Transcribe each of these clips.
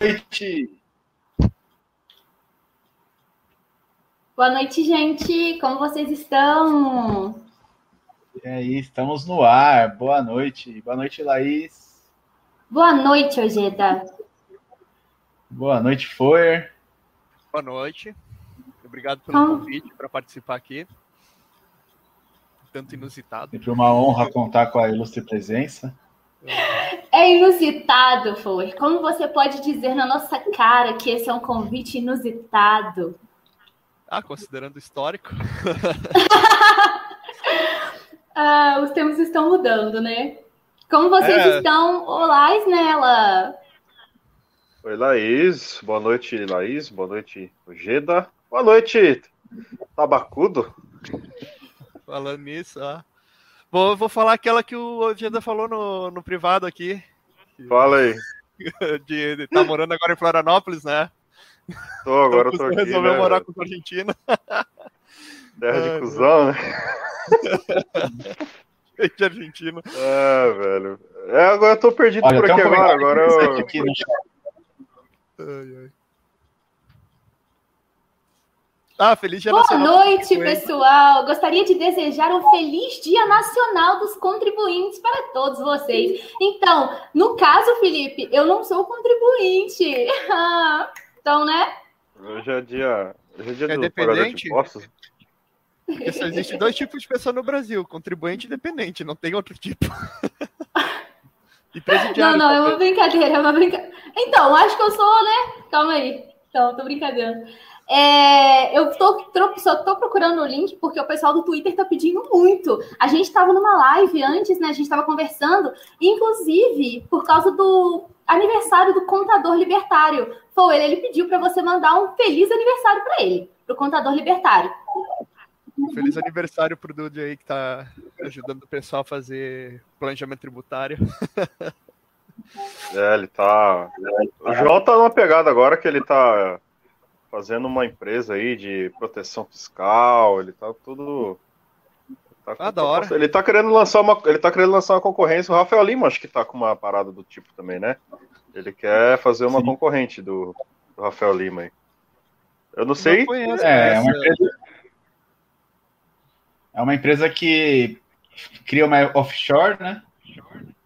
noite. Boa noite, gente. Como vocês estão? E aí, estamos no ar. Boa noite. Boa noite, Laís. Boa noite, Ojeda. Boa noite, Foer. Boa noite. Obrigado pelo convite para participar aqui. Tanto inusitado. Sempre uma honra contar com a ilustre presença. É inusitado, Foer. Como você pode dizer na nossa cara que esse é um convite inusitado? Ah, considerando o histórico. ah, os tempos estão mudando, né? Como vocês é... estão? Olá, Isnela. Oi, Laís. Boa noite, Laís. Boa noite, Ojeda. Boa noite, Tabacudo. Falando nisso, ó. Vou, vou falar aquela que o Ojeda falou no, no privado aqui. Fala aí. De, de tá morando agora em Florianópolis, né? Tô, agora então, tô aqui. Resolveu né, morar com o Argentina. Terra de cuzão, né? de Argentina. É, velho. É, agora eu tô perdido Olha, por aqui agora. Agora eu. Aqui chat. Ai, ai. Ah, feliz dia Boa nacional. Boa noite, pessoal. Gostaria de desejar um feliz Dia Nacional dos Contribuintes para todos vocês. Então, no caso, Felipe, eu não sou contribuinte. então, né? Hoje é dia, hoje é dia é do dependente? de impostos. Porque só existe dois tipos de pessoa no Brasil: contribuinte e dependente, não tem outro tipo. Não, não, é uma brincadeira, é uma brincadeira. Então, acho que eu sou, né? Calma aí. Então, tô brincando. É, eu tô, só tô procurando o link porque o pessoal do Twitter tá pedindo muito. A gente estava numa live antes, né? A gente estava conversando, inclusive por causa do aniversário do contador libertário. Foi ele, ele pediu para você mandar um feliz aniversário para ele, pro contador libertário. Feliz aniversário pro Dude aí que tá ajudando o pessoal a fazer planejamento tributário. É, ele tá. O João tá numa pegada agora que ele tá fazendo uma empresa aí de proteção fiscal, ele tá tudo. Tá ah, da hora. Ele tá querendo lançar uma. Ele tá querendo lançar uma concorrência. O Rafael Lima acho que tá com uma parada do tipo também, né? Ele quer fazer uma Sim. concorrente do, do, Rafael Lima aí. Eu não sei. Não é, é, uma empresa, é uma empresa que cria uma offshore, né?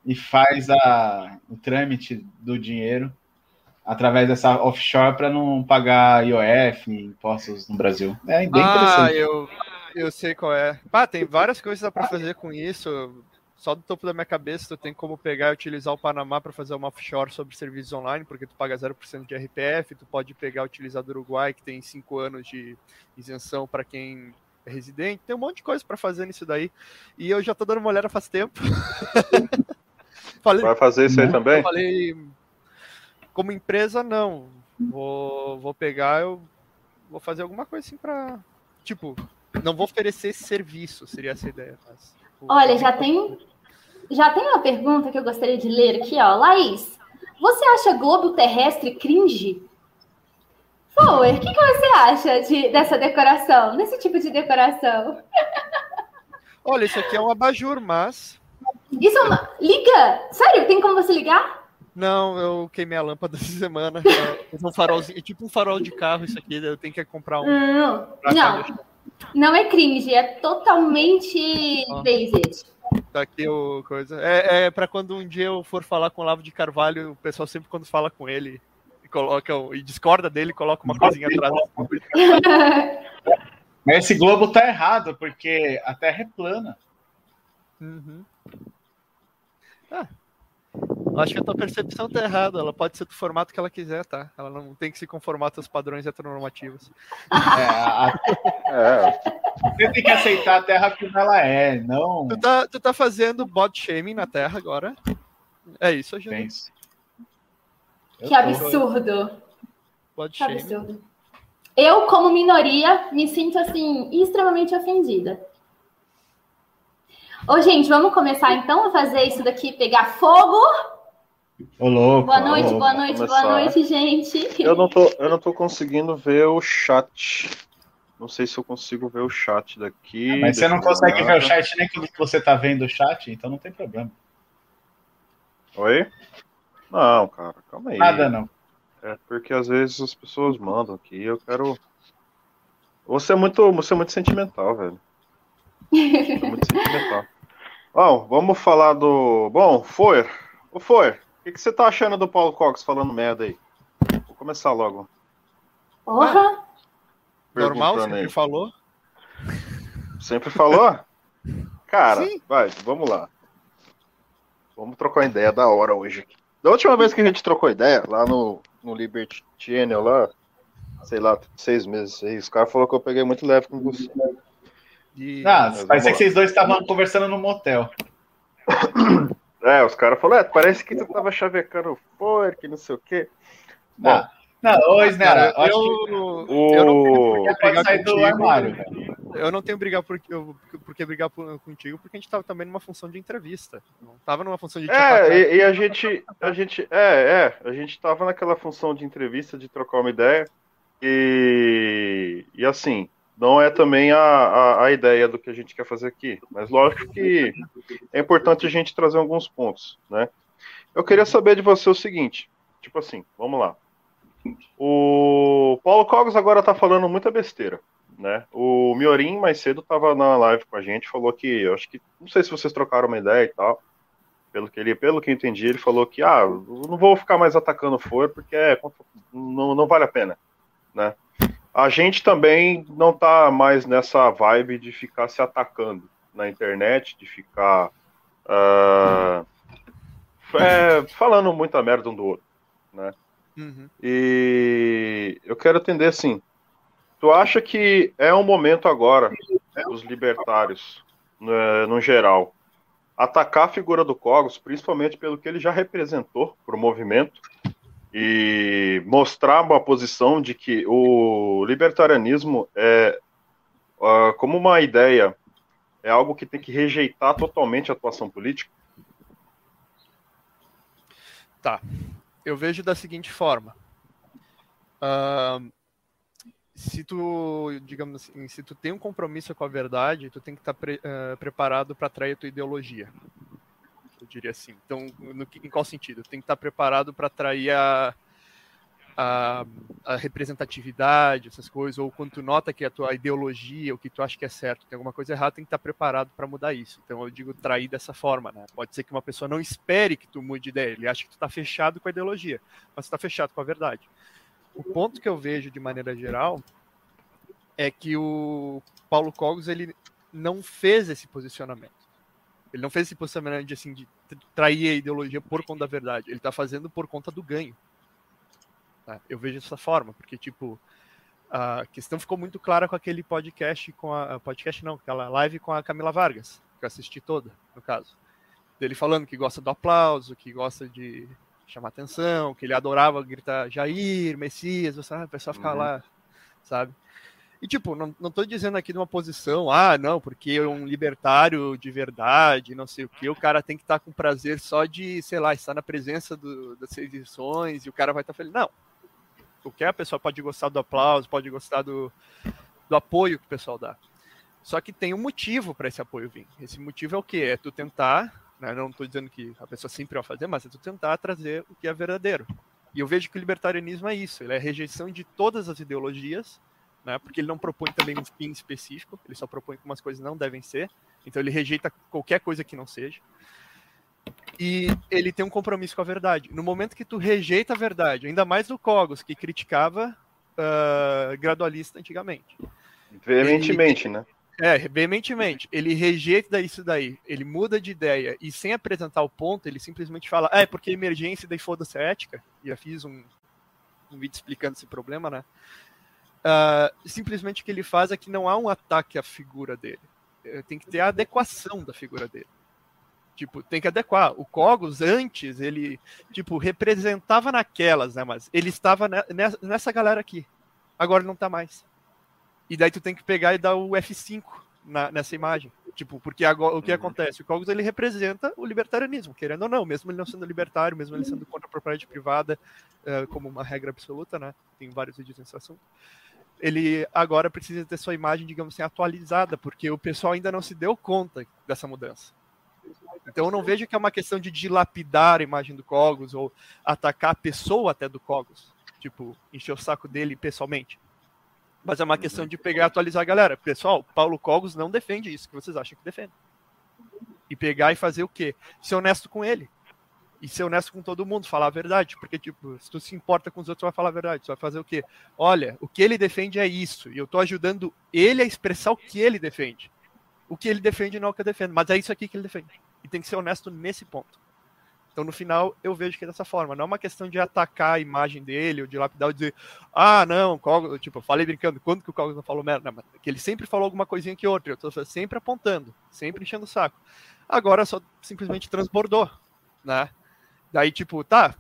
E faz a, o trâmite do dinheiro através dessa offshore para não pagar IOF, impostos no Brasil. É bem ah, interessante. Eu, eu sei qual é. Ah, tem várias coisas para fazer com isso. Só do topo da minha cabeça, tu tem como pegar e utilizar o Panamá para fazer uma offshore sobre serviços online, porque tu paga 0% de RPF, tu pode pegar e utilizar do Uruguai, que tem 5 anos de isenção para quem é residente, tem um monte de coisa para fazer nisso daí. E eu já tô dando uma olhada faz tempo. falei, Vai fazer isso aí também? Falei, como empresa, não. Vou, vou pegar, eu vou fazer alguma coisa assim para Tipo, não vou oferecer esse serviço, seria essa ideia. Mas, Olha, já tem, já tem uma pergunta que eu gostaria de ler aqui, ó. Laís, você acha globo terrestre cringe? Fower, o que, que você acha de, dessa decoração, desse tipo de decoração? Olha, isso aqui é um abajur, mas. Isso é uma. Liga! Sério, tem como você ligar? Não, eu queimei a lâmpada essa semana. É um farolzinho, é tipo um farol de carro isso aqui, eu tenho que comprar um. Não, não, não é cringe, é totalmente ah. based. Tá o coisa. É, é para quando um dia eu for falar com o Lavo de Carvalho, o pessoal sempre quando fala com ele e coloca e discorda dele, coloca uma coisinha atrás. Mas esse globo tá errado, porque a Terra é plana. Uhum. Ah, Acho que a tua percepção tá errada. Ela pode ser do formato que ela quiser, tá? Ela não tem que se conformar aos padrões heteronormativos. É, a... é. Você tem que aceitar a Terra como ela é, não. Tu tá, tu tá fazendo body shaming na Terra agora? É isso, gente. Que absurdo. Body que absurdo. Eu, como minoria, me sinto assim extremamente ofendida. Ô, gente, vamos começar então a fazer isso daqui pegar fogo. Ô, louco, boa noite, louco, boa noite, boa noite, gente. Eu não, tô, eu não tô conseguindo ver o chat. Não sei se eu consigo ver o chat daqui. Mas você não consegue ver o chat nem quando você tá vendo o chat, então não tem problema. Oi? Não, cara, calma aí. Nada não. É porque às vezes as pessoas mandam aqui, eu quero. Você é muito, você é muito sentimental, velho. Você é muito sentimental. Bom, vamos falar do. Bom, foi. O foi. O que, que você tá achando do Paulo Cox falando merda aí? Vou começar logo. Porra! Normal, sempre aí. falou. Sempre falou? Cara, Sim. vai, vamos lá. Vamos trocar uma ideia da hora hoje. Da última vez que a gente trocou ideia, lá no, no Liberty Channel, lá, sei lá, seis meses aí, os caras falaram que eu peguei muito leve com você. E... Ah, parece que vocês dois estavam conversando no motel. É, os caras falaram, é, parece que tu tava chavecando o que não sei o quê. Bom, não, hoje, né? Eu, eu, o... eu não tenho brigar sair do armário. Eu não tenho brigar por, eu, porque brigar por, contigo, porque a gente tava também numa função de entrevista. Não tava numa função de É, e, e, a gente. A gente. É, é. A gente tava naquela função de entrevista, de trocar uma ideia. E, e assim, não é também a, a, a, ideia do que a gente quer fazer aqui. Mas lógico que é importante a gente trazer alguns pontos, né? Eu queria saber de você o seguinte, tipo assim, vamos lá. O Paulo Cogos agora está falando muita besteira, né? O Miorim mais cedo estava na live com a gente, falou que, eu acho que, não sei se vocês trocaram uma ideia e tal, pelo que ele, pelo que eu entendi, ele falou que, ah, não vou ficar mais atacando o porque é, não, não vale a pena, né? A gente também não está mais nessa vibe de ficar se atacando na internet, de ficar uh, é, falando muita merda um do outro, né? Uhum. E eu quero entender assim: tu acha que é um momento agora, os libertários, né, no geral, atacar a figura do Cogos, principalmente pelo que ele já representou para o movimento, e mostrar uma posição de que o libertarianismo é, uh, como uma ideia, é algo que tem que rejeitar totalmente a atuação política? Tá eu vejo da seguinte forma. Uh, se tu, digamos assim, se tu tem um compromisso com a verdade, tu tem que estar tá pre, uh, preparado para atrair a tua ideologia. Eu diria assim. Então, no, em qual sentido? Tem que estar preparado para atrair a, a, a, representatividade, essas coisas, ou quando tu nota que a tua ideologia, o que tu acha que é certo, tem alguma coisa errada, tem que estar preparado para mudar isso. Então eu digo trair dessa forma, né? Pode ser que uma pessoa não espere que tu mude de ideia, ele acha que tu está fechado com a ideologia, mas está fechado com a verdade. O ponto que eu vejo de maneira geral é que o Paulo Cogos ele não fez esse posicionamento. Ele não fez esse posicionamento de, assim, de trair a ideologia por conta da verdade. Ele está fazendo por conta do ganho. Tá? Eu vejo dessa forma, porque, tipo, a questão ficou muito clara com aquele podcast, com a. Podcast não, aquela live com a Camila Vargas, que eu assisti toda, no caso. Dele falando que gosta do aplauso, que gosta de chamar atenção, que ele adorava gritar Jair, Messias, sabe? O pessoal ficar uhum. lá, sabe? E, tipo, não, não tô dizendo aqui de uma posição, ah, não, porque é um libertário de verdade, não sei o que, o cara tem que estar tá com prazer só de, sei lá, estar na presença do, das edições e o cara vai estar tá feliz. Não, qualquer pessoa pode gostar do aplauso, pode gostar do, do apoio que o pessoal dá. Só que tem um motivo para esse apoio vir. Esse motivo é o quê? É tu tentar, né, não estou dizendo que a pessoa sempre vai fazer, mas é tu tentar trazer o que é verdadeiro. E eu vejo que o libertarianismo é isso, ele é a rejeição de todas as ideologias, né, porque ele não propõe também um fim específico, ele só propõe como as coisas não devem ser, então ele rejeita qualquer coisa que não seja e ele tem um compromisso com a verdade. No momento que tu rejeita a verdade, ainda mais o Cogos, que criticava uh, gradualista antigamente. Veementemente, ele, né? É, veementemente. Ele rejeita isso daí, ele muda de ideia e sem apresentar o ponto, ele simplesmente fala, ah, é porque emergência daí foda-se ética. E já fiz um, um vídeo explicando esse problema, né? Uh, simplesmente o que ele faz é que não há um ataque à figura dele. É, tem que ter a adequação da figura dele. Tipo, tem que adequar. O Cogos, antes, ele, tipo, representava naquelas, né? Mas ele estava nessa galera aqui. Agora não tá mais. E daí tu tem que pegar e dar o F5 na, nessa imagem. Tipo, porque agora o que uhum. acontece? O Cogos ele representa o libertarianismo, querendo ou não, mesmo ele não sendo libertário, mesmo ele sendo contra a propriedade privada, uh, como uma regra absoluta, né? Tem vários vídeos nesse assunto. Ele agora precisa ter sua imagem, digamos assim, atualizada, porque o pessoal ainda não se deu conta dessa mudança. Então eu não vejo que é uma questão de dilapidar a imagem do Cogos ou atacar a pessoa até do Cogos. tipo, encher o saco dele pessoalmente. Mas é uma questão de pegar e atualizar a galera. Pessoal, Paulo Cogos não defende isso que vocês acham que defende. E pegar e fazer o quê? Ser honesto com ele. E ser honesto com todo mundo, falar a verdade. Porque, tipo, se tu se importa com os outros, vai falar a verdade. Tu vai fazer o quê? Olha, o que ele defende é isso. E eu tô ajudando ele a expressar o que ele defende. O que ele defende não é o que eu defendo. Mas é isso aqui que ele defende. E tem que ser honesto nesse ponto. Então, no final, eu vejo que é dessa forma. Não é uma questão de atacar a imagem dele, ou de lapidar e dizer, ah, não, Cogos, tipo, eu falei brincando, quando que o Cogos não falou merda? Não, que ele sempre falou alguma coisinha que outra. Eu tô sempre apontando, sempre enchendo o saco. Agora só simplesmente transbordou, né? Daí, tipo, tá,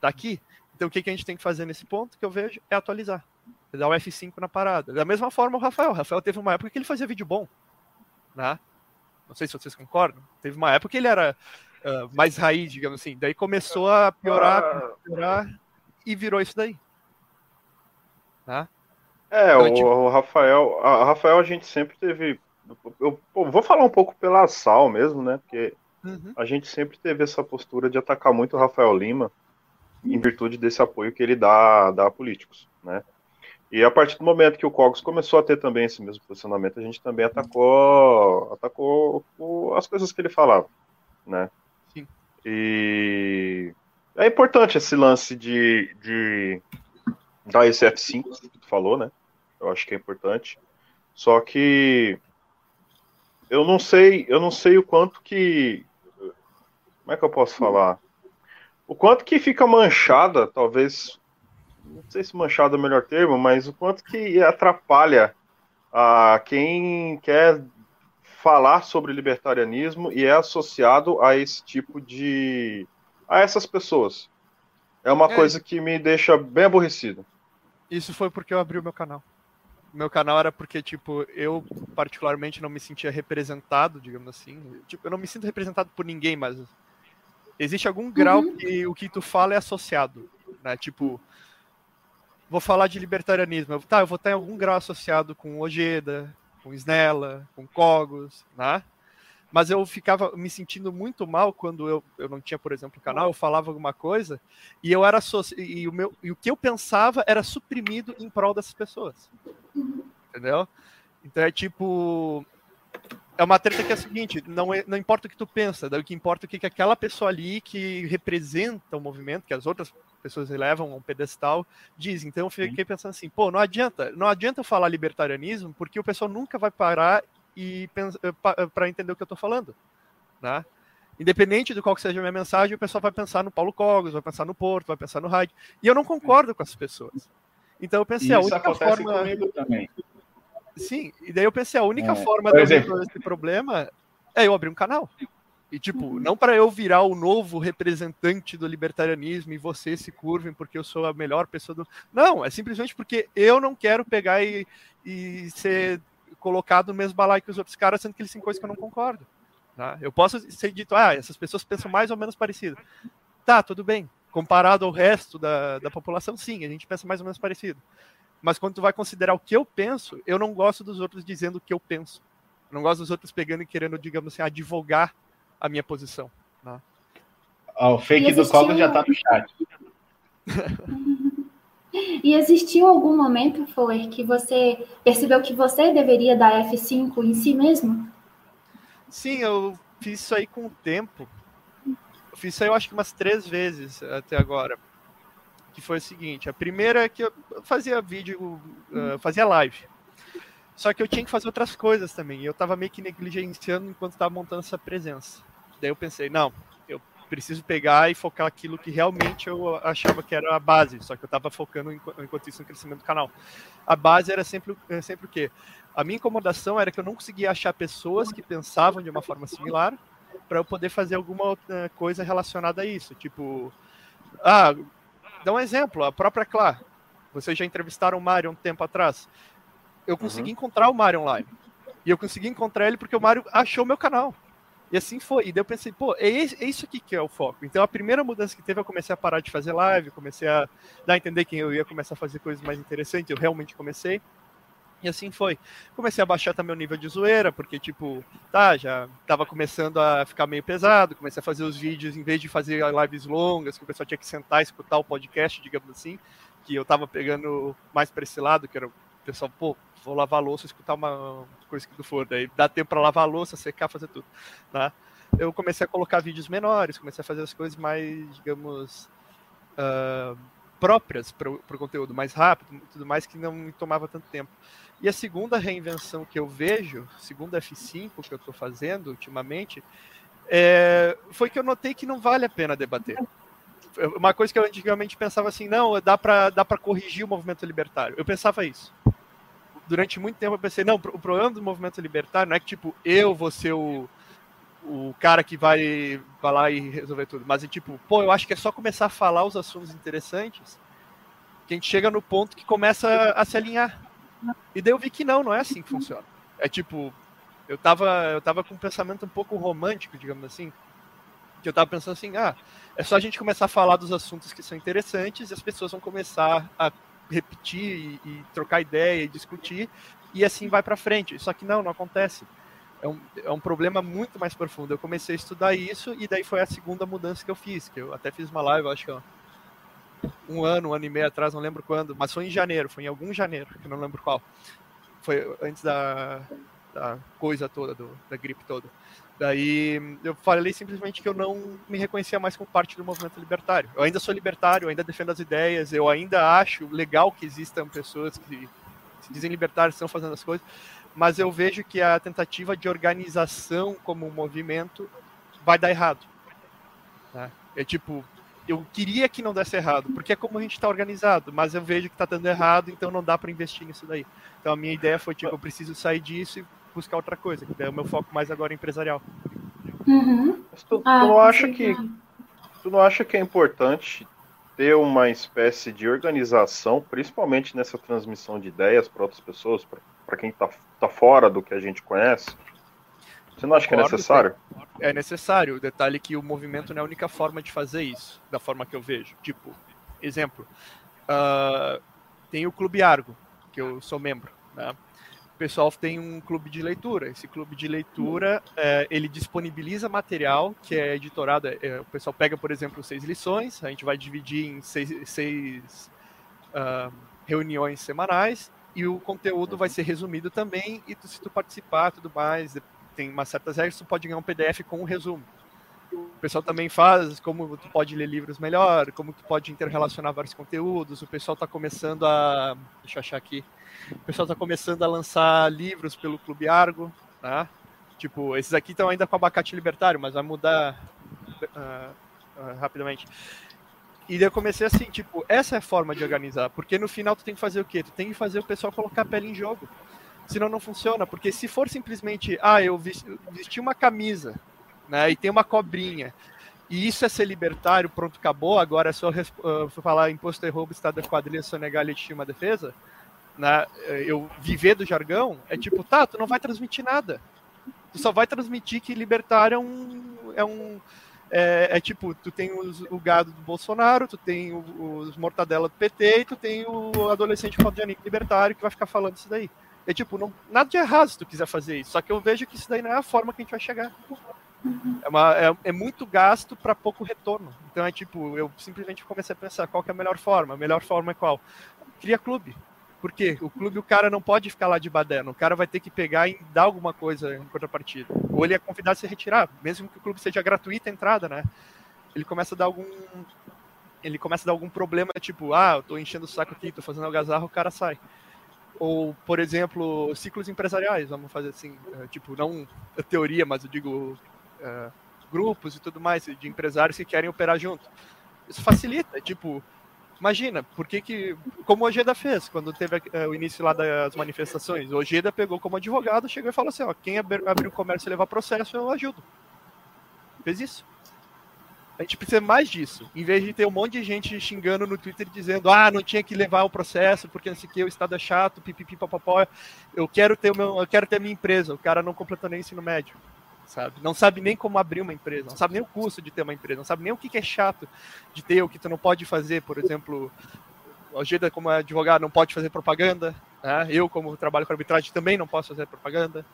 tá aqui. Então, o que, que a gente tem que fazer nesse ponto que eu vejo é atualizar. É dar o F5 na parada. Da mesma forma, o Rafael. O Rafael teve uma época que ele fazia vídeo bom, né? Não sei se vocês concordam. Teve uma época que ele era uh, mais raiz, digamos assim. Daí começou a piorar, ah. piorar e virou isso daí. Tá? É, então, o, tipo... o, Rafael, a Rafael a gente sempre teve. Eu, eu, vou falar um pouco pela Sal mesmo, né? Porque uhum. a gente sempre teve essa postura de atacar muito o Rafael Lima em virtude desse apoio que ele dá, dá a políticos, né? E a partir do momento que o Cogos começou a ter também esse mesmo posicionamento, a gente também atacou, atacou as coisas que ele falava, né? E é importante esse lance de, de dar esse F5 que tu falou, né? Eu acho que é importante. Só que eu não sei, eu não sei o quanto que como é que eu posso falar? O quanto que fica manchada, talvez não sei se manchada é o melhor termo, mas o quanto que atrapalha a quem quer falar sobre libertarianismo e é associado a esse tipo de. a essas pessoas. É uma é. coisa que me deixa bem aborrecido. Isso foi porque eu abri o meu canal. Meu canal era porque, tipo, eu particularmente não me sentia representado, digamos assim. Tipo, eu não me sinto representado por ninguém, mas existe algum grau uhum. que o que tu fala é associado, né? Tipo, vou falar de libertarianismo. Tá, eu vou estar em algum grau associado com Ojeda, com Snella, com Cogos, né? Mas eu ficava me sentindo muito mal quando eu, eu não tinha, por exemplo, canal, eu falava alguma coisa e eu era e o meu e o que eu pensava era suprimido em prol dessas pessoas. Entendeu? Então é tipo é uma treta que é a seguinte, não, é, não importa o que tu pensa, o que importa é o que, que aquela pessoa ali que representa o movimento, que as outras pessoas elevam a um pedestal, diz. Então eu fiquei pensando assim, pô, não adianta, não adianta eu falar libertarianismo, porque o pessoal nunca vai parar e para entender o que eu estou falando, né? Independente de qual que seja a minha mensagem, o pessoal vai pensar no Paulo Cogos, vai pensar no Porto, vai pensar no Hyde. E eu não concordo com essas pessoas. Então eu pensei, Isso a única forma. Também. Sim, e daí eu pensei, a única é, forma de eu resolver esse problema é eu abrir um canal. E, tipo, uhum. não para eu virar o novo representante do libertarianismo e você se curvem porque eu sou a melhor pessoa do. Não, é simplesmente porque eu não quero pegar e, e ser colocado no mesmo balaio que os outros caras, sendo que eles têm coisas que eu não concordo. Tá? Eu posso ser dito, ah, essas pessoas pensam mais ou menos parecido. Tá, tudo bem. Comparado ao resto da, da população, sim, a gente pensa mais ou menos parecido. Mas quando tu vai considerar o que eu penso, eu não gosto dos outros dizendo o que eu penso. Eu não gosto dos outros pegando e querendo, digamos assim, advogar a minha posição. Né? Oh, o fake do Cogos já tá no chat. e existiu algum momento, Fuller, que você percebeu que você deveria dar F5 em si mesmo? Sim, eu fiz isso aí com o tempo. Eu fiz isso aí, eu acho que umas três vezes até agora. Que foi o seguinte: a primeira é que eu fazia vídeo, uh, fazia live. Só que eu tinha que fazer outras coisas também. E eu tava meio que negligenciando enquanto estava montando essa presença. Daí eu pensei, não, eu preciso pegar e focar aquilo que realmente eu achava que era a base, só que eu estava focando enquanto isso no crescimento do canal. A base era sempre, é sempre o quê? A minha incomodação era que eu não conseguia achar pessoas que pensavam de uma forma similar para eu poder fazer alguma coisa relacionada a isso. Tipo, ah, dá um exemplo, a própria Clá. Vocês já entrevistaram o Mário um tempo atrás. Eu consegui uhum. encontrar o Mário online. E eu consegui encontrar ele porque o Mário achou meu canal. E assim foi. E daí eu pensei, pô, é, é isso aqui que é o foco. Então a primeira mudança que teve, eu comecei a parar de fazer live, comecei a dar a entender que eu ia começar a fazer coisas mais interessantes. Eu realmente comecei. E assim foi. Comecei a baixar também o nível de zoeira, porque, tipo, tá, já tava começando a ficar meio pesado. Comecei a fazer os vídeos, em vez de fazer lives longas, que o pessoal tinha que sentar e escutar o podcast, digamos assim, que eu tava pegando mais para esse lado, que era o pessoal, pô, vou lavar louça, escutar uma coisa que do for, daí dá tempo para lavar louça, secar, fazer tudo, tá? Eu comecei a colocar vídeos menores, comecei a fazer as coisas mais, digamos, uh, próprias para o conteúdo, mais rápido, tudo mais que não me tomava tanto tempo. E a segunda reinvenção que eu vejo, segundo F5 que eu estou fazendo ultimamente, é, foi que eu notei que não vale a pena debater. Uma coisa que eu antigamente pensava assim, não, dá para dá corrigir o movimento libertário. Eu pensava isso. Durante muito tempo eu pensei, não, o problema do movimento libertário não é que, tipo, eu vou ser o, o cara que vai, vai lá e resolver tudo, mas é tipo, pô, eu acho que é só começar a falar os assuntos interessantes que a gente chega no ponto que começa a se alinhar. E daí eu vi que não, não é assim que funciona. É tipo, eu tava, eu tava com um pensamento um pouco romântico, digamos assim. Que eu tava pensando assim, ah, é só a gente começar a falar dos assuntos que são interessantes e as pessoas vão começar a repetir e, e trocar ideia e discutir e assim vai para frente. Só que não, não acontece. É um, é um problema muito mais profundo. Eu comecei a estudar isso e daí foi a segunda mudança que eu fiz, que eu até fiz uma live, acho que um ano, um ano e meio atrás, não lembro quando, mas foi em janeiro, foi em algum janeiro, que não lembro qual. Foi antes da, da coisa toda, do, da gripe toda. Daí eu falei simplesmente que eu não me reconhecia mais como parte do movimento libertário. Eu ainda sou libertário, eu ainda defendo as ideias, eu ainda acho legal que existam pessoas que se dizem libertários estão fazendo as coisas, mas eu vejo que a tentativa de organização como um movimento vai dar errado. Né? É tipo, eu queria que não desse errado, porque é como a gente está organizado, mas eu vejo que está dando errado, então não dá para investir nisso daí. Então a minha ideia foi tipo, eu preciso sair disso e buscar outra coisa, que é o meu foco mais agora empresarial. Uhum. Mas tu, ah, tu não acha que tu não acha que é importante ter uma espécie de organização, principalmente nessa transmissão de ideias para outras pessoas, para quem está tá fora do que a gente conhece? Você não acha que é necessário? É necessário. O detalhe é que o movimento não é a única forma de fazer isso, da forma que eu vejo. Tipo, exemplo, uh, tem o Clube Argo, que eu sou membro. Né? O pessoal tem um clube de leitura. Esse clube de leitura, é, ele disponibiliza material que é editorado. É, o pessoal pega, por exemplo, seis lições, a gente vai dividir em seis, seis uh, reuniões semanais e o conteúdo vai ser resumido também e se tu participar tudo mais tem umas certas regras, tu pode ganhar um PDF com um resumo. O pessoal também faz como tu pode ler livros melhor, como tu pode interrelacionar vários conteúdos. O pessoal está começando a. Deixa eu achar aqui. O pessoal está começando a lançar livros pelo Clube Argo, tá? Tipo, esses aqui estão ainda com abacate libertário, mas vai mudar uh, uh, rapidamente. E daí eu comecei assim, tipo, essa é a forma de organizar, porque no final tu tem que fazer o quê? Tu tem que fazer o pessoal colocar a pele em jogo senão não funciona. Porque se for simplesmente, ah, eu vesti uma camisa, né, e tem uma cobrinha, e isso é ser libertário, pronto, acabou, agora é só uh, falar imposto e roubo, estado de quadrilha, sonegar legítima defesa, né, eu viver do jargão, é tipo, tá, tu não vai transmitir nada. Tu só vai transmitir que libertário é um... É um é, é, tipo, tu tem os, o gado do Bolsonaro, tu tem o, os mortadela do PT e tu tem o adolescente fodianico libertário que vai ficar falando isso daí. É tipo, não, nada de errado se tu quiser fazer isso. Só que eu vejo que isso daí não é a forma que a gente vai chegar. É, uma, é, é muito gasto para pouco retorno. Então é tipo, eu simplesmente comecei a pensar qual é a melhor forma. A melhor forma é qual? Cria clube. Por quê? O clube, o cara não pode ficar lá de baderno. O cara vai ter que pegar e dar alguma coisa em contrapartida. Ou ele é convidado a se retirar, mesmo que o clube seja gratuita a entrada, né? Ele começa a dar algum. Ele começa a dar algum problema, tipo, ah, eu tô enchendo o saco aqui, tô fazendo algazarra, o cara sai ou, por exemplo, ciclos empresariais, vamos fazer assim, é, tipo, não teoria, mas eu digo é, grupos e tudo mais de empresários que querem operar junto. Isso facilita, tipo, imagina, por que que, como o Ojeda fez, quando teve é, o início lá das manifestações, o Ojeda pegou como advogado, chegou e falou assim, ó, quem abrir o comércio e levar processo, eu ajudo. Fez isso. A gente precisa mais disso. Em vez de ter um monte de gente xingando no Twitter dizendo, ah, não tinha que levar o processo porque não sei o que, o Estado é chato, pipipi, papapó. Eu quero ter o meu, eu quero ter a minha empresa. O cara não completou nem ensino médio. Sabe? Não sabe nem como abrir uma empresa, não sabe nem o custo de ter uma empresa, não sabe nem o que é chato de ter, o que tu não pode fazer, por exemplo, o Geda como advogado não pode fazer propaganda, né? eu como trabalho com arbitragem também não posso fazer propaganda,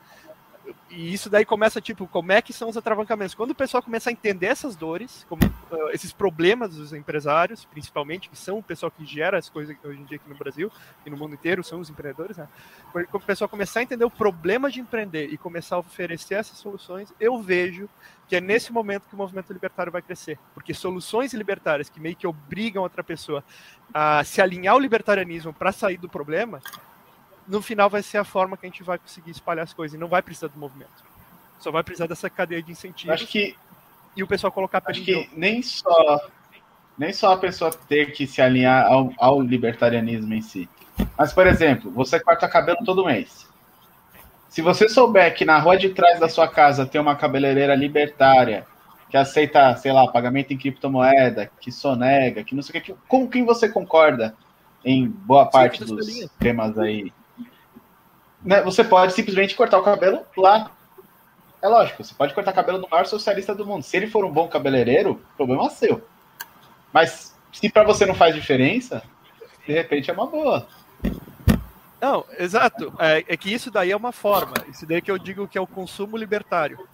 e isso daí começa, tipo, como é que são os atravancamentos? Quando o pessoal começa a entender essas dores, como, uh, esses problemas dos empresários, principalmente, que são o pessoal que gera as coisas hoje em dia aqui no Brasil e no mundo inteiro, são os empreendedores, né? Quando o pessoal começar a entender o problema de empreender e começar a oferecer essas soluções, eu vejo que é nesse momento que o movimento libertário vai crescer. Porque soluções libertárias que meio que obrigam outra pessoa a se alinhar ao libertarianismo para sair do problema, no final vai ser a forma que a gente vai conseguir espalhar as coisas e não vai precisar do movimento. Só vai precisar dessa cadeia de incentivos. Acho que e o pessoal colocar Acho que nem só nem só a pessoa ter que se alinhar ao, ao libertarianismo em si. Mas, por exemplo, você corta cabelo todo mês. Se você souber que na rua de trás da sua casa tem uma cabeleireira libertária que aceita, sei lá, pagamento em criptomoeda, que sonega, que não sei o que, com quem você concorda em boa parte dos temas aí né, você pode simplesmente cortar o cabelo lá. É lógico, você pode cortar cabelo do maior socialista do mundo. Se ele for um bom cabeleireiro, problema é seu. Mas se para você não faz diferença, de repente é uma boa. Não, exato. É, é, que isso daí é uma forma. Isso daí que eu digo que é o consumo libertário.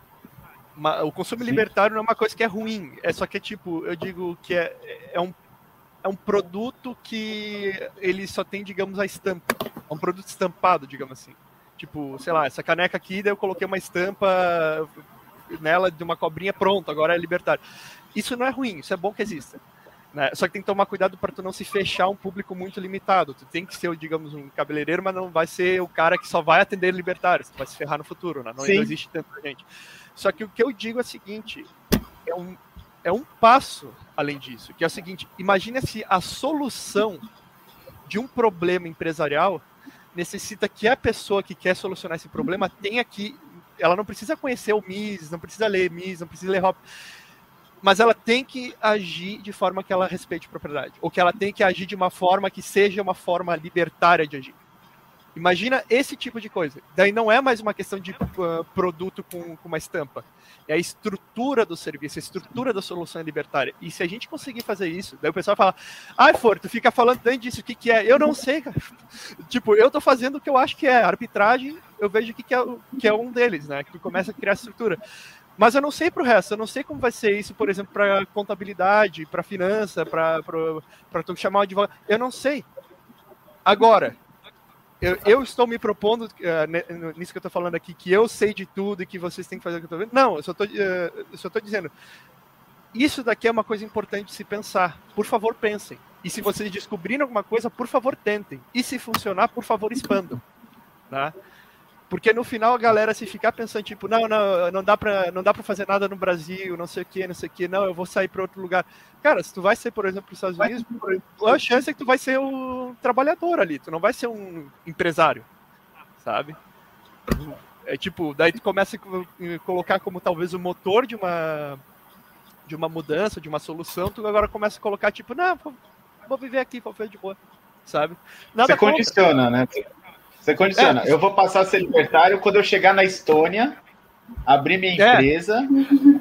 o consumo Sim. libertário não é uma coisa que é ruim. É só que, tipo, eu digo que é, é, um, é um produto que ele só tem, digamos, a estampa. É um produto estampado, digamos assim. Tipo, sei lá, essa caneca aqui, daí eu coloquei uma estampa nela de uma cobrinha, pronto, agora é libertário. Isso não é ruim, isso é bom que exista. Né? Só que tem que tomar cuidado para tu não se fechar um público muito limitado. Tu tem que ser, digamos, um cabeleireiro, mas não vai ser o cara que só vai atender libertários. Tu vai se ferrar no futuro, né? não, não existe tanta gente. Só que o que eu digo é o seguinte: é um, é um passo além disso, que é o seguinte: imagina se a solução de um problema empresarial necessita que a pessoa que quer solucionar esse problema tenha que. Ela não precisa conhecer o MIS, não precisa ler MIS, não precisa ler HOP, mas ela tem que agir de forma que ela respeite a propriedade, ou que ela tem que agir de uma forma que seja uma forma libertária de agir. Imagina esse tipo de coisa. Daí não é mais uma questão de uh, produto com, com, uma estampa. É a estrutura do serviço, a estrutura da solução é libertária. E se a gente conseguir fazer isso, daí o pessoal fala, ai, For, tu fica falando tanto disso, o que, que é? Eu não sei, cara. tipo, eu tô fazendo o que eu acho que é. Arbitragem, eu vejo que, que, é, que é um deles, né? Que começa a criar estrutura. Mas eu não sei para o resto, eu não sei como vai ser isso, por exemplo, para contabilidade, para finança, para tu chamar o advogado. Eu não sei. Agora, eu, eu, estou me propondo, uh, nisso que eu estou falando aqui, que eu sei de tudo e que vocês têm que fazer o que eu estou vendo. Não, eu só estou uh, dizendo. Isso daqui é uma coisa importante de se pensar. Por favor, pensem. E se vocês descobrirem alguma coisa, por favor, tentem. E se funcionar, por favor, expandam. Tá? Porque no final a galera se ficar pensando, tipo, não, não, não dá pra, não dá pra fazer nada no Brasil, não sei o que, não sei o que, não, eu vou sair para outro lugar. Cara, se tu vai ser, por exemplo, para os Estados Unidos, a chance é que tu vai ser o trabalhador ali, tu não vai ser um empresário, sabe? É tipo, daí tu começa a colocar como talvez o motor de uma de uma mudança, de uma solução, tu agora começa a colocar, tipo, não, vou viver aqui, vou fazer de boa, sabe? Nada Você contra. condiciona, né? Você condiciona. É. Eu vou passar a ser libertário quando eu chegar na Estônia, abrir minha é. empresa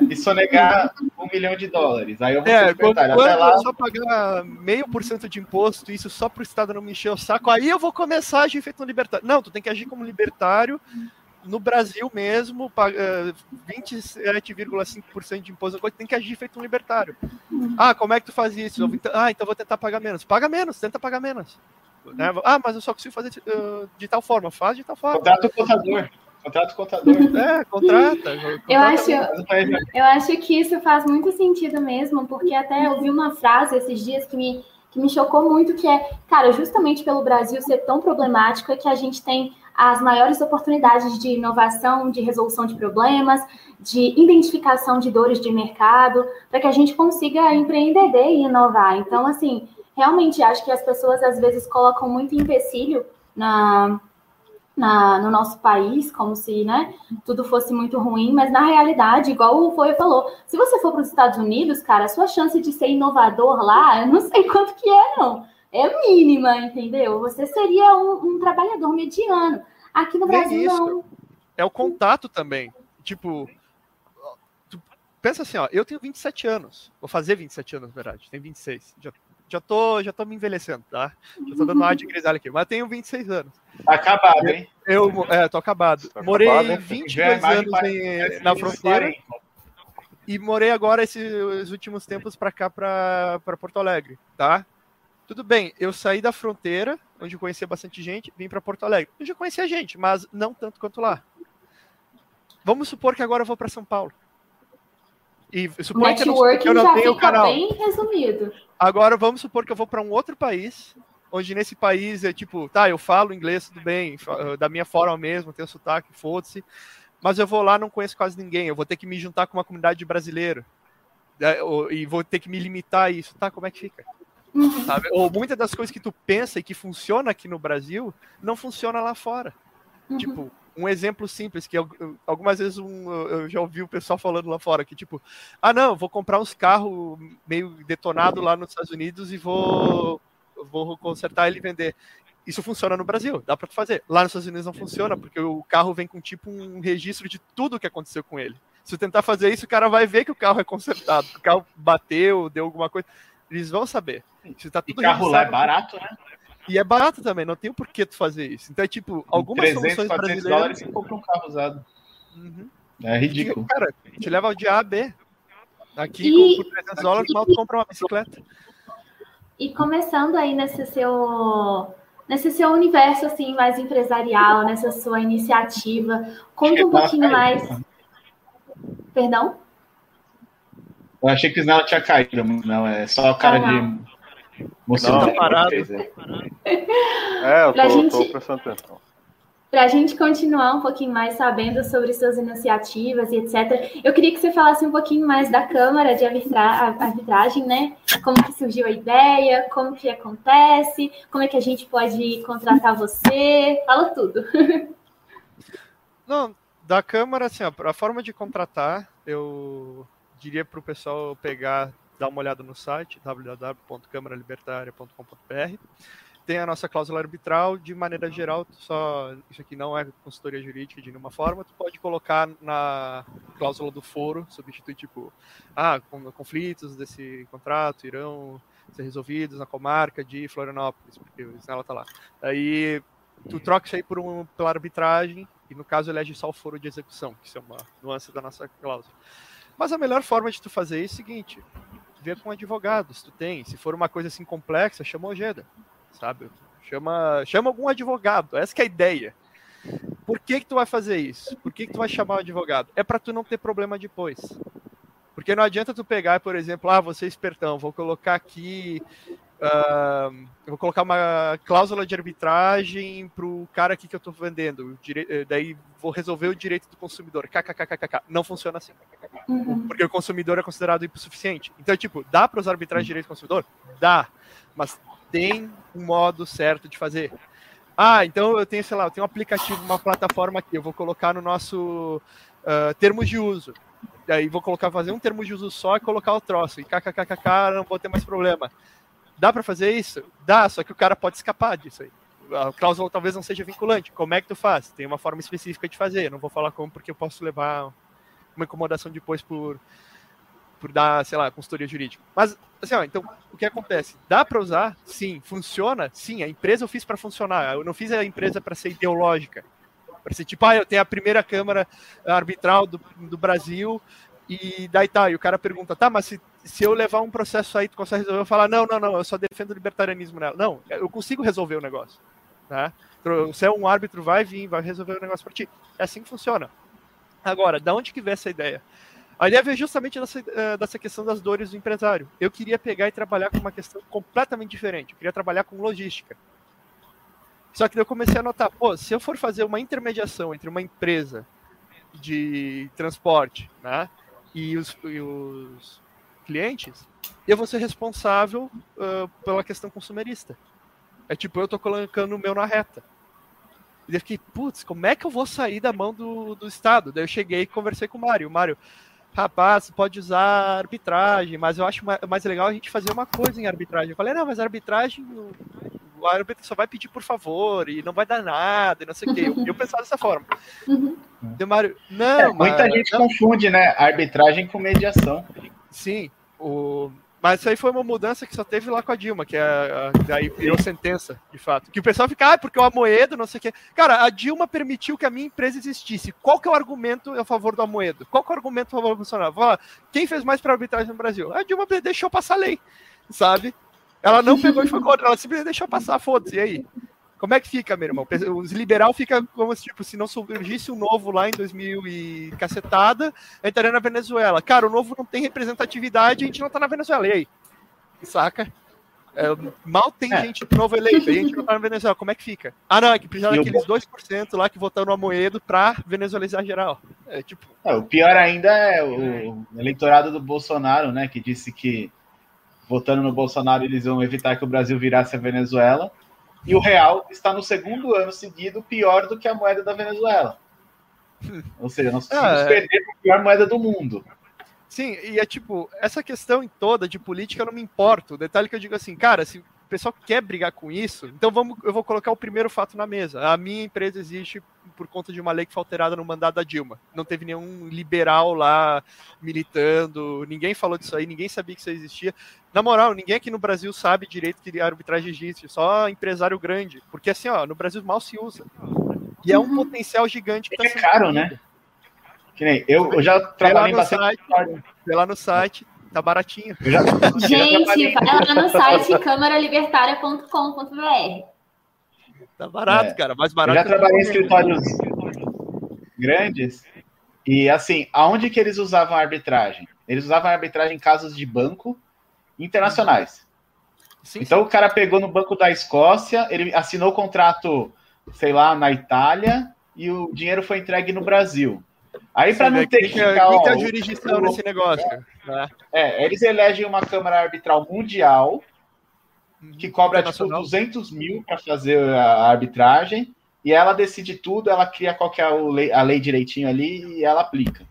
e sonegar um milhão de dólares. Aí eu vou é, ser libertário. Quando, Até lá... eu só pagar meio por cento de imposto, isso só para o Estado não me encher o saco, aí eu vou começar a agir feito um libertário. Não, tu tem que agir como libertário no Brasil mesmo, 27,5% eh, de imposto, tem que agir feito um libertário. Ah, como é que tu faz isso? Ah, então vou tentar pagar menos. Paga menos, tenta pagar menos. Né? Ah, mas eu só consigo fazer de, uh, de tal forma. Faz de tal forma. Contrata o contador. Contrata o contador. É, contrata. eu, acho, eu acho que isso faz muito sentido mesmo, porque até eu vi uma frase esses dias que me, que me chocou muito, que é, cara, justamente pelo Brasil ser tão problemático, é que a gente tem as maiores oportunidades de inovação, de resolução de problemas, de identificação de dores de mercado, para que a gente consiga empreender e inovar. Então, assim, realmente acho que as pessoas às vezes colocam muito empecilho na, na, no nosso país, como se né, tudo fosse muito ruim, mas na realidade, igual o Foi falou, se você for para os Estados Unidos, cara, a sua chance de ser inovador lá, eu não sei quanto que é, não. É mínima, entendeu? Você seria um, um trabalhador mediano. Aqui no Brasil, não. É o contato também. Tipo, pensa assim, ó, eu tenho 27 anos. Vou fazer 27 anos, na verdade. Tenho 26. Já já tô, já tô me envelhecendo, tá? Já tô dando ar de grisalho aqui, mas tenho 26 anos. Tá acabado, hein? Eu, é, tô acabado. Tá morei acabado, 22 anos em, na fronteira. E morei agora esses últimos tempos para cá, para Porto Alegre, tá? Tudo bem, eu saí da fronteira, onde eu conhecia bastante gente, vim para Porto Alegre. Eu já conhecia gente, mas não tanto quanto lá. Vamos supor que agora eu vou para São Paulo. E supor que eu, que eu não tenho canal. bem resumido. Agora vamos supor que eu vou para um outro país, onde nesse país é tipo, tá, eu falo inglês tudo bem, da minha forma mesmo, tenho sotaque, foda-se. Mas eu vou lá, não conheço quase ninguém, eu vou ter que me juntar com uma comunidade de brasileiro. Né, e vou ter que me limitar a isso, tá? Como é que fica? Uhum. Ou muitas das coisas que tu pensa e que funciona aqui no Brasil, não funciona lá fora. Uhum. Tipo, um exemplo simples, que algumas vezes um, eu já ouvi o pessoal falando lá fora, que tipo, ah não, vou comprar uns carros meio detonado lá nos Estados Unidos e vou, vou consertar ele e vender. Isso funciona no Brasil, dá para fazer. Lá nos Estados Unidos não funciona, porque o carro vem com tipo um registro de tudo que aconteceu com ele. Se eu tentar fazer isso, o cara vai ver que o carro é consertado, que o carro bateu, deu alguma coisa. Eles vão saber. Se tá tudo e carro lá é barato, né? E é barato também, não tem o porquê tu fazer isso. Então é tipo, algumas 300, soluções brasileiras... dólares você compra um carro usado. Uhum. É ridículo. E, cara, te leva de A a B. Aqui, e... com 300 dólares, mal tu compra uma bicicleta. E começando aí nesse seu nesse seu universo assim mais empresarial, nessa sua iniciativa, conta um pouquinho mais. Perdão? Eu achei que o Snell tinha caído, não, é só o cara ah, de você não, tá parado. É, eu tô, gente, tô prestando atenção. Para a gente continuar um pouquinho mais sabendo sobre suas iniciativas e etc., eu queria que você falasse um pouquinho mais da Câmara de Arbitragem, né? Como que surgiu a ideia, como que acontece, como é que a gente pode contratar você, fala tudo. Não, da Câmara, assim, a forma de contratar, eu diria para o pessoal pegar dá uma olhada no site www.câmaralibertaria.com.br. Tem a nossa cláusula arbitral, de maneira geral, só isso aqui não é consultoria jurídica de nenhuma forma, tu pode colocar na cláusula do foro, substituir tipo, ah, conflitos desse contrato irão ser resolvidos na comarca de Florianópolis, porque ela tá lá. Aí tu troca isso aí por um, pela arbitragem e no caso elege só o foro de execução, que isso é uma nuance da nossa cláusula. Mas a melhor forma de tu fazer é o seguinte: ver com advogado, se tu tem. Se for uma coisa assim complexa, chama o Ojeda, sabe? Chama, chama algum advogado. Essa é a ideia. Por que que tu vai fazer isso? Por que que tu vai chamar o advogado? É para tu não ter problema depois. Porque não adianta tu pegar, por exemplo, ah, você é espertão, vou colocar aqui Uh, eu vou colocar uma cláusula de arbitragem para o cara aqui que eu estou vendendo. Eh, daí vou resolver o direito do consumidor. KKKKK. Não funciona assim. Uhum. Porque o consumidor é considerado hipossuficiente. Então, tipo, dá para usar arbitragem de direito do consumidor? Dá. Mas tem um modo certo de fazer. Ah, então eu tenho, sei lá, eu tenho um aplicativo, uma plataforma aqui. Eu vou colocar no nosso uh, termos de uso. Daí vou colocar, fazer um termo de uso só e colocar o troço. E kkkk, não vou ter mais problema. Dá para fazer isso? Dá, só que o cara pode escapar disso aí. A cláusula talvez não seja vinculante. Como é que tu faz? Tem uma forma específica de fazer. Eu não vou falar como porque eu posso levar uma incomodação depois por por dar, sei lá, consultoria jurídica. Mas assim, ó, então o que acontece? Dá para usar? Sim. Funciona? Sim. A empresa eu fiz para funcionar. Eu não fiz a empresa para ser ideológica. Para ser tipo, ah, eu tenho a primeira câmara arbitral do, do Brasil e daí tá, e o cara pergunta, tá, mas se, se eu levar um processo aí, tu consegue resolver? Eu falar, não, não, não, eu só defendo o libertarianismo nela. Não, eu consigo resolver o negócio. Tá? Se é um árbitro, vai vir, vai resolver o negócio para ti. É assim que funciona. Agora, da onde que veio essa ideia? A ideia veio justamente dessa, eh, dessa questão das dores do empresário. Eu queria pegar e trabalhar com uma questão completamente diferente. Eu queria trabalhar com logística. Só que eu comecei a notar, pô, se eu for fazer uma intermediação entre uma empresa de transporte, né, e os, e os clientes, eu vou ser responsável uh, pela questão consumerista. É tipo, eu tô colocando o meu na reta. E eu fiquei, putz, como é que eu vou sair da mão do, do Estado? Daí eu cheguei e conversei com o Mário. O Mário, rapaz, pode usar arbitragem, mas eu acho mais legal a gente fazer uma coisa em arbitragem. Eu falei, não, mas arbitragem, o árbitro só vai pedir por favor e não vai dar nada e não sei o quê. Eu, eu pensava dessa forma. Uhum. Mário, não. É, muita mas, gente não. confunde, né? Arbitragem com mediação. Sim. O, Mas isso aí foi uma mudança que só teve lá com a Dilma, que é a, daí virou sentença, de fato. Que o pessoal fica, ah, porque o Amoedo, não sei o quê. Cara, a Dilma permitiu que a minha empresa existisse. Qual que é o argumento a favor do Amoedo? Qual que é o argumento a favor do Bolsonaro? Falar, quem fez mais para arbitragem no Brasil? A Dilma deixou passar a lei, sabe? Ela não pegou e foi contra, ela simplesmente deixou passar, foda-se, e aí? Como é que fica, meu irmão? Os liberal fica como se, tipo, se não surgisse um novo lá em 2000 e cacetada, entraria na Venezuela. Cara, o novo não tem representatividade, a gente não tá na Venezuela. E aí? Saca? É, mal tem é. gente novo eleito, a gente não tá na Venezuela. Como é que fica? Ah, não, é que precisa daqueles 2% lá que votaram no Amoedo pra venezuelizar geral. É tipo. É, o pior ainda é o eleitorado do Bolsonaro, né? Que disse que votando no Bolsonaro eles vão evitar que o Brasil virasse a Venezuela e o real está no segundo ano seguido pior do que a moeda da Venezuela. Ou seja, nós precisamos ah, é... perder a pior moeda do mundo. Sim, e é tipo, essa questão em toda de política eu não me importo. O detalhe que eu digo assim, cara, se pessoal quer brigar com isso, então vamos, eu vou colocar o primeiro fato na mesa. A minha empresa existe por conta de uma lei que foi alterada no mandato da Dilma. Não teve nenhum liberal lá militando, ninguém falou disso aí, ninguém sabia que isso existia. Na moral, ninguém aqui no Brasil sabe direito que a arbitragem existe, só empresário grande. Porque assim, ó, no Brasil mal se usa. E é um uhum. potencial gigante que tá É caro, né? Que nem eu, eu já trabalhei bastante. Site, lá no site, tá baratinho. Já, Gente, vai lá no site câmaralibertaria.com.br. Tá barato, é. cara, mais barato. Eu já trabalhei em escritórios grandes e assim, aonde que eles usavam arbitragem? Eles usavam arbitragem em casos de banco internacionais. Sim, então sim. o cara pegou no banco da Escócia, ele assinou o contrato, sei lá, na Itália e o dinheiro foi entregue no Brasil. Aí para não ter que ficar, muita jurisdição o, nesse negócio. Né? É, eles elegem uma Câmara Arbitral Mundial que cobra tipo 200 mil para fazer a arbitragem e ela decide tudo, ela cria qual é a lei, direitinho ali e ela aplica.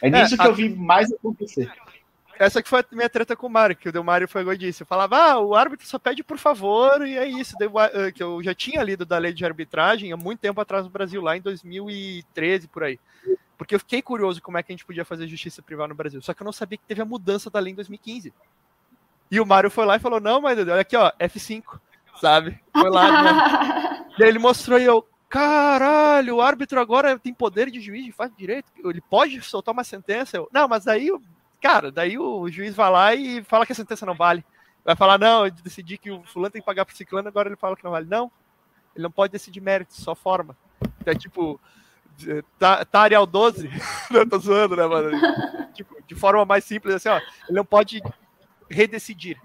É nisso é, que a... eu vi mais acontecer essa que foi a minha treta com o Mário, que o Del Mário foi e disse. Eu falava, ah, o árbitro só pede por favor, e é isso. Eh, que eu já tinha lido da lei de arbitragem há muito tempo atrás no Brasil, lá em 2013, por aí. Porque eu fiquei curioso como é que a gente podia fazer justiça privada no Brasil. Só que eu não sabia que teve a mudança da lei em 2015. E o Mário foi lá e falou: não, mas olha aqui, ó, F5, sabe? Foi lá. Né? e aí ele mostrou e eu, caralho, o árbitro agora tem poder de juiz, faz direito, ele pode soltar uma sentença. Eu, não, mas aí Cara, daí o juiz vai lá e fala que a sentença não vale. Vai falar, não, eu decidi que o fulano tem que pagar pro ciclano, agora ele fala que não vale. Não, ele não pode decidir mérito, só forma. Então, é tipo, tá, tá Arial 12, não tô zoando, né, mano? tipo, de forma mais simples, assim, ó, ele não pode redecidir.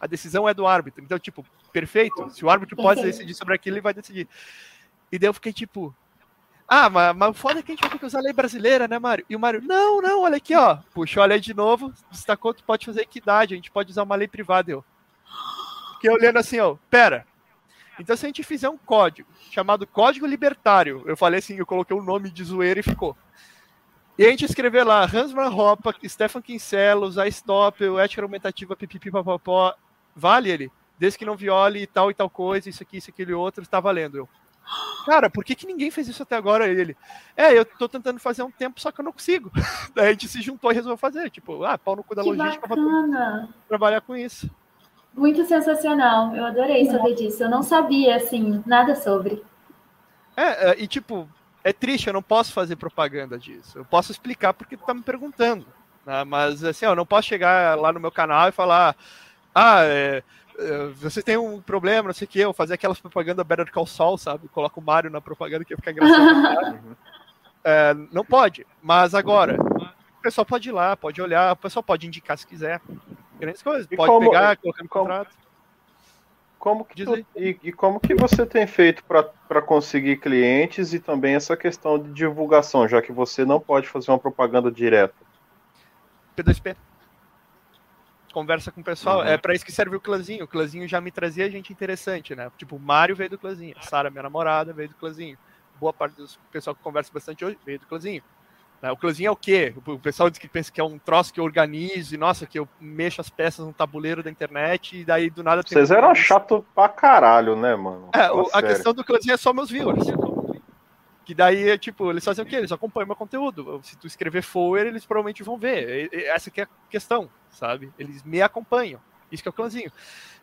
A decisão é do árbitro. Então, tipo, perfeito. Se o árbitro pode decidir sobre aquilo, ele vai decidir. E daí eu fiquei tipo, ah, mas, mas o foda é que a gente vai ter que usar a lei brasileira, né, Mário? E o Mário, não, não, olha aqui, ó. Puxou a lei de novo, destacou que pode fazer equidade, a gente pode usar uma lei privada. Eu fiquei olhando assim, ó, pera. Então, se a gente fizer um código chamado Código Libertário, eu falei assim, eu coloquei o um nome de zoeira e ficou. E a gente escrever lá, Hansman Hoppa, Stefan Kincelos, a Stoppel, ética argumentativa, pipipipapopó, vale ele? Desde que não viole tal e tal coisa, isso aqui, isso, aquilo e outro, está valendo. Eu, Cara, por que, que ninguém fez isso até agora? Ele, é, eu tô tentando fazer um tempo, só que eu não consigo. Daí a gente se juntou e resolveu fazer. Tipo, ah, pau no cu da que logística pra trabalhar com isso. Muito sensacional. Eu adorei saber disso. Eu não sabia, assim, nada sobre. É, é, e tipo, é triste, eu não posso fazer propaganda disso. Eu posso explicar porque tu tá me perguntando. Né? Mas assim, eu não posso chegar lá no meu canal e falar, ah, é, eh, você tem um problema, não sei o que, eu fazer aquelas propaganda Better Call Saul, sabe? Coloca o Mario na propaganda que ia ficar engraçado. é, não pode, mas agora, o pessoal pode ir lá, pode olhar, o pessoal pode indicar se quiser. Grandes coisas, e pode como, pegar, colocar no como, contrato. Como que tu, e, e, como que você tem feito para conseguir clientes e também essa questão de divulgação, já que você não pode fazer uma propaganda direta? P2P conversa com o pessoal. Uhum. É para isso que serve o clãzinho. O clãzinho já me trazia gente interessante, né? Tipo, o Mário veio do clãzinho, a Sara, minha namorada, veio do clãzinho. Boa parte do pessoal que conversa bastante hoje veio do clãzinho. Né? O clãzinho é o quê? O pessoal diz que pensa que é um troço que eu organize, nossa, que eu mexo as peças no tabuleiro da internet e daí do nada. Vocês eram chato pra caralho, né, mano? É, o, a questão do clãzinho é só meus viewers. Que daí é tipo, eles fazem o quê? Eles acompanham meu conteúdo. Se tu escrever forward, eles provavelmente vão ver. Essa que é a questão, sabe? Eles me acompanham. Isso que é o clãzinho.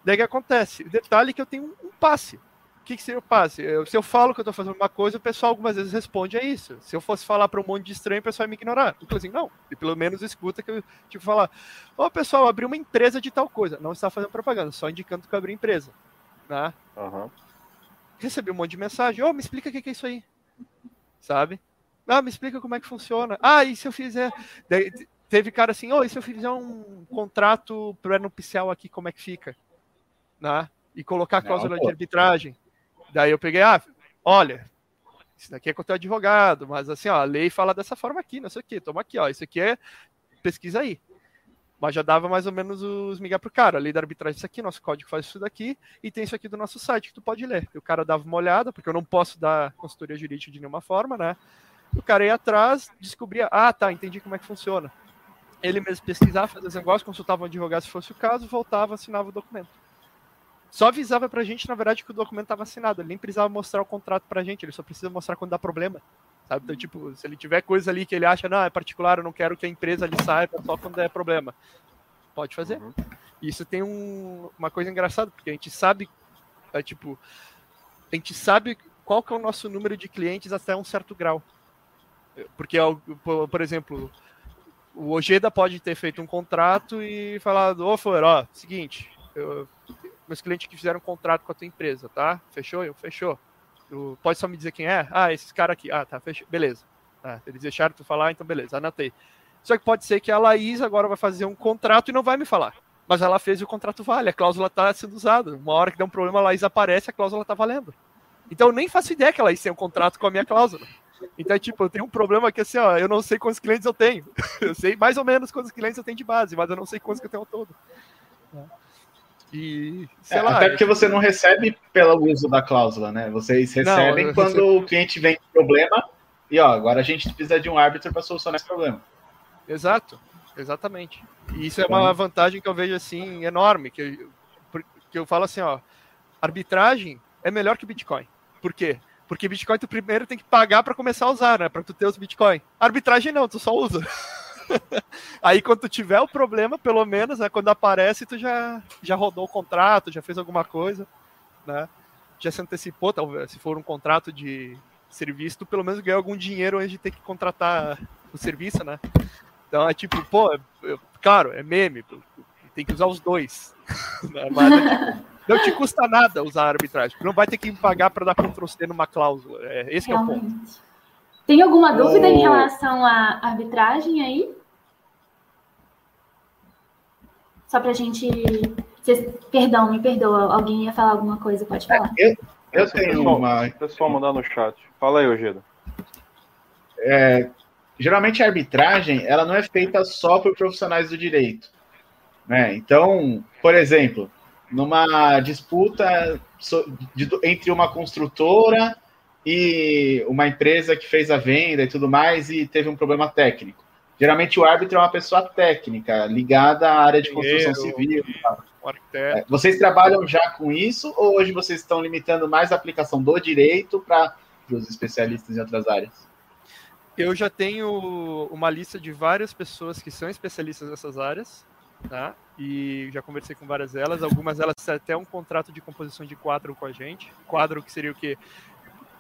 Daí que acontece? O detalhe é que eu tenho um passe. O que, que seria o passe? Eu, se eu falo que eu tô fazendo uma coisa, o pessoal algumas vezes responde a isso. Se eu fosse falar para um monte de estranho, o pessoal ia me ignorar. O clãzinho, não. E pelo menos escuta que eu, tipo, falar: Ô pessoal, abri uma empresa de tal coisa. Não está fazendo propaganda, só indicando que eu abri empresa. Né? Uhum. Recebi um monte de mensagem: Ô, oh, me explica o que, que é isso aí sabe? Ah, me explica como é que funciona. Ah, e se eu fizer. Daí, teve cara assim, oh, e se eu fizer um contrato pré-nupcial aqui, como é que fica? Né? E colocar a cláusula de arbitragem. Daí eu peguei, ah, olha, isso daqui é com o teu advogado, mas assim, ó, a lei fala dessa forma aqui, não sei o que, toma aqui, ó, isso aqui é, pesquisa aí. Mas já dava mais ou menos os migué pro cara. A lei da arbitragem isso aqui, nosso código faz isso daqui, e tem isso aqui do nosso site que tu pode ler. E o cara dava uma olhada, porque eu não posso dar consultoria jurídica de nenhuma forma, né? O cara ia atrás, descobria, ah, tá, entendi como é que funciona. Ele mesmo pesquisava, fazia os negócios, consultava um advogado se fosse o caso, voltava, assinava o documento. Só avisava pra gente, na verdade, que o documento estava assinado. Ele nem precisava mostrar o contrato pra gente, ele só precisa mostrar quando dá problema. Sabe? Então, tipo, se ele tiver coisa ali que ele acha, não, é particular, eu não quero que a empresa ali saiba só quando é problema. Pode fazer. Uhum. Isso tem um, uma coisa engraçada, porque a gente sabe, é, tipo, a gente sabe qual que é o nosso número de clientes até um certo grau. Porque, por exemplo, o Ojeda pode ter feito um contrato e falado, ô, Flor, ó, seguinte, eu, meus clientes que fizeram um contrato com a tua empresa, tá? Fechou? Eu, fechou. Tu pode só me dizer quem é? Ah, esses caras aqui. Ah, tá, fechou. Beleza. Ah, eles deixaram tu falar, então beleza, anotei. Só que pode ser que a Laís agora vai fazer um contrato e não vai me falar. Mas ela fez e o contrato vale, a cláusula está sendo usada. Uma hora que der um problema, a Laís aparece, a cláusula está valendo. Então eu nem faço ideia que a Laís tem um contrato com a minha cláusula. Então, tipo, eu tenho um problema que assim, ó, eu não sei quantos clientes eu tenho. Eu sei mais ou menos quantos clientes eu tenho de base, mas eu não sei quantos que eu tenho ao todo. E, sei é, lá. Até porque você não recebe pelo uso da cláusula, né? Vocês recebem não, quando recebo... o cliente vem com problema e, ó, agora a gente precisa de um árbitro para solucionar esse problema. Exato, exatamente. E isso é uma vantagem que eu vejo assim enorme, que eu, que eu falo assim, ó, arbitragem é melhor que Bitcoin. Por quê? Porque Bitcoin tu primeiro tem que pagar para começar a usar, né? Para tu ter os Bitcoin. Arbitragem não, tu só usa. Aí quando tiver o problema, pelo menos, né, quando aparece, tu já, já rodou o contrato, já fez alguma coisa, né? Já se antecipou, talvez, se for um contrato de serviço, tu pelo menos ganha algum dinheiro antes de ter que contratar o serviço, né? Então é tipo, pô, claro, é meme, tem que usar os dois. Né? Mas é tipo, não te custa nada usar arbitragem, não vai ter que pagar para dar Ctrl C numa cláusula. É, esse é o ponto. Tem alguma dúvida oh. em relação à arbitragem aí? Só para a gente. Vocês... Perdão, me perdoa. Alguém ia falar alguma coisa, pode falar. Eu, eu tenho pessoal, uma. Pessoal mandar no chat. Fala aí, Ojeda. É, geralmente a arbitragem ela não é feita só por profissionais do direito. Né? Então, por exemplo, numa disputa entre uma construtora e uma empresa que fez a venda e tudo mais e teve um problema técnico. Geralmente o árbitro é uma pessoa técnica, ligada à área de construção civil. É, vocês trabalham já com isso ou hoje vocês estão limitando mais a aplicação do direito para os especialistas em outras áreas? Eu já tenho uma lista de várias pessoas que são especialistas nessas áreas, tá? E já conversei com várias delas. Algumas delas têm até um contrato de composição de quadro com a gente. Quadro que seria o quê?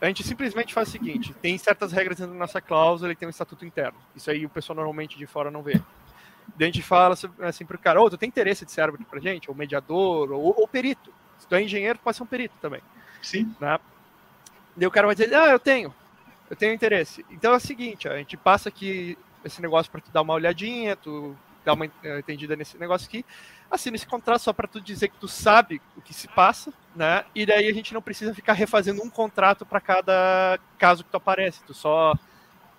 A gente simplesmente faz o seguinte: tem certas regras dentro da nossa cláusula e tem um estatuto interno. Isso aí o pessoal normalmente de fora não vê. Daí a gente fala assim pro cara: Ô, oh, tu tem interesse de ser árbitro pra gente? Ou mediador, ou, ou perito. Se tu é engenheiro, tu pode ser um perito também. Sim. Né? Daí o cara vai dizer: Ah, eu tenho eu tenho interesse. Então é o seguinte, a gente passa aqui esse negócio para tu dar uma olhadinha, tu dar uma eh, entendida nesse negócio aqui, assina esse contrato só para tu dizer que tu sabe o que se passa, né? E daí a gente não precisa ficar refazendo um contrato para cada caso que tu aparece, tu só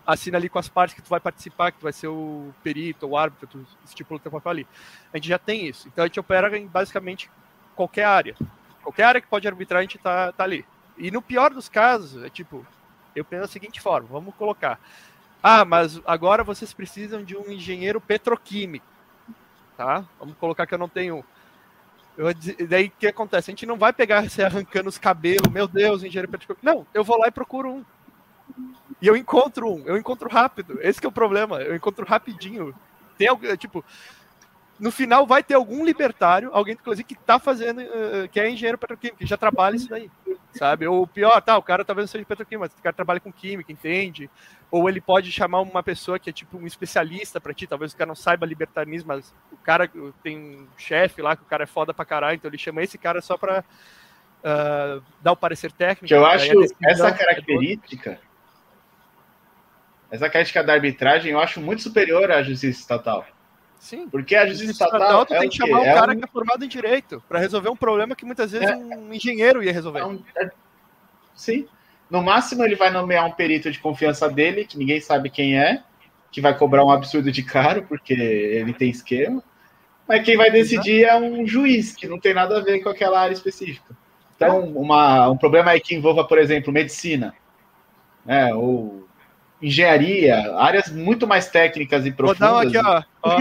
assina ali com as partes que tu vai participar, que tu vai ser o perito, o árbitro, tu estipula o teu papel ali. A gente já tem isso. Então a gente opera em basicamente qualquer área. Qualquer área que pode arbitrar, a gente tá, tá ali. E no pior dos casos, é tipo, eu penso da seguinte forma: vamos colocar. Ah, mas agora vocês precisam de um engenheiro petroquímico. Tá? Vamos colocar que eu não tenho. Eu, daí o que acontece? A gente não vai pegar se arrancando os cabelos, meu Deus, engenheiro petroquímico. Não, eu vou lá e procuro um. E eu encontro um, eu encontro rápido. Esse é o problema, eu encontro rapidinho. Tem algo, tipo, no final vai ter algum libertário, alguém inclusive que tá fazendo, uh, que é engenheiro petroquímico, que já trabalha isso daí, sabe? Ou pior, tá, o cara talvez não seja petroquímico, mas o cara trabalha com química, entende? Ou ele pode chamar uma pessoa que é tipo um especialista para ti, talvez o cara não saiba libertarismo, mas o cara tem um chefe lá que o cara é foda pra caralho, então ele chama esse cara só pra uh, dar o parecer técnico. Que eu acho essa característica, essa característica da arbitragem eu acho muito superior à justiça estatal. Sim. Porque a justiça estatal. é tem que chamar um é cara um... que é formado em direito para resolver um problema que muitas vezes é... um engenheiro ia resolver. É um... É, sim. No máximo, ele vai nomear um perito de confiança dele, que ninguém sabe quem é, que vai cobrar um absurdo de caro, porque ele tem esquema. Mas quem vai decidir é um juiz, que não tem nada a ver com aquela área específica. Então, uma, um problema aí que envolva, por exemplo, medicina, né, ou engenharia, áreas muito mais técnicas e profundas. Vou dar aqui, ó. ó.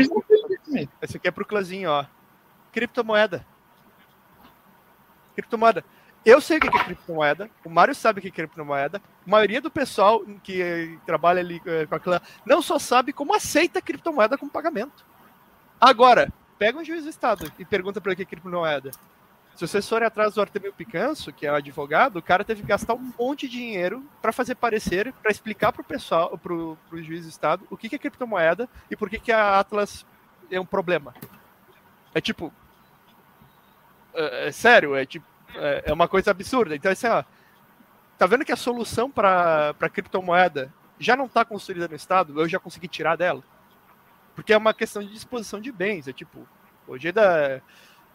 Esse aqui é pro clãzinho, ó. Criptomoeda. Criptomoeda. Eu sei o que é criptomoeda, o Mário sabe o que é criptomoeda, a maioria do pessoal que trabalha ali eh, com a clã não só sabe como aceita criptomoeda como pagamento. Agora, pega um juiz do Estado e pergunta para que é criptomoeda. Se vocês forem atrás do Artemio Picanso, que é o advogado, o cara teve que gastar um monte de dinheiro para fazer parecer, para explicar para o pessoal, para o juiz do Estado, o que, que é criptomoeda e por que, que a Atlas é um problema. É tipo. É, é sério, é tipo. É, é, uma coisa absurda. Então, assim, ó, tá vendo que a solução para criptomoeda já não está construída no Estado, eu já consegui tirar dela. Porque é uma questão de disposição de bens. É tipo, hoje da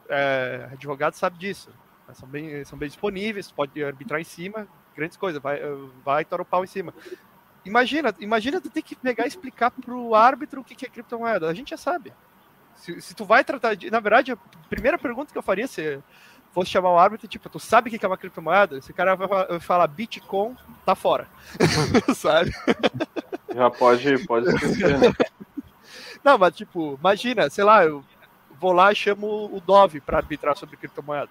é, advogado sabe disso. São bem, são bem disponíveis, pode arbitrar em cima, grandes coisas, vai, vai torar o pau em cima. Imagina, imagina tu ter que pegar e explicar pro árbitro o que é criptomoeda. A gente já sabe. Se, se tu vai tratar de. Na verdade, a primeira pergunta que eu faria se fosse chamar o árbitro, tipo, tu sabe o que é uma criptomoeda? Esse cara vai falar Bitcoin, tá fora. sabe? Já pode, pode esquecer, né? Não, mas tipo, imagina, sei lá, eu vou lá e chamo o Dove para arbitrar sobre criptomoeda.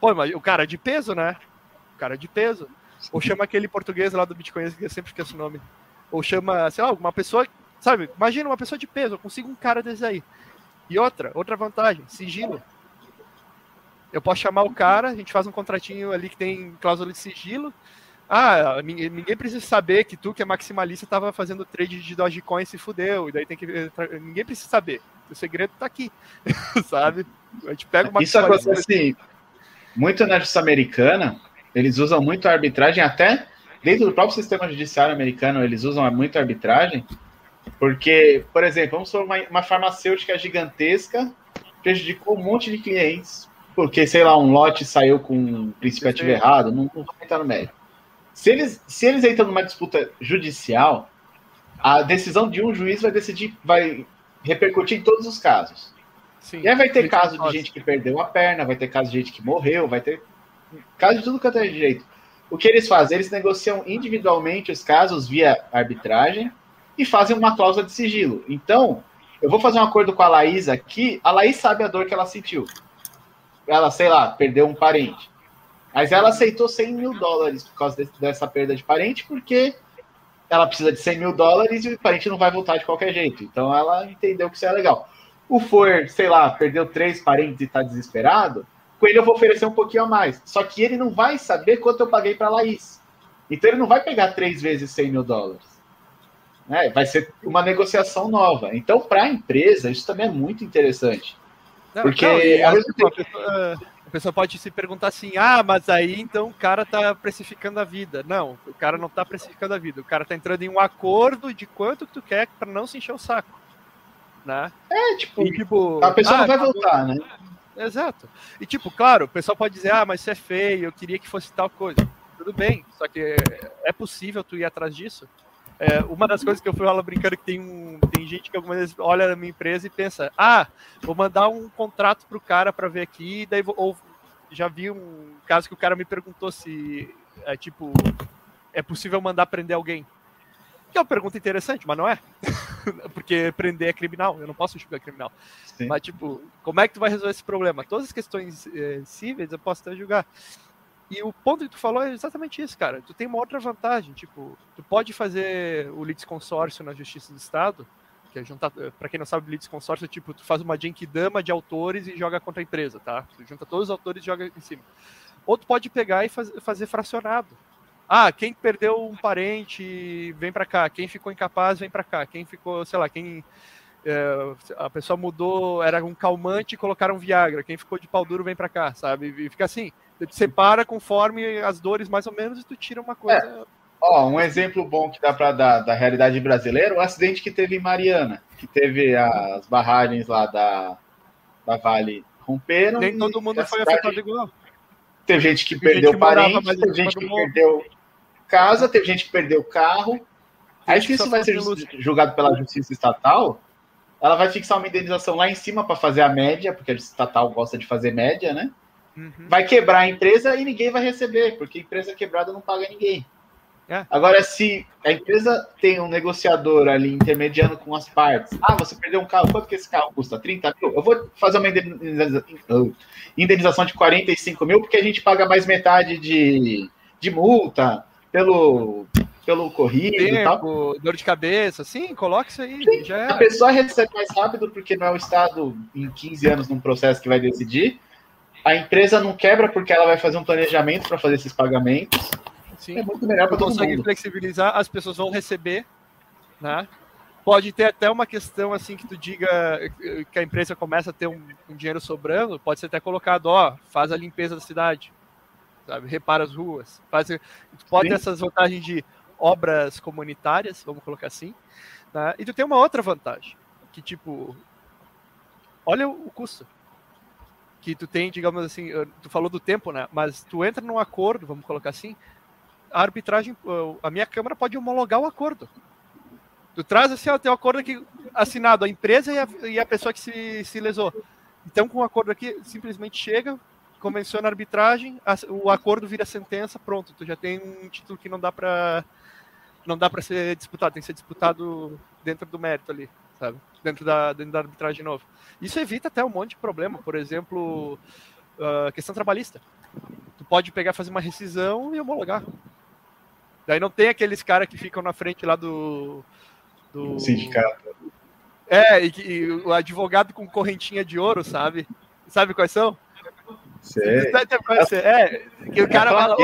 Pô, mas o cara é de peso, né? O cara é de peso. Ou chama aquele português lá do Bitcoin, que eu sempre esqueço o nome. Ou chama, sei lá, uma pessoa, sabe? Imagina uma pessoa de peso, eu consigo um cara desse aí. E outra, outra vantagem, sigilo. Eu posso chamar o cara, a gente faz um contratinho ali que tem cláusula de sigilo. Ah, ninguém, precisa saber que tu, que é maximalista, estava fazendo trade de Dogecoin e se fudeu. E daí tem que. Ninguém precisa saber. O segredo tá aqui, sabe? A gente pega uma Isso acontece muito na justiça americana. Eles usam muito a arbitragem, até dentro do próprio sistema judiciário americano, eles usam muito a arbitragem, porque, por exemplo, vamos supor uma, uma farmacêutica gigantesca prejudicou um monte de clientes, porque, sei lá, um lote saiu com um princípio ativo errado, não, não vou entrar no mérito. Se eles, se eles entram numa disputa judicial, a decisão de um juiz vai decidir, vai repercutir em todos os casos. Sim, e aí vai ter caso de gente que perdeu a perna, vai ter caso de gente que morreu, vai ter caso de tudo que é direito. O que eles fazem? Eles negociam individualmente os casos via arbitragem e fazem uma cláusula de sigilo. Então, eu vou fazer um acordo com a Laís aqui, a Laís sabe a dor que ela sentiu. Ela, sei lá, perdeu um parente. Mas ela aceitou 100 mil dólares por causa dessa perda de parente, porque ela precisa de 100 mil dólares e o parente não vai voltar de qualquer jeito. Então ela entendeu que isso é legal. O For, sei lá, perdeu três parentes e está desesperado, com ele eu vou oferecer um pouquinho a mais. Só que ele não vai saber quanto eu paguei para a Laís. Então ele não vai pegar três vezes 100 mil dólares. Né? Vai ser uma negociação nova. Então, para a empresa, isso também é muito interessante. Não, porque não, ao mesmo tempo, pessoa pode se perguntar assim: ah, mas aí então o cara tá precificando a vida. Não, o cara não tá precificando a vida. O cara tá entrando em um acordo de quanto que tu quer para não se encher o saco. Né? É, tipo, e, tipo a pessoa ah, não vai voltar, né? Exato. E tipo, claro, o pessoal pode dizer: ah, mas isso é feio, eu queria que fosse tal coisa. Tudo bem, só que é possível tu ir atrás disso? É, uma das coisas que eu fui falar brincando que tem, um, tem gente que algumas vezes olha na minha empresa e pensa, ah, vou mandar um contrato pro cara para ver aqui, daí vou, ou já vi um caso que o cara me perguntou se é tipo é possível mandar prender alguém. Que é uma pergunta interessante, mas não é. Porque prender é criminal, eu não posso julgar criminal. Sim. Mas, tipo, como é que tu vai resolver esse problema? Todas as questões é, cíveis eu posso até julgar. E o ponto que tu falou é exatamente isso, cara. Tu tem uma outra vantagem, tipo, tu pode fazer o litisconsórcio na Justiça do Estado, que é juntar, para quem não sabe, litisconsórcio é tipo, tu faz uma genkidama de autores e joga contra a empresa, tá? Tu junta todos os autores e joga em cima. Ou tu pode pegar e faz, fazer fracionado. Ah, quem perdeu um parente, vem para cá. Quem ficou incapaz, vem para cá. Quem ficou, sei lá, quem é, a pessoa mudou, era um calmante e colocaram Viagra. Quem ficou de pau duro vem para cá, sabe? E fica assim. Separa conforme as dores, mais ou menos, e tu tira uma coisa. É. Ó, um exemplo bom que dá para dar da realidade brasileira, o acidente que teve em Mariana, que teve as barragens lá da, da Vale romperam. Nem todo mundo foi afetado igual. Teve gente que teve perdeu gente parente, teve gente que perdeu casa, teve gente que perdeu carro. Aí que isso vai ser julgado pela justiça estatal, ela vai fixar uma indenização lá em cima para fazer a média, porque a estatal gosta de fazer média, né? Uhum. Vai quebrar a empresa e ninguém vai receber, porque empresa quebrada não paga ninguém. É. Agora, se a empresa tem um negociador ali intermediando com as partes, ah, você perdeu um carro, quanto que esse carro custa? 30 mil? Eu vou fazer uma indenização de 45 mil, porque a gente paga mais metade de, de multa pelo pelo corrido Tempo, e tal. Dor de cabeça, sim, coloque isso aí. A pessoa recebe mais rápido porque não é o Estado em 15 anos num processo que vai decidir. A empresa não quebra porque ela vai fazer um planejamento para fazer esses pagamentos. Sim. É muito melhor para todo consegue mundo. flexibilizar, as pessoas vão receber, né? Pode ter até uma questão assim que tu diga que a empresa começa a ter um, um dinheiro sobrando, pode ser até colocado, ó, faz a limpeza da cidade, sabe? Repara as ruas, faz, pode Sim. ter essas vantagens de obras comunitárias, vamos colocar assim. Né? E tu tem uma outra vantagem, que tipo, olha o custo que tu tem, digamos assim, tu falou do tempo, né? Mas tu entra num acordo, vamos colocar assim, a arbitragem, a minha câmara pode homologar o acordo. Tu traz assim, ó, tem um acordo aqui assinado, a empresa e a, e a pessoa que se, se lesou. Então, com o acordo aqui, simplesmente chega, convenciona a arbitragem, o acordo vira sentença, pronto, tu já tem um título que não dá para não dá para ser disputado, tem que ser disputado dentro do mérito ali, sabe? Dentro da, dentro da arbitragem de novo. Isso evita até um monte de problema, por exemplo, uh, questão trabalhista. Tu pode pegar, fazer uma rescisão e homologar. Daí não tem aqueles caras que ficam na frente lá do. do... Sindicato. É, e, e, o advogado com correntinha de ouro, sabe? Sabe quais são? Sei. É, que o cara é fala,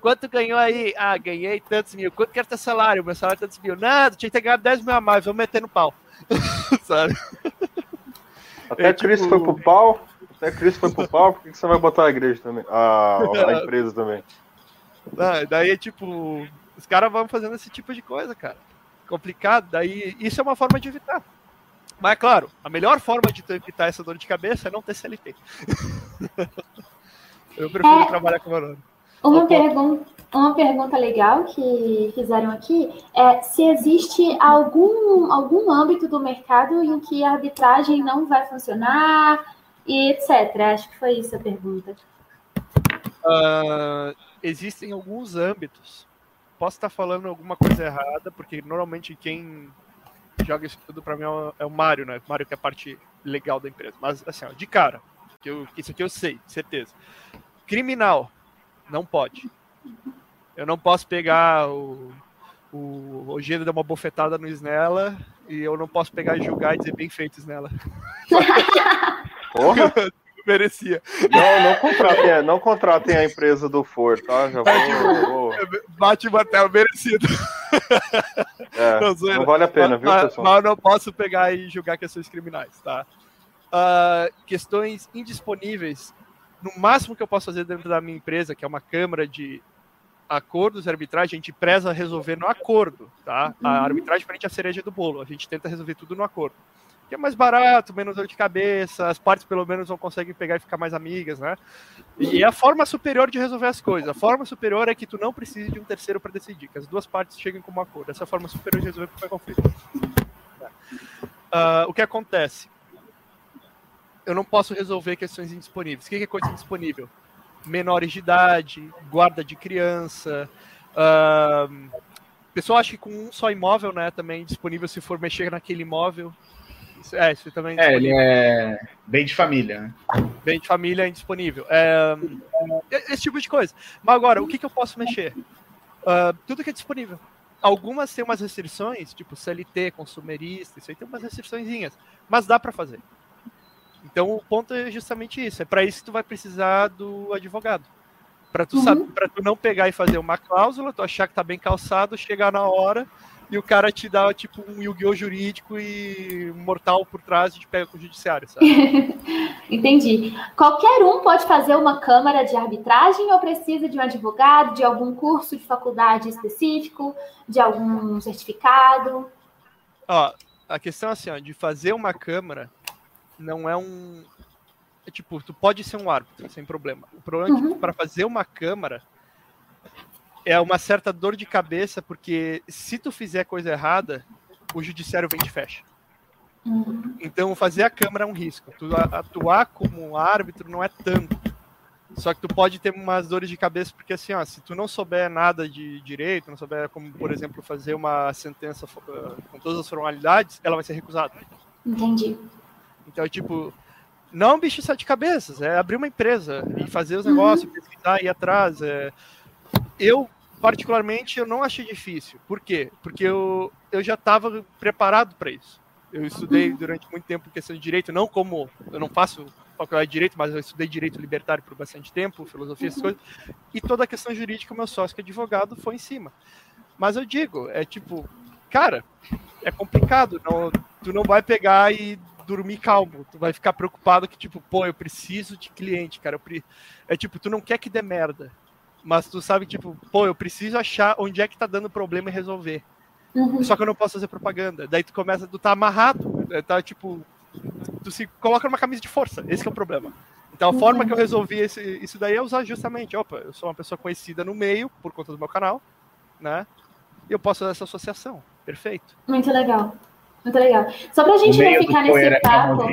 Quanto ganhou aí? Ah, ganhei tantos mil. Quanto que era teu salário? Meu salário é tantos mil. Nada, tinha que ter ganhado 10 mil a mais, vamos meter no pau. Sabe? Até é, Cris tipo... foi pro pau. Até Cris foi pro pau, por que você vai botar a igreja também? A, a empresa também. Ah, daí, tipo, os caras vão fazendo esse tipo de coisa, cara. Complicado. Daí, isso é uma forma de evitar. Mas, é claro, a melhor forma de evitar essa dor de cabeça é não ter CLT. Eu prefiro trabalhar com o nome. Uma, pergunta, uma pergunta legal que fizeram aqui é se existe algum, algum âmbito do mercado em que a arbitragem não vai funcionar e etc. Acho que foi isso a pergunta. Uh, existem alguns âmbitos. Posso estar falando alguma coisa errada, porque normalmente quem joga isso tudo para mim é o Mário, né? O Mário que é a parte legal da empresa. Mas, assim, ó, de cara, que eu, isso aqui eu sei, certeza. Criminal, não pode. Eu não posso pegar o, o Ogeda dar uma bofetada no Snella e eu não posso pegar e julgar e dizer bem feito Snella. Porra! Merecia. Não, não contratem, não contratem a empresa do Ford, tá? Já vou, vou... Bate o martelo, merecido. É, não, não, vale a pena, mas, viu, pessoal? Mas eu não posso pegar e julgar questões criminais, tá? Uh, questões indisponíveis no máximo que eu posso fazer dentro da minha empresa, que é uma câmara de acordos e arbitragem, a gente preza resolver no acordo, tá? A uhum. arbitragem para a gente é a cereja do bolo, a gente tenta resolver tudo no acordo. Que é mais barato, menos dor de cabeça, as partes pelo menos não conseguem pegar e ficar mais amigas, né? E é a forma superior de resolver as coisas. A forma superior é que tu não precise de um terceiro para decidir, que as duas partes cheguem como acordo. Essa é a forma superior de resolver qualquer conflito. Uh, o que acontece? Eu não posso resolver questões indisponíveis. O que é coisa indisponível? Menores de idade, guarda de criança. Uh, pessoal acha que com um só imóvel, né, também é disponível se for mexer naquele imóvel. É, isso também é, é ele é bem de família, né? Bem de família indisponível. É, esse tipo de coisa. Mas agora, o que, que eu posso mexer? Uh, tudo que é disponível. Algumas têm umas restrições, tipo CLT, consumerista, isso aí tem umas restriçõezinhas, mas dá para fazer. Então o ponto é justamente isso. É para isso que tu vai precisar do advogado. Para tu, uhum. tu não pegar e fazer uma cláusula, tu achar que tá bem calçado, chegar na hora e o cara te dá tipo um Yu-Gi-Oh! jurídico e mortal por trás e te pega com o judiciário, sabe? Entendi. Qualquer um pode fazer uma câmara de arbitragem ou precisa de um advogado, de algum curso de faculdade específico, de algum certificado? Ó, a questão é assim, ó, de fazer uma câmara não é um. É, tipo, tu pode ser um árbitro, sem problema. O problema uhum. é que uhum. para fazer uma câmara é uma certa dor de cabeça, porque se tu fizer coisa errada, o judiciário vem e te fecha. Uhum. Então, fazer a câmara é um risco. Tu atuar como árbitro não é tanto. Só que tu pode ter umas dores de cabeça, porque assim, ó, se tu não souber nada de direito, não souber como, por exemplo, fazer uma sentença uh, com todas as formalidades, ela vai ser recusada. Entendi. Então, tipo, não bicho de sete cabeças, é abrir uma empresa e fazer os negócios, uhum. pesquisar, ir atrás. É... Eu, particularmente, eu não achei difícil. Por quê? Porque eu, eu já estava preparado para isso. Eu estudei uhum. durante muito tempo questão de direito, não como eu não faço faculdade de direito, mas eu estudei direito libertário por bastante tempo, filosofia, essas uhum. coisas, e toda a questão jurídica, meu sócio que é advogado foi em cima. Mas eu digo, é tipo, cara, é complicado, não, tu não vai pegar e dormir calmo. Tu vai ficar preocupado que, tipo, pô, eu preciso de cliente, cara. Pre... É tipo, tu não quer que dê merda. Mas tu sabe, tipo, pô, eu preciso achar onde é que tá dando problema e resolver. Uhum. Só que eu não posso fazer propaganda. Daí tu começa, tu tá amarrado. Né? Tá tipo. Tu se coloca numa camisa de força. Esse é o problema. Então a uhum. forma que eu resolvi esse, isso daí é usar justamente, opa, eu sou uma pessoa conhecida no meio, por conta do meu canal, né? E eu posso fazer essa associação. Perfeito. Muito legal. Muito legal. Só pra gente não ficar nesse é papo.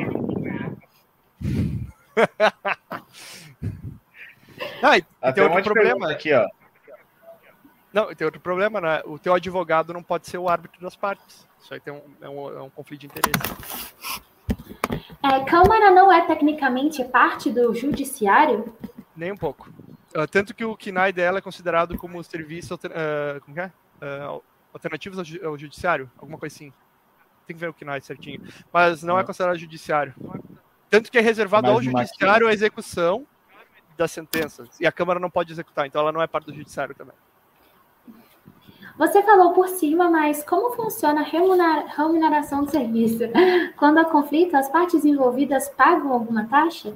ah, e, e tem outro problema aqui, ó. Não, tem outro problema, né? O teu advogado não pode ser o árbitro das partes. Isso aí tem um, é, um, é um conflito de interesse. É, Câmara não é tecnicamente parte do judiciário? Nem um pouco. Uh, tanto que o KNAI dela é considerado como serviço uh, como é? Uh, alternativos ao, ao judiciário, alguma coisa assim tem que ver o que não é certinho. Mas não é considerado judiciário. Tanto que é reservado ao judiciário a execução das sentenças. E a Câmara não pode executar, então ela não é parte do judiciário também. Você falou por cima, mas como funciona a remuneração do serviço? Quando há conflito, as partes envolvidas pagam alguma taxa?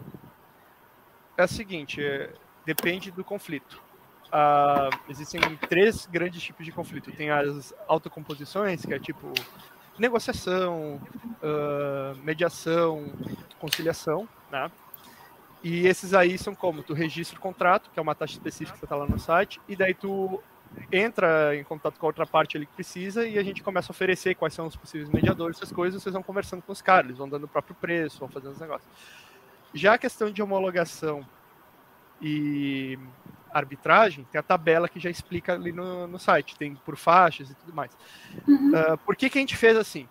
É o seguinte, é, depende do conflito. Uh, existem três grandes tipos de conflito. Tem as autocomposições, que é tipo negociação, uh, mediação, conciliação, né? E esses aí são como? Tu registra o contrato, que é uma taxa específica que está lá no site, e daí tu entra em contato com a outra parte ali que precisa e a gente começa a oferecer quais são os possíveis mediadores, essas coisas, vocês vão conversando com os caras, eles vão dando o próprio preço, vão fazendo os negócios. Já a questão de homologação e arbitragem, tem a tabela que já explica ali no, no site, tem por faixas e tudo mais. Uhum. Uh, por que, que a gente fez assim?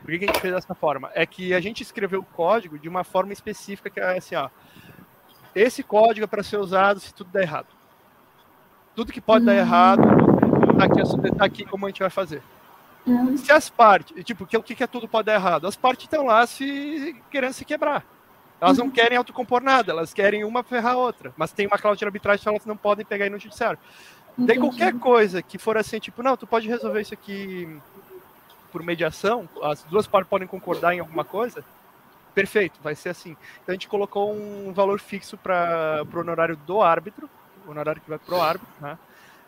Por que, que a gente fez dessa forma? É que a gente escreveu o código de uma forma específica, que é assim, ó, esse código é para ser usado se tudo der errado. Tudo que pode uhum. dar errado, tá aqui, tá aqui como a gente vai fazer. Uhum. Se as partes, tipo, o que, que é tudo pode dar errado? As partes estão lá se querendo se quebrar. Elas não querem autocompor nada, elas querem uma ferrar a outra. Mas tem uma cláusula de arbitragem que elas não podem pegar aí no judiciário. Entendi. Daí qualquer coisa que for assim, tipo, não, tu pode resolver isso aqui por mediação, as duas partes podem concordar em alguma coisa, perfeito, vai ser assim. Então a gente colocou um valor fixo para o honorário do árbitro, o honorário que vai pro árbitro, né,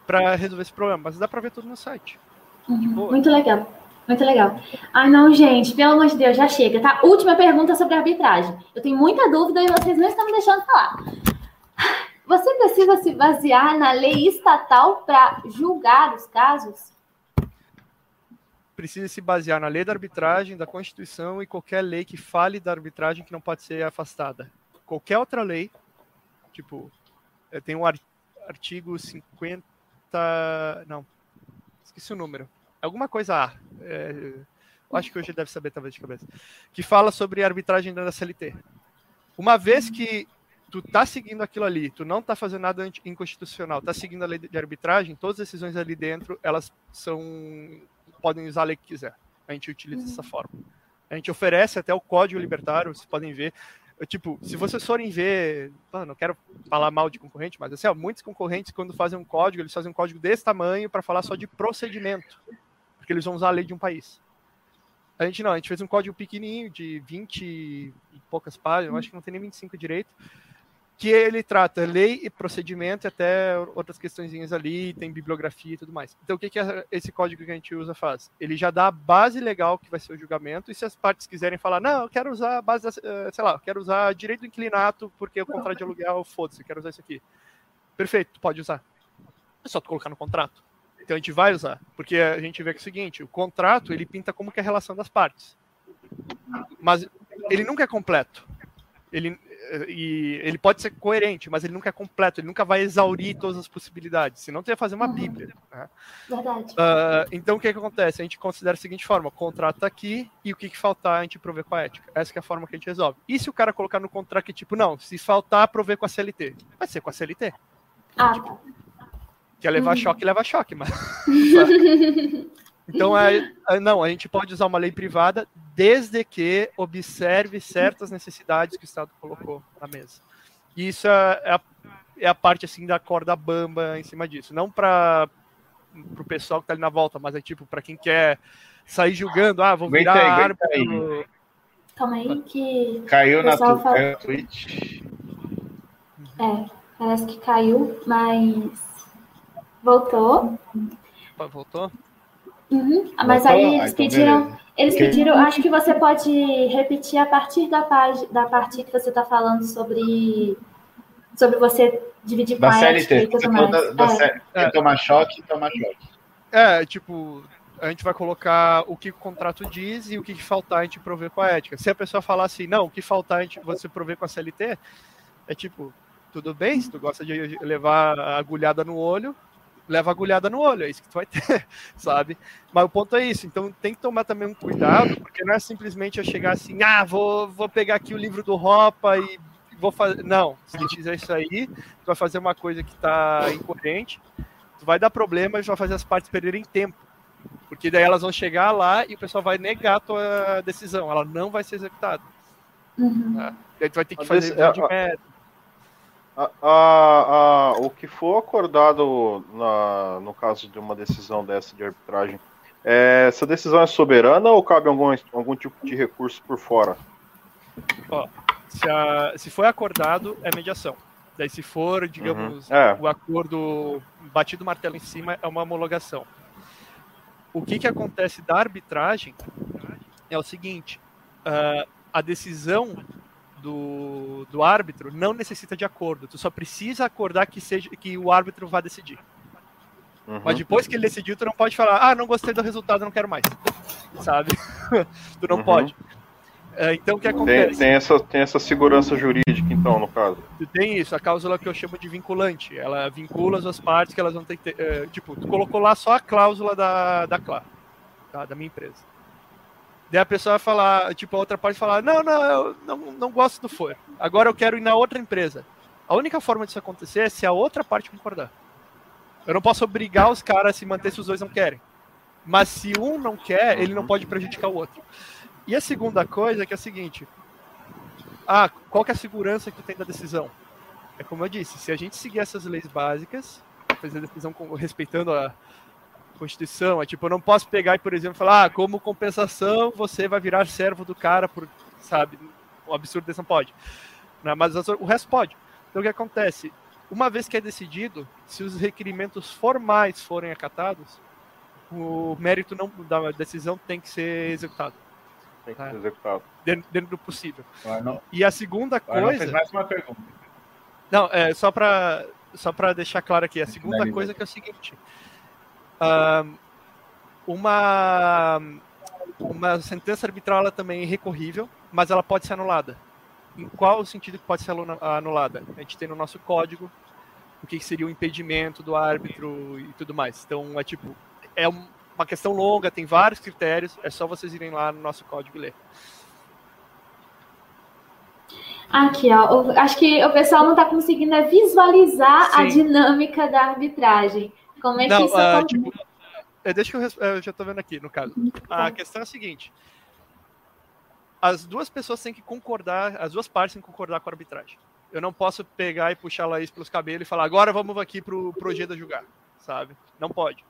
para resolver esse problema. Mas dá para ver tudo no site. Uhum, muito legal. Muito legal. Ai, não, gente, pelo amor de Deus, já chega, tá? Última pergunta sobre arbitragem. Eu tenho muita dúvida e vocês não estão me deixando falar. Você precisa se basear na lei estatal para julgar os casos? Precisa se basear na lei da arbitragem, da Constituição e qualquer lei que fale da arbitragem que não pode ser afastada. Qualquer outra lei, tipo, tem um artigo 50. Não, esqueci o número alguma coisa A. É, acho que hoje ele deve saber talvez de cabeça, que fala sobre arbitragem da CLT. Uma vez que tu tá seguindo aquilo ali, tu não tá fazendo nada inconstitucional, tá seguindo a lei de arbitragem, todas as decisões ali dentro, elas são podem usar a lei que quiser. A gente utiliza dessa forma. A gente oferece até o código libertário, vocês podem ver. Tipo, se vocês forem ver, não quero falar mal de concorrente, mas assim, ó, muitos concorrentes, quando fazem um código, eles fazem um código desse tamanho para falar só de procedimento, porque eles vão usar a lei de um país. A gente não, a gente fez um código pequenininho, de 20 e poucas páginas, acho que não tem nem 25 direito, que ele trata lei e procedimento e até outras questões ali, tem bibliografia e tudo mais. Então, o que, que esse código que a gente usa faz? Ele já dá a base legal que vai ser o julgamento, e se as partes quiserem falar, não, eu quero usar a base, eh, sei lá, eu quero usar direito do inclinato porque o contrato de aluguel, foda-se, quero usar isso aqui. Perfeito, pode usar. É só tu colocar no contrato. Então a gente vai usar, porque a gente vê que é o seguinte, o contrato, ele pinta como que é a relação das partes. Mas ele nunca é completo. Ele, e ele pode ser coerente, mas ele nunca é completo, ele nunca vai exaurir todas as possibilidades, senão tu ia fazer uma uhum. bíblia. Né? Verdade. Uh, então o que, que acontece? A gente considera a seguinte forma: o contrato tá aqui e o que, que faltar a gente prover com a ética. Essa é a forma que a gente resolve. E se o cara colocar no contrato que, tipo, não, se faltar, prover com a CLT? Vai ser com a CLT. Ah, tá. Quer levar uhum. choque, leva choque, mas. Então, é, é, não, a gente pode usar uma lei privada desde que observe certas necessidades que o Estado colocou na mesa. E isso é, é a, é a parte assim da corda bamba em cima disso. Não para o pessoal que está ali na volta, mas é tipo para quem quer sair julgando, ah, vou virar aí, árbitro. Calma aí que. Caiu na tu, fala... Twitch. É, parece que caiu, mas voltou. Voltou? Uhum. Mas aí eles pediram, eles pediram, acho que você pode repetir a partir da, página, da parte que você está falando sobre, sobre você dividir da com a CLT, e tudo mais. Da, da é. é. Tomar choque, tomar choque. É, tipo, a gente vai colocar o que o contrato diz e o que faltar a gente prover com a ética. Se a pessoa falar assim, não, o que faltar a gente, você prover com a CLT, é tipo, tudo bem, se tu gosta de levar a agulhada no olho, leva agulhada no olho, é isso que tu vai ter, sabe? Mas o ponto é isso, então tem que tomar também um cuidado, porque não é simplesmente eu chegar assim, ah, vou, vou pegar aqui o livro do Ropa e vou fazer. Não, se tu fizer isso aí, tu vai fazer uma coisa que tá incoerente, tu vai dar problema e vai fazer as partes perderem tempo. Porque daí elas vão chegar lá e o pessoal vai negar a tua decisão, ela não vai ser executada. Uhum. Tá? Daí tu vai ter que fazer é, de método. A, a, o que for acordado na, no caso de uma decisão dessa de arbitragem, é, essa decisão é soberana ou cabe algum, algum tipo de recurso por fora? Ó, se, a, se foi acordado, é mediação. Daí, se for, digamos, uhum. é. o acordo batido martelo em cima, é uma homologação. O que, que acontece da arbitragem é o seguinte: uh, a decisão do, do árbitro não necessita de acordo. Tu só precisa acordar que, seja, que o árbitro vá decidir. Uhum. Mas depois que ele decidiu, tu não pode falar, ah, não gostei do resultado, não quero mais. Sabe? tu não uhum. pode. É, então o que acontece? Tem, tem, essa, tem essa segurança jurídica, então, no caso. Tem isso, a cláusula que eu chamo de vinculante. Ela vincula as duas partes que elas vão ter que ter. É, tipo, tu colocou lá só a cláusula da, da CLA, tá, da minha empresa. Daí a pessoa vai falar, tipo, a outra parte falar, não, não, eu não, não gosto do for. Agora eu quero ir na outra empresa. A única forma disso acontecer é se a outra parte concordar. Eu não posso obrigar os caras a se manter se os dois não querem. Mas se um não quer, ele não pode prejudicar o outro. E a segunda coisa é que é a seguinte. Ah, qual que é a segurança que tu tem da decisão? É como eu disse, se a gente seguir essas leis básicas, fazer a decisão respeitando a, Constituição. É tipo, eu não posso pegar e, por exemplo, falar, ah, como compensação você vai virar servo do cara por, sabe, um absurdo desse não pode. Não, mas o resto pode. Então o que acontece? Uma vez que é decidido, se os requerimentos formais forem acatados, o mérito não, da decisão tem que ser executado. Tem que ser tá? executado. Dentro, dentro do possível. E a segunda coisa. mais uma pergunta. Não, é só para só para deixar claro aqui, a segunda coisa que é o seguinte: uma, uma sentença arbitral ela também é recorrível, mas ela pode ser anulada. Em qual sentido que pode ser anulada? A gente tem no nosso código o que seria o impedimento do árbitro e tudo mais. Então, é tipo, é um, uma questão longa, tem vários critérios, é só vocês irem lá no nosso código e ler. Aqui, ó, acho que o pessoal não está conseguindo é visualizar Sim. a dinâmica da arbitragem. Como é que não, isso uh, tipo, é, Deixa eu, eu já estou vendo aqui, no caso. A questão é a seguinte: as duas pessoas têm que concordar, as duas partes têm que concordar com a arbitragem. Eu não posso pegar e puxar a Laís pelos cabelos e falar, agora vamos aqui pro Projeda julgar, sabe? Não pode.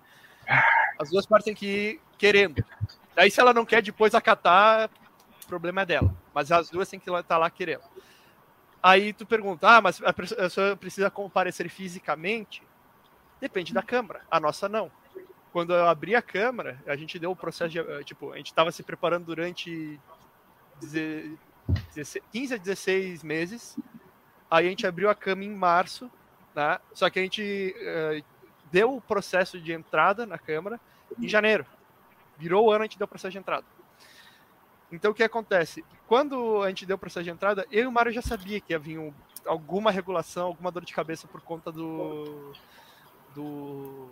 As duas partes têm que ir querendo. Daí, se ela não quer depois acatar, o problema é dela. Mas as duas têm que estar tá lá querendo. Aí tu pergunta, ah, mas a pessoa precisa comparecer fisicamente? Depende da Câmara. A nossa não. Quando eu abri a Câmara, a gente deu o processo de. Eh, tipo, a gente estava se preparando durante 15 a 16 meses. Aí a gente abriu a Câmara em março, né? Só que a gente uh, deu o processo de entrada na Câmara em janeiro. Virou o ano, a gente deu o processo de entrada. Então o que acontece? Quando a gente deu o processo de entrada, eu e o Mário já sabia que ia vir um, alguma regulação, alguma dor de cabeça por conta do. Do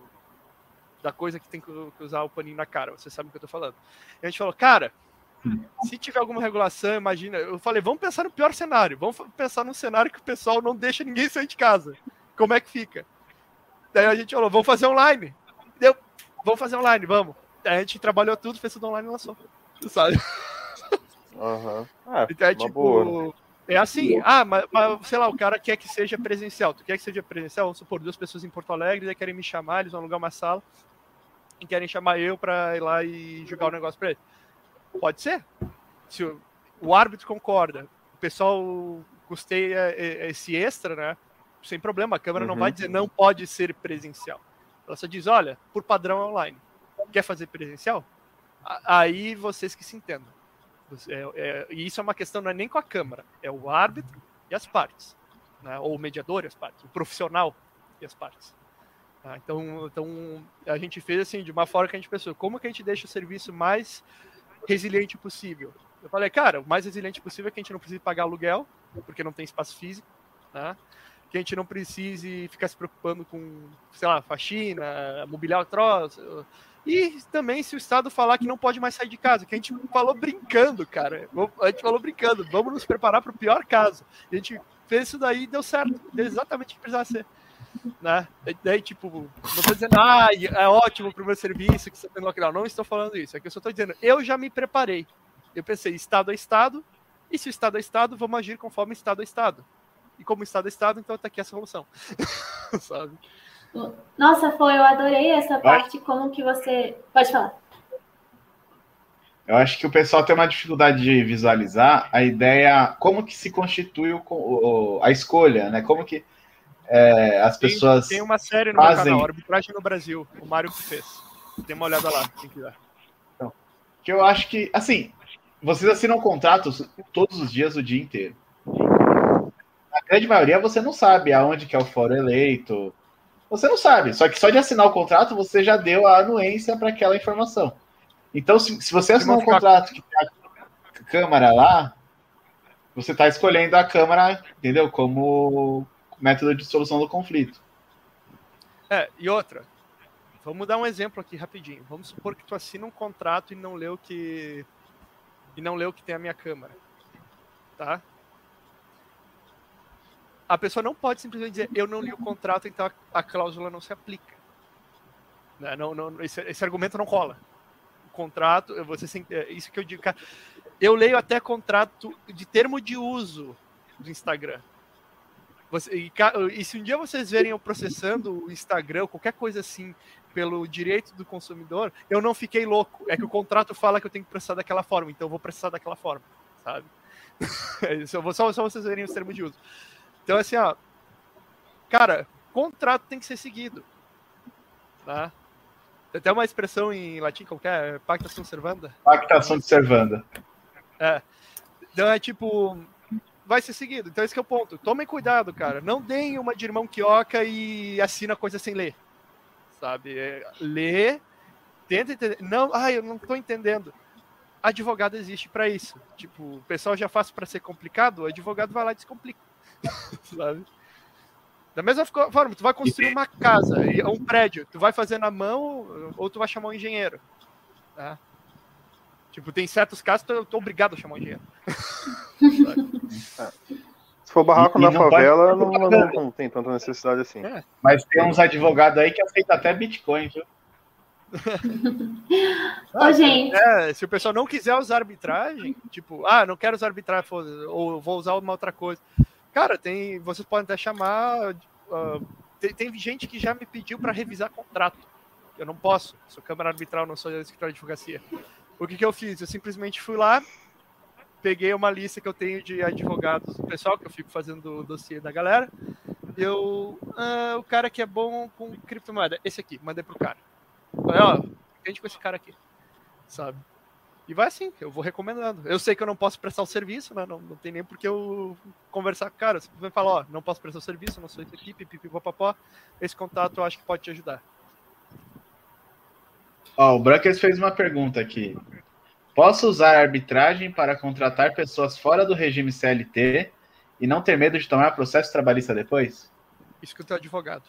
da coisa que tem que usar o paninho na cara. Você sabe o que eu tô falando. E a gente falou, cara, se tiver alguma regulação, imagina. Eu falei, vamos pensar no pior cenário. Vamos pensar num cenário que o pessoal não deixa ninguém sair de casa. Como é que fica? Daí a gente falou, vamos fazer online. Deu, vamos fazer online, vamos. Daí a gente trabalhou tudo, fez tudo online e lançou. Sabe? Uhum. É, então é tipo. Boa. É assim, ah, mas, mas, sei lá, o cara quer que seja presencial. Tu quer que seja presencial? Vamos supor, duas pessoas em Porto Alegre, daí querem me chamar, eles vão alugar uma sala e querem chamar eu pra ir lá e jogar o negócio pra eles. Pode ser. Se o, o árbitro concorda, o pessoal custeia esse extra, né? Sem problema, a Câmara uhum. não vai dizer não pode ser presencial. Ela só diz, olha, por padrão é online. Quer fazer presencial? Aí vocês que se entendam. É, é, e isso é uma questão não é nem com a Câmara, é o árbitro e as partes, né? ou o mediador e as partes, o profissional e as partes. Tá? Então, então a gente fez assim de uma forma que a gente pensou, como que a gente deixa o serviço mais resiliente possível? Eu falei, cara, o mais resiliente possível é que a gente não precise pagar aluguel, porque não tem espaço físico, né? que a gente não precise ficar se preocupando com, sei lá, faxina, mobiliar o troço, e também se o Estado falar que não pode mais sair de casa, que a gente falou brincando, cara. A gente falou brincando, vamos nos preparar para o pior caso. A gente fez isso daí e deu certo. Deu exatamente o que precisava ser. Né? Daí, tipo, não estou dizendo, ah, é ótimo para o meu serviço que você tem lockdown. Não estou falando isso. É que eu só estou dizendo, eu já me preparei. Eu pensei, Estado é Estado, e se o Estado é Estado, vamos agir conforme Estado é Estado. E como Estado é Estado, então está aqui a solução. Sabe? Nossa, foi, eu adorei essa parte, como que você. Pode falar. Eu acho que o pessoal tem uma dificuldade de visualizar a ideia, como que se constitui o, o a escolha, né? Como que é, as pessoas. Tem, tem uma série no fazem... meu canal, Arbitragem no Brasil, o Mário que fez. Tem uma olhada lá, quem quiser. Então, que eu acho que, assim, vocês assinam contratos todos os dias, o dia inteiro. Na grande maioria, você não sabe aonde que é o fórum eleito, você não sabe. Só que só de assinar o contrato, você já deu a anuência para aquela informação. Então, se, se você assinar um contrato que tem a Câmara lá, você está escolhendo a Câmara, entendeu? Como método de solução do conflito. É, e outra. Vamos dar um exemplo aqui rapidinho. Vamos supor que tu assina um contrato e não lê o que e não lê o que tem a minha câmara, tá? A pessoa não pode simplesmente dizer eu não li o contrato, então a, a cláusula não se aplica. Né, não, não, esse, esse, argumento não rola. O contrato, você é isso que eu digo, cara, eu leio até contrato de termo de uso do Instagram. Você, e, e, se um dia vocês verem eu processando o Instagram, qualquer coisa assim, pelo direito do consumidor, eu não fiquei louco. É que o contrato fala que eu tenho que processar daquela forma, então eu vou processar daquela forma, sabe? É só, só vocês verem os termos de uso. Então, assim, ó, cara, contrato tem que ser seguido. Tá? Tem até uma expressão em latim qualquer, pacta sunt servanda. Pacta sunt servanda. É. Então é tipo, vai ser seguido. Então esse é o ponto. Tomem cuidado, cara. Não deem uma de irmão quioca e assina coisa sem ler. Sabe? É, lê, tenta entender. Não, ah, eu não tô entendendo. Advogado existe para isso. Tipo, o pessoal já faz para ser complicado, o advogado vai lá e descomplica. sabe? Da mesma forma, tu vai construir uma casa, um prédio, tu vai fazer na mão ou tu vai chamar um engenheiro. Tá? Tipo, tem certos casos que eu tô obrigado a chamar um engenheiro. Se for barraco e, na favela, não, não, não, não, tem tanta necessidade assim. É. Mas tem uns advogados aí que aceitam até Bitcoin, viu? Ô, gente. É, se o pessoal não quiser usar arbitragem, tipo, ah, não quero usar arbitragem, ou vou usar uma outra coisa. Cara, tem. Vocês podem até chamar. Uh, tem, tem, gente que já me pediu para revisar contrato. Eu não posso. Sou câmara arbitral, não sou escritório de advocacia. O que, que eu fiz? Eu simplesmente fui lá, peguei uma lista que eu tenho de advogados do pessoal, que eu fico fazendo o dossiê da galera. Eu. Uh, o cara que é bom com criptomoeda, esse aqui, mandei pro cara. Falei, ó, entende com esse cara aqui, sabe? E vai assim, eu vou recomendando. Eu sei que eu não posso prestar o serviço, né? Não, não tem nem porque eu conversar com o cara. Você vai falar, ó, não posso prestar o serviço, não sou essa equipe, pipipopopó. Esse contato eu acho que pode te ajudar. Ó, o Brackers fez uma pergunta aqui. Posso usar arbitragem para contratar pessoas fora do regime CLT e não ter medo de tomar processo trabalhista depois? Isso que o teu advogado.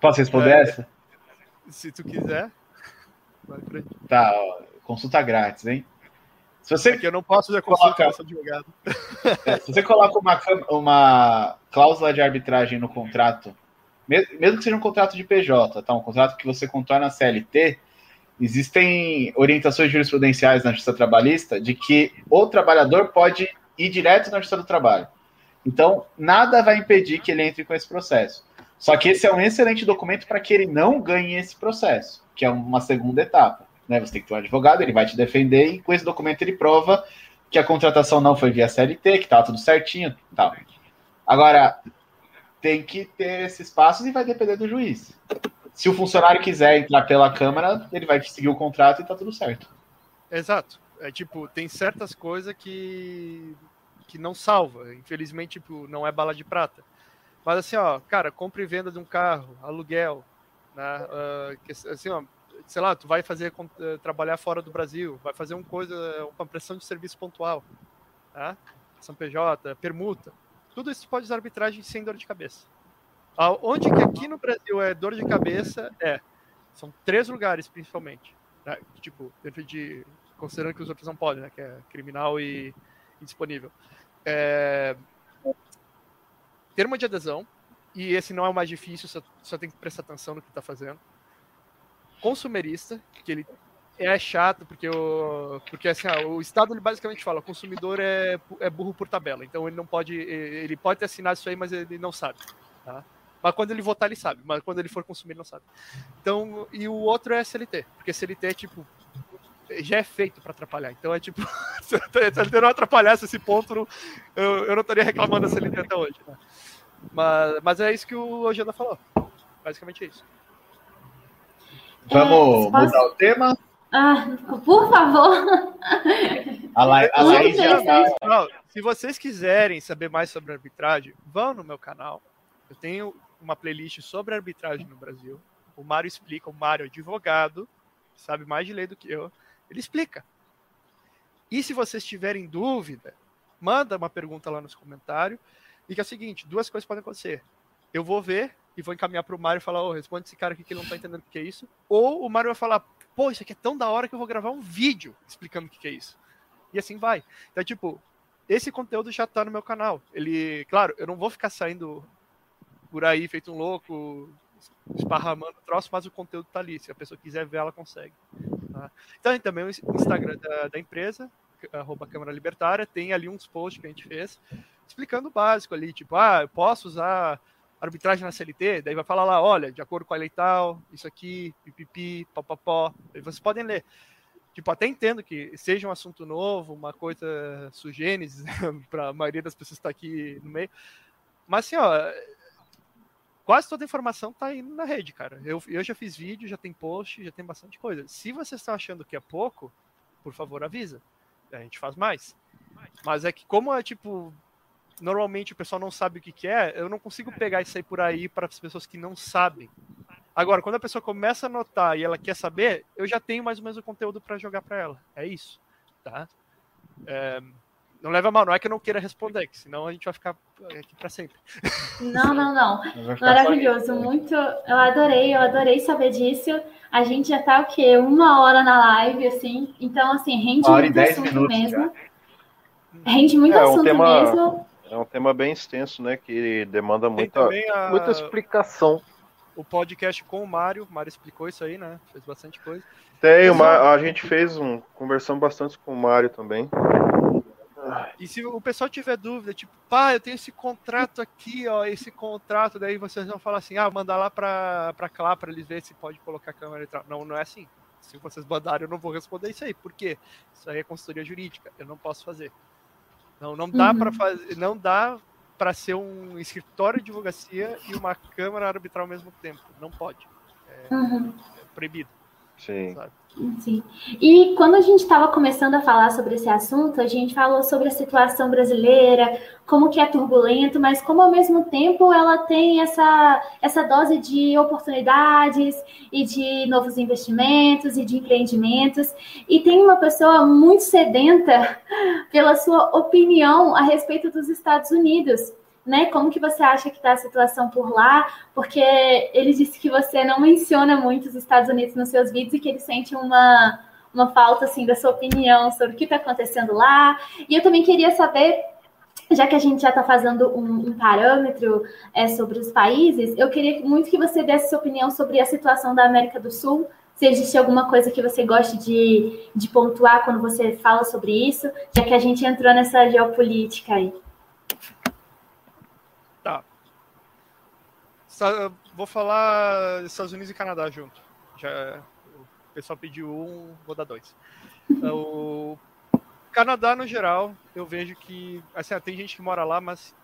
Posso responder é, essa? Se tu quiser. Tá, ó, consulta grátis, hein? Se você é que eu não posso fazer consulta coloca... advogado. É, se você coloca uma, uma cláusula de arbitragem no contrato, mesmo que seja um contrato de PJ, tá? Um contrato que você contorna na CLT, existem orientações jurisprudenciais na Justiça Trabalhista de que o trabalhador pode ir direto na Justiça do Trabalho. Então, nada vai impedir que ele entre com esse processo. Só que esse é um excelente documento para que ele não ganhe esse processo, que é uma segunda etapa. Né? Você tem que ter um advogado, ele vai te defender, e com esse documento ele prova que a contratação não foi via CLT, que está tudo certinho. Tal. Agora, tem que ter esses passos e vai depender do juiz. Se o funcionário quiser entrar pela Câmara, ele vai seguir o contrato e está tudo certo. Exato. É tipo, tem certas coisas que, que não salva. Infelizmente, tipo, não é bala de prata. Mas assim, ó, cara, compra e venda de um carro, aluguel, né? Uh, que, assim, ó, sei lá, tu vai fazer uh, trabalhar fora do Brasil, vai fazer uma coisa, uma pressão de serviço pontual, tá? São PJ, permuta. Tudo isso pode usar arbitragem sem dor de cabeça. Onde que aqui no Brasil é dor de cabeça é são três lugares principalmente, né? tipo dentro de considerando que os outros não podem, né? Que é criminal e indisponível. É, termo de adesão, e esse não é o mais difícil, só, só tem que prestar atenção no que está fazendo. Consumerista, que ele é chato, porque, o, porque assim, ah, o Estado ele basicamente fala, o consumidor é, é burro por tabela, então ele não pode, ele pode ter assinado isso aí, mas ele não sabe. Tá? Mas quando ele votar, ele sabe, mas quando ele for consumir, ele não sabe. Então, e o outro é SLT, porque SLT é tipo, já é feito para atrapalhar. Então é tipo, se a CLT não atrapalhasse esse ponto, eu, eu não estaria reclamando da CLT até hoje. Né? Mas, mas é isso que o Ojeda falou. Basicamente é isso. Vamos é, mudar o tema? Ah, por favor. A, La a Laís já tá... Se vocês quiserem saber mais sobre arbitragem, vão no meu canal. Eu tenho uma playlist sobre arbitragem no Brasil. O Mário explica, o Mário é advogado, sabe mais de lei do que eu. Ele explica. E se vocês tiverem dúvida, manda uma pergunta lá nos comentários. E que é o seguinte: duas coisas podem acontecer. Eu vou ver e vou encaminhar para o Mário e falar: oh, responde esse cara aqui que ele não está entendendo o que é isso. Ou o Mário vai falar: pô, isso aqui é tão da hora que eu vou gravar um vídeo explicando o que é isso. E assim vai. Então, tipo, esse conteúdo já está no meu canal. Ele, claro, eu não vou ficar saindo por aí feito um louco, esparramando o troço, mas o conteúdo está ali. Se a pessoa quiser ver, ela consegue. Tá? Então, tem também o Instagram da, da empresa, arroba Câmara Libertária, tem ali uns posts que a gente fez explicando o básico ali, tipo, ah, eu posso usar arbitragem na CLT? Daí vai falar lá, olha, de acordo com a lei tal, isso aqui, pipipi, papapó. Vocês podem ler. Tipo, até entendo que seja um assunto novo, uma coisa sugênese para a maioria das pessoas está aqui no meio. Mas assim, ó, quase toda a informação está aí na rede, cara. Eu, eu já fiz vídeo, já tem post, já tem bastante coisa. Se vocês estão achando que é pouco, por favor, avisa. A gente faz mais. Mas é que como é tipo normalmente o pessoal não sabe o que, que é, eu não consigo pegar isso aí por aí para as pessoas que não sabem. Agora, quando a pessoa começa a notar e ela quer saber, eu já tenho mais ou menos o conteúdo para jogar para ela. É isso, tá? É, Não leva mal, não é que eu não queira responder, senão a gente vai ficar aqui para sempre. Não, não, não. Maravilhoso, muito. Eu adorei, eu adorei saber disso. A gente já tá o quê? Uma hora na live, assim. Então, assim, rende muito assunto mesmo. Já. Rende muito é, assunto um tema, mesmo. É um tema bem extenso, né? Que demanda muita, a... muita explicação. O podcast com o Mário, o Mário explicou isso aí, né? Fez bastante coisa. Tem, uma, a gente fez um. Conversamos bastante com o Mário também. E se o pessoal tiver dúvida, tipo, pá, eu tenho esse contrato aqui, ó, esse contrato, daí vocês vão falar assim, ah, mandar lá pra, pra Clá pra eles verem se pode colocar a câmera e tal. Não, não é assim. Se vocês mandarem, eu não vou responder isso aí. Por quê? Isso aí é consultoria jurídica. Eu não posso fazer. Não, não dá uhum. para fazer, não dá para ser um escritório de advocacia e uma câmara arbitral ao mesmo tempo. Não pode. É, uhum. é proibido. Sim. Sabe? Sim. E quando a gente estava começando a falar sobre esse assunto, a gente falou sobre a situação brasileira, como que é turbulento, mas como ao mesmo tempo ela tem essa, essa dose de oportunidades e de novos investimentos e de empreendimentos. E tem uma pessoa muito sedenta pela sua opinião a respeito dos Estados Unidos né? Como que você acha que está a situação por lá? Porque ele disse que você não menciona muito os Estados Unidos nos seus vídeos e que ele sente uma, uma falta assim da sua opinião sobre o que está acontecendo lá. E eu também queria saber, já que a gente já está fazendo um, um parâmetro é, sobre os países, eu queria muito que você desse sua opinião sobre a situação da América do Sul. Se existe alguma coisa que você goste de, de pontuar quando você fala sobre isso, já que a gente entrou nessa geopolítica aí. Vou falar Estados Unidos e Canadá junto. Já, o pessoal pediu um, vou dar dois. o Canadá, no geral, eu vejo que. Assim, tem gente que mora lá, mas.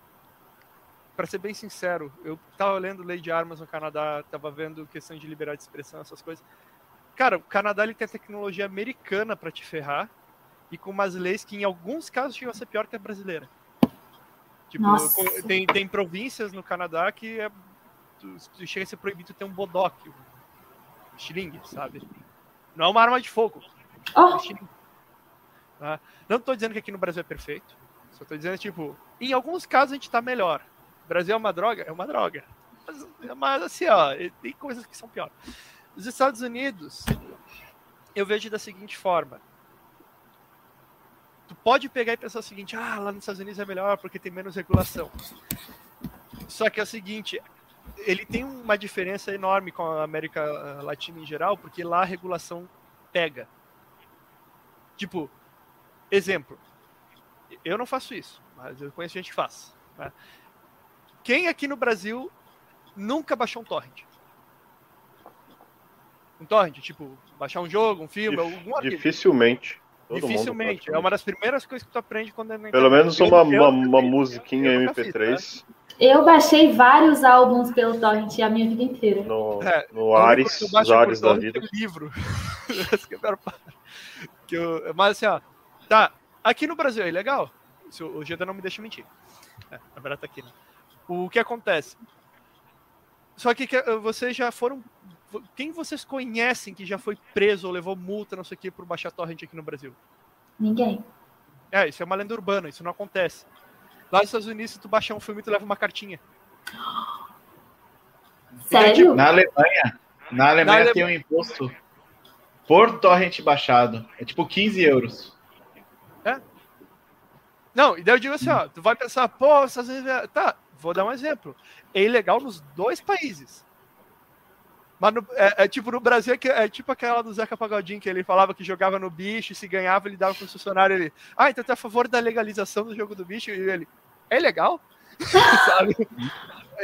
Para ser bem sincero, eu tava lendo lei de armas no Canadá, tava vendo questão de liberdade de expressão, essas coisas. Cara, o Canadá ele tem a tecnologia americana para te ferrar e com umas leis que em alguns casos chegam a ser pior que a brasileira. Tipo, tem, tem províncias no Canadá que é chega a ser proibido ter um bodoque, um estilingue, sabe? Não é uma arma de fogo. Oh. Não estou dizendo que aqui no Brasil é perfeito. Só estou dizendo, tipo, em alguns casos a gente está melhor. O Brasil é uma droga? É uma droga. Mas, mas assim, ó, tem coisas que são piores. Os Estados Unidos, eu vejo da seguinte forma. Tu pode pegar e pensar o seguinte, ah, lá nos Estados Unidos é melhor porque tem menos regulação. Só que é o seguinte, ele tem uma diferença enorme com a América eh, Latina em geral, porque lá a regulação pega. Tipo, exemplo, eu não faço isso, mas eu conheço gente que faz. Né? Quem aqui no Brasil nunca baixou um torrent? Um torrent, tipo, baixar um jogo, um filme, Dif algum arquivo. Dificilmente. Todo Dificilmente. É uma das primeiras coisas que tu aprende quando é Pelo menos uma, uma, uma musiquinha MP3. Fiz, né? Eu baixei vários álbuns pelo Torrent a minha vida inteira. No, é, no Ares, os Ares da vida. livro. que eu, mas assim, ó, tá. Aqui no Brasil é legal. O Geda não me deixa mentir. É, na verdade tá aqui, né? O que acontece? Só que vocês já foram. Quem vocês conhecem que já foi preso ou levou multa, não sei o que, por baixar torrent aqui no Brasil? Ninguém. É, isso é uma lenda urbana, isso não acontece. Lá nos Estados Unidos, se tu baixar um filme, tu leva uma cartinha. Sério? Na Alemanha, na Alemanha na tem um imposto por torrent baixado. É tipo 15 euros. É? Não, e daí eu digo assim, ó, tu vai pensar, pô, Estados Unidos... É- tá, vou dar um exemplo. É ilegal nos dois países. Mas no, é, é, tipo no Brasil, é, é, tipo aquela do Zeca Pagodinho, que ele falava que jogava no bicho e se ganhava, ele dava pro funcionário ele. Ah, então é a favor da legalização do jogo do bicho? E ele é legal, sabe?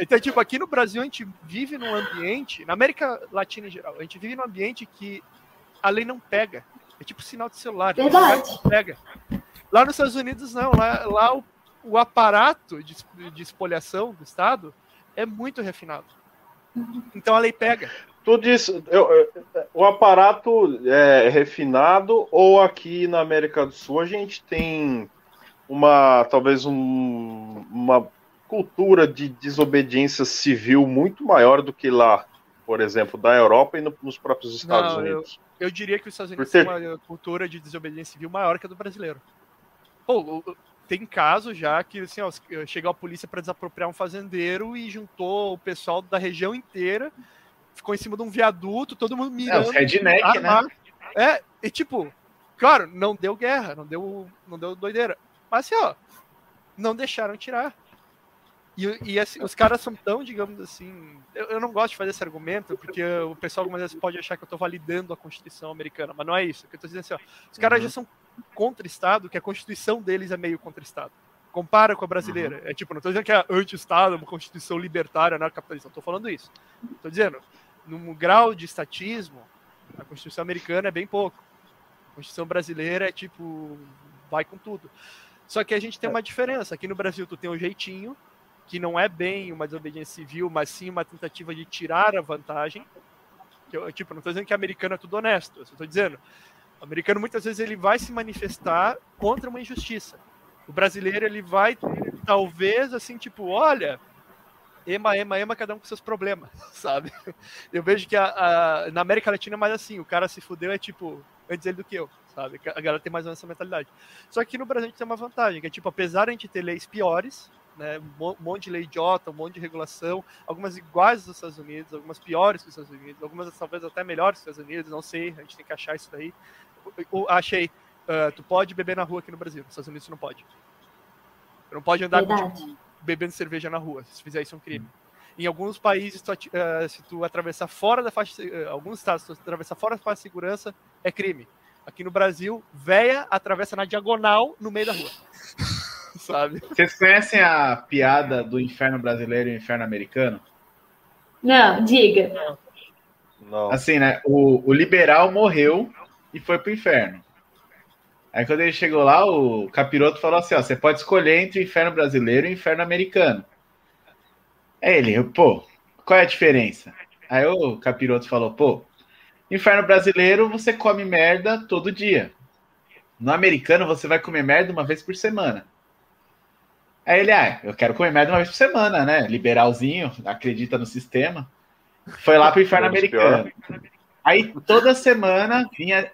Então, tipo, aqui no Brasil a gente vive num ambiente, na América Latina em geral, a gente vive num ambiente que a lei não pega. É tipo sinal de celular. Verdade. Pega. Lá nos Estados Unidos, não. Lá, lá o, o aparato de, de espoliação do Estado é muito refinado. Então a lei pega. Tu disse, eu, o aparato é refinado ou aqui na América do Sul a gente tem uma talvez um, uma cultura de desobediência civil muito maior do que lá, por exemplo, da Europa e no, nos próprios Estados Não, Unidos. Eu, eu, diria que os Estados Unidos têm uma cultura de desobediência civil maior que a do brasileiro. Pô, tem casos já que assim, ó, chegou a polícia para desapropriar um fazendeiro e juntou o pessoal da região inteira, ficou em cima de um viaduto, todo mundo mirando. É, os redneck, né? É, e tipo, claro, não deu guerra, não deu, não deu doideira. Mas assim, ó, não deixaram tirar. E, e assim, os caras são tão, digamos assim. Eu, eu, não gosto de fazer esse argumento, porque o pessoal algumas vezes pode achar que eu estou validando a Constituição americana, mas não é isso. O que eu estou dizendo assim, ó, os caras uhum. já são contra Estado, que a Constituição deles é meio contra Estado. Compara com a brasileira. Uhum. É tipo, não estou dizendo que é anti-Estado, uma Constituição libertária, anarcapitalista, não estou falando isso. Estou dizendo, num grau de estatismo, a Constituição americana é bem pouco. A Constituição brasileira é tipo, vai com tudo. Só que a gente tem uma diferença. Aqui no Brasil, tu tem o um jeitinho, que não é bem uma desobediência civil, mas sim uma tentativa de tirar a vantagem. Eu, tipo, não estou dizendo que americano é tudo honesto, eu estou dizendo, o americano muitas vezes ele vai se manifestar contra uma injustiça. O brasileiro ele vai talvez assim, tipo, olha, ema, ema, ema, cada um com seus problemas, sabe? Eu vejo que a, a, na América Latina é mais assim, o cara se fudeu é tipo, antes ele do que eu, sabe? A galera tem mais ou menos essa mentalidade. Só que no Brasil a gente tem uma vantagem, que é tipo, apesar de a gente ter leis piores, né, um monte de lei idiota, um monte de regulação, algumas iguais dos Estados Unidos, algumas piores que os Estados Unidos, algumas talvez até melhores que os Estados Unidos, não sei, a gente tem que achar isso daí. Eu, achei, uh, tu pode beber na rua aqui no Brasil, nos Estados Unidos não pode. Tu não pode andar com, bebendo cerveja na rua, se fizer isso é um crime. Em alguns países, tu, uh, se tu atravessar fora da faixa, uh, alguns estados, se tu atravessar fora da faixa de segurança, é crime. Aqui no Brasil, véia atravessa na diagonal no meio da rua. sabe? Vocês conhecem a piada do inferno brasileiro e inferno americano? Não, diga. Não. Assim, né? O, o liberal morreu e foi pro inferno. Aí quando ele chegou lá, o capiroto falou assim: ó, você pode escolher entre o inferno brasileiro e o inferno americano. Aí ele, pô, qual é a diferença? Aí o capiroto falou, pô, inferno brasileiro você come merda todo dia. No americano você vai comer merda uma vez por semana. Aí ele, ah, eu quero comer merda uma vez por semana, né? Liberalzinho, acredita no sistema. Foi lá pro inferno americano. Aí toda semana vinha,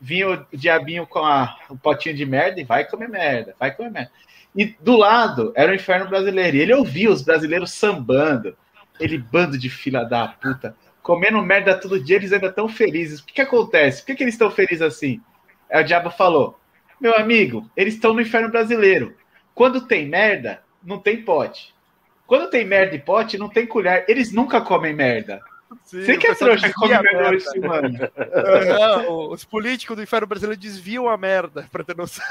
vinha o diabinho com a, um potinho de merda e vai comer merda, vai comer merda. E do lado era o inferno brasileiro. E ele ouvia os brasileiros sambando. Ele, bando de fila da puta, comendo merda todo dia, eles ainda estão felizes. O que, que acontece? Por que, que eles estão felizes assim? Aí o diabo falou: Meu amigo, eles estão no inferno brasileiro. Quando tem merda, não tem pote. Quando tem merda e pote, não tem colher. Eles nunca comem merda. Sim, Você que é trouxa que come merda mano. Não, os políticos do inferno brasileiro desviam a merda, pra ter noção.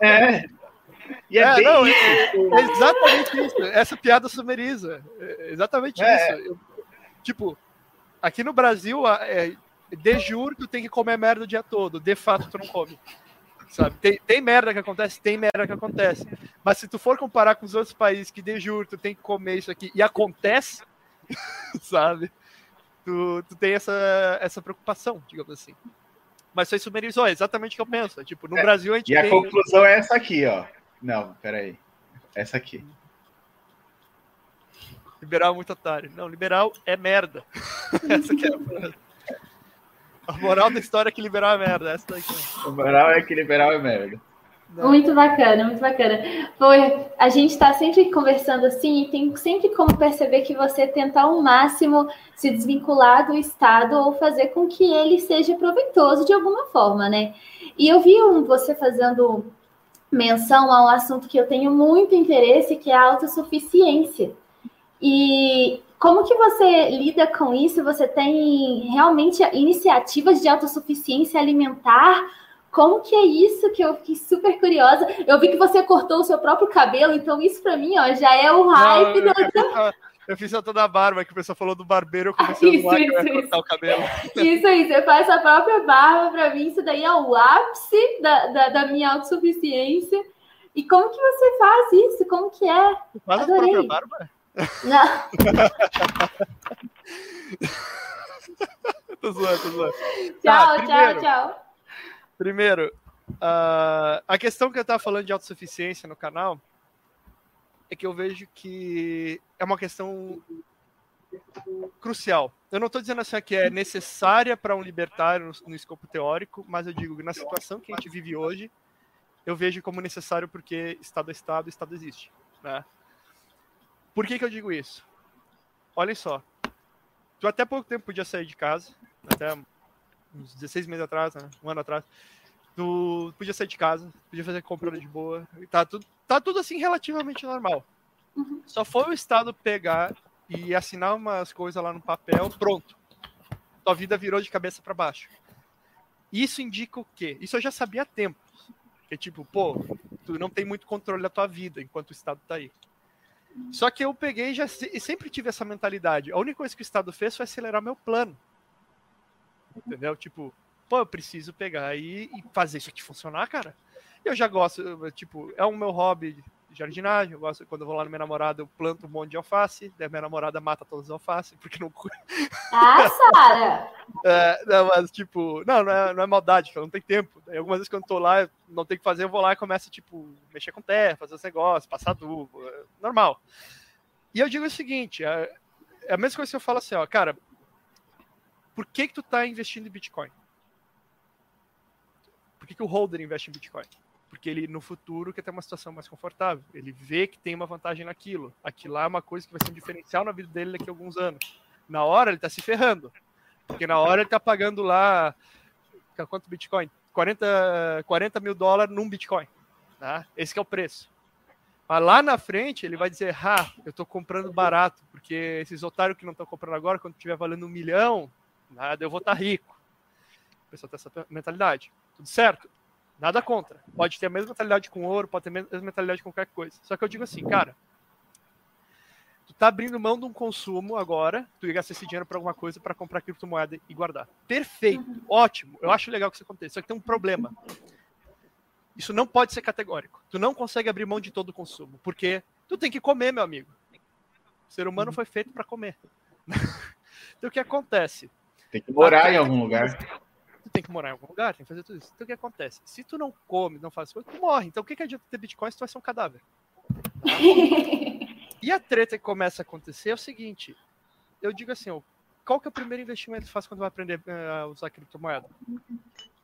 É. E é, é bem não, isso. É, é, exatamente isso. Essa piada sumeriza. É exatamente é. isso. Eu, tipo, aqui no Brasil, é, de juro, tu tem que comer merda o dia todo. De fato, tu não come sabe? Tem, tem merda que acontece, tem merda que acontece. Mas se tu for comparar com os outros países que de juro tu tem que comer isso aqui e acontece, sabe? Tu, tu tem essa, essa preocupação, digamos assim. Mas você sumerizou, é exatamente o que eu penso. É, tipo, no é, Brasil a gente E a conclusão é essa aqui, ó. Não, peraí. Essa aqui. Liberal é muito otário. Não, liberal é merda. essa aqui é a a moral da história é que liberal é merda. Essa daqui. A moral é que liberal é merda. Muito bacana, muito bacana. Foi, a gente está sempre conversando assim e tem sempre como perceber que você tenta ao máximo se desvincular do Estado ou fazer com que ele seja proveitoso de alguma forma, né? E eu vi você fazendo menção a um assunto que eu tenho muito interesse, que é a autossuficiência. E como que você lida com isso? Você tem realmente iniciativas de autossuficiência alimentar? Como que é isso que eu fiquei super curiosa? Eu vi que você cortou o seu próprio cabelo, então isso para mim, ó, já é o hype Não, eu, fiz, eu fiz a toda a barba, que o pessoal falou do barbeiro, eu comecei isso, a isso, isso. cortar o cabelo. Isso aí, você faz a própria barba, para mim isso daí é o ápice da, da, da, minha autossuficiência. E como que você faz isso? Como que é? Você faz Adorei. a própria barba? Não. tô zoando, tô zoando. Tchau, tá, primeiro, tchau, tchau. Primeiro, uh, a questão que eu tava falando de autossuficiência no canal é que eu vejo que é uma questão crucial. Eu não estou dizendo assim que é necessária para um libertário no, no, escopo teórico, mas eu digo que na situação que a gente vive hoje, eu vejo como necessário porque Estado é Estado, Estado existe. Né? Por que, que eu digo isso? Olha só, tu até pouco tempo podia sair de casa, até uns 16 meses atrás, né? um ano atrás, tu podia sair de casa, podia fazer compra de boa, tá tudo, tá tudo assim relativamente normal. Uhum. Só foi o Estado pegar e assinar umas coisas lá no papel, pronto. Tua vida virou de cabeça para baixo. Isso indica o quê? Isso eu já sabia há tempo. Que tipo, pô, tu não tem muito controle da tua vida enquanto o Estado tá aí. Só que eu peguei e já e sempre tive essa mentalidade. A única coisa que o Estado fez foi acelerar meu plano. Entendeu? Tipo, pô, eu preciso pegar e, e fazer isso aqui funcionar, cara. Eu já gosto, tipo, é o meu hobby jardinagem, eu gosto, quando eu vou lá na minha namorada, eu planto um monte de alface, daí minha namorada mata todas as alfaces, porque não Ah, Sara! é, não, mas tipo, não, não é, não é maldade, não tem tempo. Daí, algumas vezes quando eu tô lá, não tem o que fazer, eu vou lá e começo, tipo, mexer com terra, fazer os negócios, passar adubo, é normal. E eu digo o seguinte, é, é a mesma coisa que eu falo assim, ó, cara, por que que tu tá investindo em Bitcoin? Por que, que o holder investe em Bitcoin? porque ele no futuro quer ter uma situação mais confortável. Ele vê que tem uma vantagem naquilo. Aquilo lá é uma coisa que vai ser um diferencial na vida dele daqui a alguns anos. Na hora ele está se ferrando, porque na hora ele está pagando lá quanto Bitcoin? 40, 40 mil dólares num Bitcoin. Tá? Esse é o preço. Mas lá na frente ele vai dizer, ah, eu estou comprando barato, porque esses otários que não estão comprando agora, quando tiver valendo um milhão, nada, eu vou estar tá rico. O pessoal tem essa mentalidade. Tudo certo? Nada contra. Pode ter a mesma mentalidade com ouro, pode ter a mesma mentalidade com qualquer coisa. Só que eu digo assim, cara, tu tá abrindo mão de um consumo agora, tu ia gastar esse dinheiro para alguma coisa para comprar criptomoeda e guardar. Perfeito, ótimo. Eu acho legal que isso aconteça. Só que tem um problema. Isso não pode ser categórico. Tu não consegue abrir mão de todo o consumo, porque tu tem que comer, meu amigo. O ser humano uhum. foi feito para comer. então o que acontece? Tem que morar em algum lugar tu tem que morar em algum lugar, tem que fazer tudo isso. Então o que acontece? Se tu não come, não faz coisa, tu morre. Então o que, que adianta ter Bitcoin se tu vai ser um cadáver? e a treta que começa a acontecer é o seguinte: eu digo assim, ó, qual que é o primeiro investimento que tu faz quando vai aprender eh, a usar criptomoeda?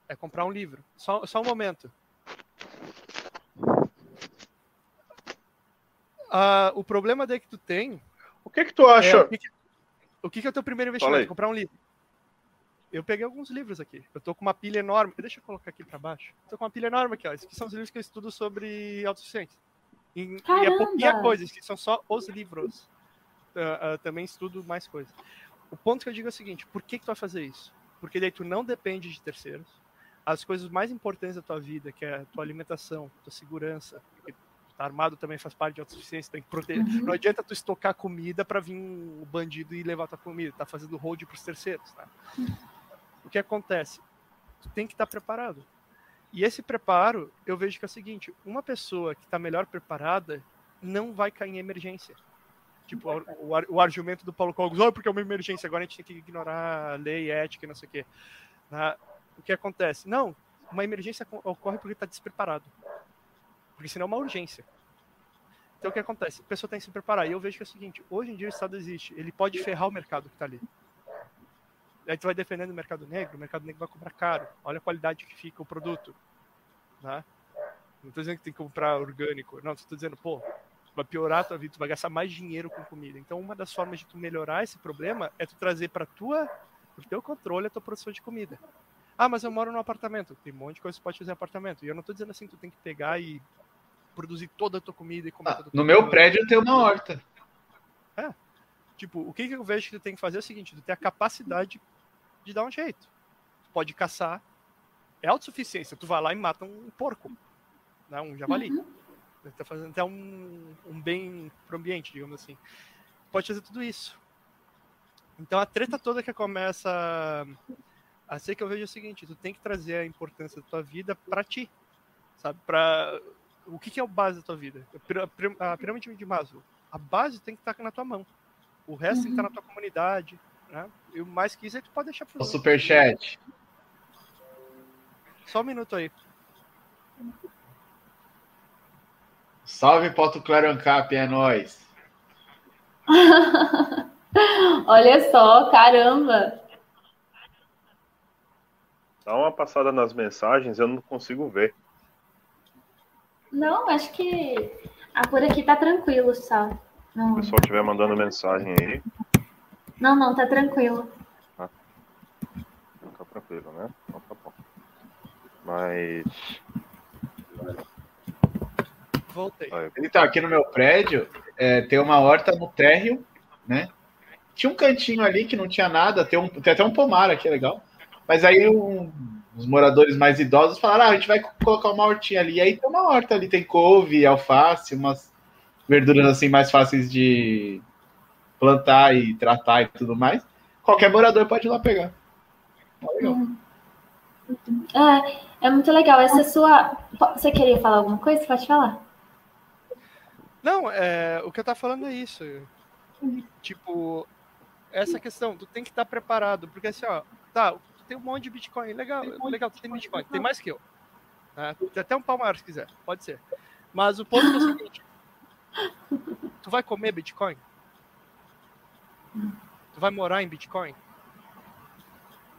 É comprar um livro. Só, só um momento. Uh, o problema daí que tu tem. O que que tu acha? É, o, que, que, o que, que é o teu primeiro investimento? Comprar um livro eu peguei alguns livros aqui. Eu tô com uma pilha enorme. Deixa eu colocar aqui para baixo. Tô com uma pilha enorme aqui, ó. Esses são os livros que eu estudo sobre autossuficiência. E, e é pouquinha coisa, esses são só os livros. Uh, uh, também estudo mais coisas. O ponto que eu digo é o seguinte: por que, que tu vai fazer isso? Porque daí tu não depende de terceiros. As coisas mais importantes da tua vida, que é a tua alimentação, tua segurança, porque tá armado também faz parte de autossuficiência, tem que proteger. Uhum. Não adianta tu estocar comida para vir um bandido e levar tua comida, tá fazendo hold pros terceiros, tá? Uhum o que acontece? Tu tem que estar preparado. E esse preparo, eu vejo que é o seguinte: uma pessoa que está melhor preparada não vai cair em emergência. Tipo, o, o, o argumento do Paulo Cogos, oh, porque é uma emergência, agora a gente tem que ignorar a lei, ética e não sei o quê. Né? O que acontece? Não, uma emergência ocorre porque está despreparado. Porque senão é uma urgência. Então o que acontece? A pessoa tem que se preparar. E eu vejo que é o seguinte: hoje em dia o Estado existe, ele pode ferrar o mercado que está ali. Aí tu vai defendendo o mercado negro, o mercado negro vai comprar caro. Olha a qualidade que fica o produto. Né? Não estou dizendo que tem que comprar orgânico. Não, estou dizendo, pô, vai piorar a tua vida, tu vai gastar mais dinheiro com comida. Então, uma das formas de tu melhorar esse problema é tu trazer para tua, pro teu controle a tua produção de comida. Ah, mas eu moro num apartamento. Tem um monte de coisa que você pode fazer em apartamento. E eu não estou dizendo assim que tu tem que pegar e produzir toda a tua comida e comer ah, No meu prédio eu tenho uma horta. É. Tipo, o que, que eu vejo que tu tem que fazer é o seguinte, tu tem a capacidade de dar um jeito. Tu pode caçar, é autossuficiência, tu vai lá e mata um porco, né, um javali. Uhum. Tá fazendo até um, um bem pro ambiente, digamos assim. Pode fazer tudo isso. Então a treta toda que começa a ser que eu vejo é o seguinte, tu tem que trazer a importância da tua vida para ti, sabe? Para o que, que é a base da tua vida? A pirâmide de Maslow. A base tem que estar na tua mão. O resto uhum. tem que estar na tua comunidade. Né? E o mais que isso é que tu pode deixar pro O superchat. Só um minuto aí. Salve Poto Clarancap, é nóis. Olha só, caramba. Dá uma passada nas mensagens, eu não consigo ver. Não, acho que ah, por aqui tá tranquilo só. Não. Se o pessoal estiver mandando mensagem aí. Não, não, tá tranquilo. Ah. Tá tranquilo, né? Então tá bom. Mas. Voltei. Então, aqui no meu prédio é, tem uma horta no térreo, né? Tinha um cantinho ali que não tinha nada, tem, um, tem até um pomar aqui, legal. Mas aí um, os moradores mais idosos falaram: ah, a gente vai colocar uma hortinha ali. E aí tem uma horta ali, tem couve, alface, umas verduras assim mais fáceis de plantar e tratar e tudo mais. Qualquer morador pode ir lá pegar. legal. É, é muito legal. Essa sua. Você queria falar alguma coisa? Pode falar. Não, é, o que eu tava falando é isso. Tipo, essa questão, tu tem que estar preparado, porque assim, ó, tá, tu tem um monte de Bitcoin, legal, legal, tu tem Bitcoin, tem mais que eu. Né? Tem até um pau maior se quiser, pode ser. Mas o ponto é o seguinte, tu vai comer Bitcoin? Tu vai morar em Bitcoin?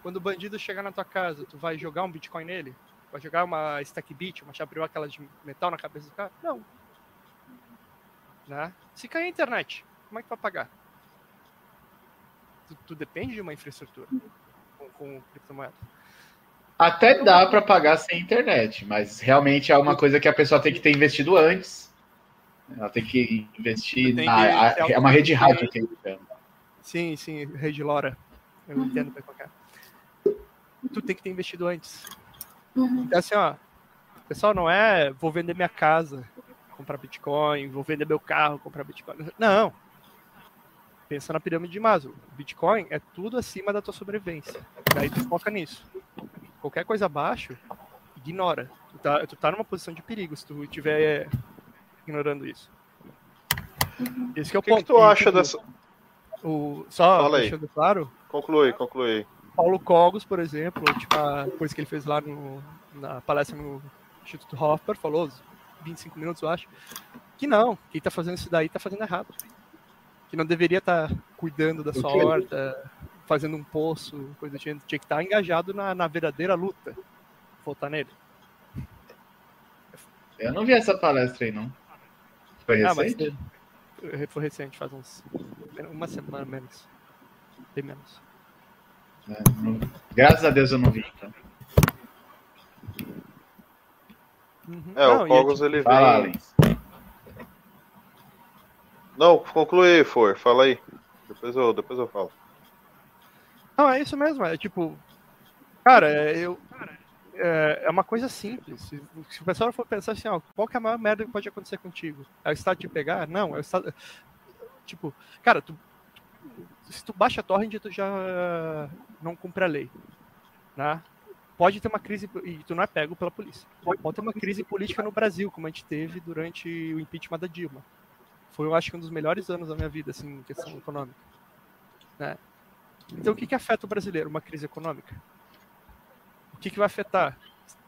Quando o bandido chegar na tua casa, tu vai jogar um Bitcoin nele? Vai jogar uma stack bit, uma chave aquela de metal na cabeça do cara? Não. Né? Se cair a internet, como é que tu vai pagar? Tu, tu depende de uma infraestrutura com, com criptomoeda. Até dá para pagar sem internet, mas realmente é uma coisa que a pessoa tem que ter investido antes. Ela tem que investir tem na. Que, a, é uma rede rádio que ele Sim, sim, rede Lora. Eu uhum. entendo para qualquer tu tem que ter investido antes. Uhum. Então, assim, ó, pessoal, não é vou vender minha casa, comprar Bitcoin, vou vender meu carro, comprar Bitcoin. Não. Pensa na pirâmide de Maslow. Bitcoin é tudo acima da tua sobrevivência. Daí tu foca nisso. Qualquer coisa abaixo, ignora. Tu tá, tu tá numa posição de perigo se tu estiver ignorando isso. Uhum. Esse é o, o que ponto. O que tu acha dessa... O, só Fala deixando aí. claro. Conclui, conclui. Paulo Cogos, por exemplo, tipo, a coisa que ele fez lá no, na palestra no Instituto Hoffer, falou 25 minutos, eu acho, que não, quem está fazendo isso daí está fazendo errado. Que não deveria estar tá cuidando da sua horta, fazendo um poço, coisa tinha, tinha que estar tá engajado na, na verdadeira luta. Votar nele. Eu não vi essa palestra aí, não. Foi recente? Ah, mas foi recente, faz uns. Uma semana menos. Bem menos. É, graças a Deus eu não vi, então. Uhum. É, não, o Cogos ele vem. Não, conclui for, fala aí. Depois eu, depois eu falo. Não, é isso mesmo, é tipo. Cara, é, eu. É, é uma coisa simples. Se, se o pessoal for pensar assim, ó, qual que é a maior merda que pode acontecer contigo? É o Estado te pegar? Não, é o Estado. Tipo, cara, tu, se tu baixa a torrent, tu já não cumpre a lei. Né? Pode ter uma crise, e tu não é pego pela polícia. Pode ter uma crise política no Brasil, como a gente teve durante o impeachment da Dilma. Foi, eu acho um dos melhores anos da minha vida, assim, em questão econômica. Né? Então, o que, que afeta o brasileiro? Uma crise econômica. Que, que vai afetar?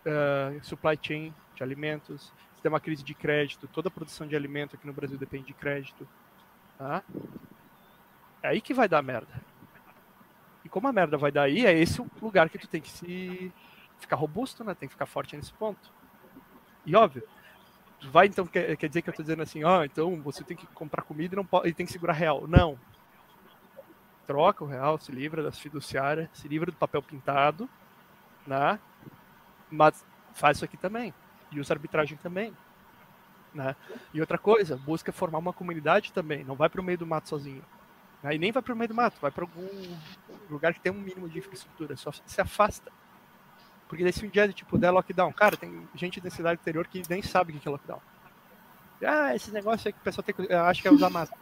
Uh, supply chain de alimentos, se tem uma crise de crédito, toda a produção de alimento aqui no Brasil depende de crédito. Tá? É aí que vai dar merda. E como a merda vai dar aí, é esse o lugar que tu tem que se ficar robusto, né? Tem que ficar forte nesse ponto. E óbvio, vai então quer, quer dizer que eu tô dizendo assim, ó, oh, então você tem que comprar comida e não pode, e tem que segurar real. Não. Troca o real, se livra das fiduciárias, se livra do papel pintado, né? Mas faz isso aqui também. E usa arbitragem também. Né? E outra coisa, busca formar uma comunidade também. Não vai para o meio do mato sozinho. Aí nem vai para o meio do mato, vai para algum lugar que tem um mínimo de infraestrutura, só se afasta. Porque desse um dia de tipo der lockdown, cara, tem gente da cidade interior que nem sabe o que é lockdown. Ah, esse negócio aí que o pessoal tem, acha que é usar máscara.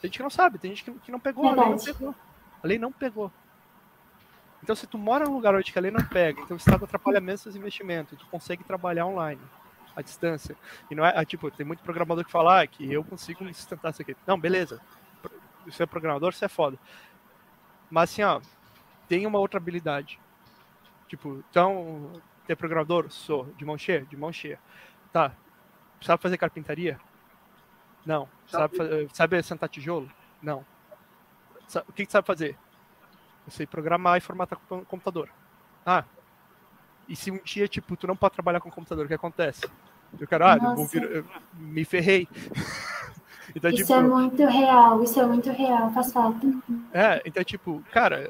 Tem gente que não sabe, tem gente que, não pegou, a lei não pegou. A lei não pegou. Então, se tu mora num lugar onde a lei não pega, então o Estado atrapalha menos seus investimentos, tu consegue trabalhar online, à distância. E não é, ah, tipo, tem muito programador que fala ah, que eu consigo me sustentar isso aqui. Não, beleza você é programador, você é foda. Mas assim, ó, tem uma outra habilidade. Tipo, então, é programador? Sou. De mão cheia? De mão cheia. Tá. Sabe fazer carpintaria? Não. Sabe, sabe sentar tijolo? Não. O que, que sabe fazer? Eu sei programar e formatar com computador. Ah. E se um dia, tipo, tu não pode trabalhar com computador, o que acontece? E o cara, ah, vir, me ferrei. então, isso tipo, é muito real, isso é muito real, faz falta. É, então, tipo, cara,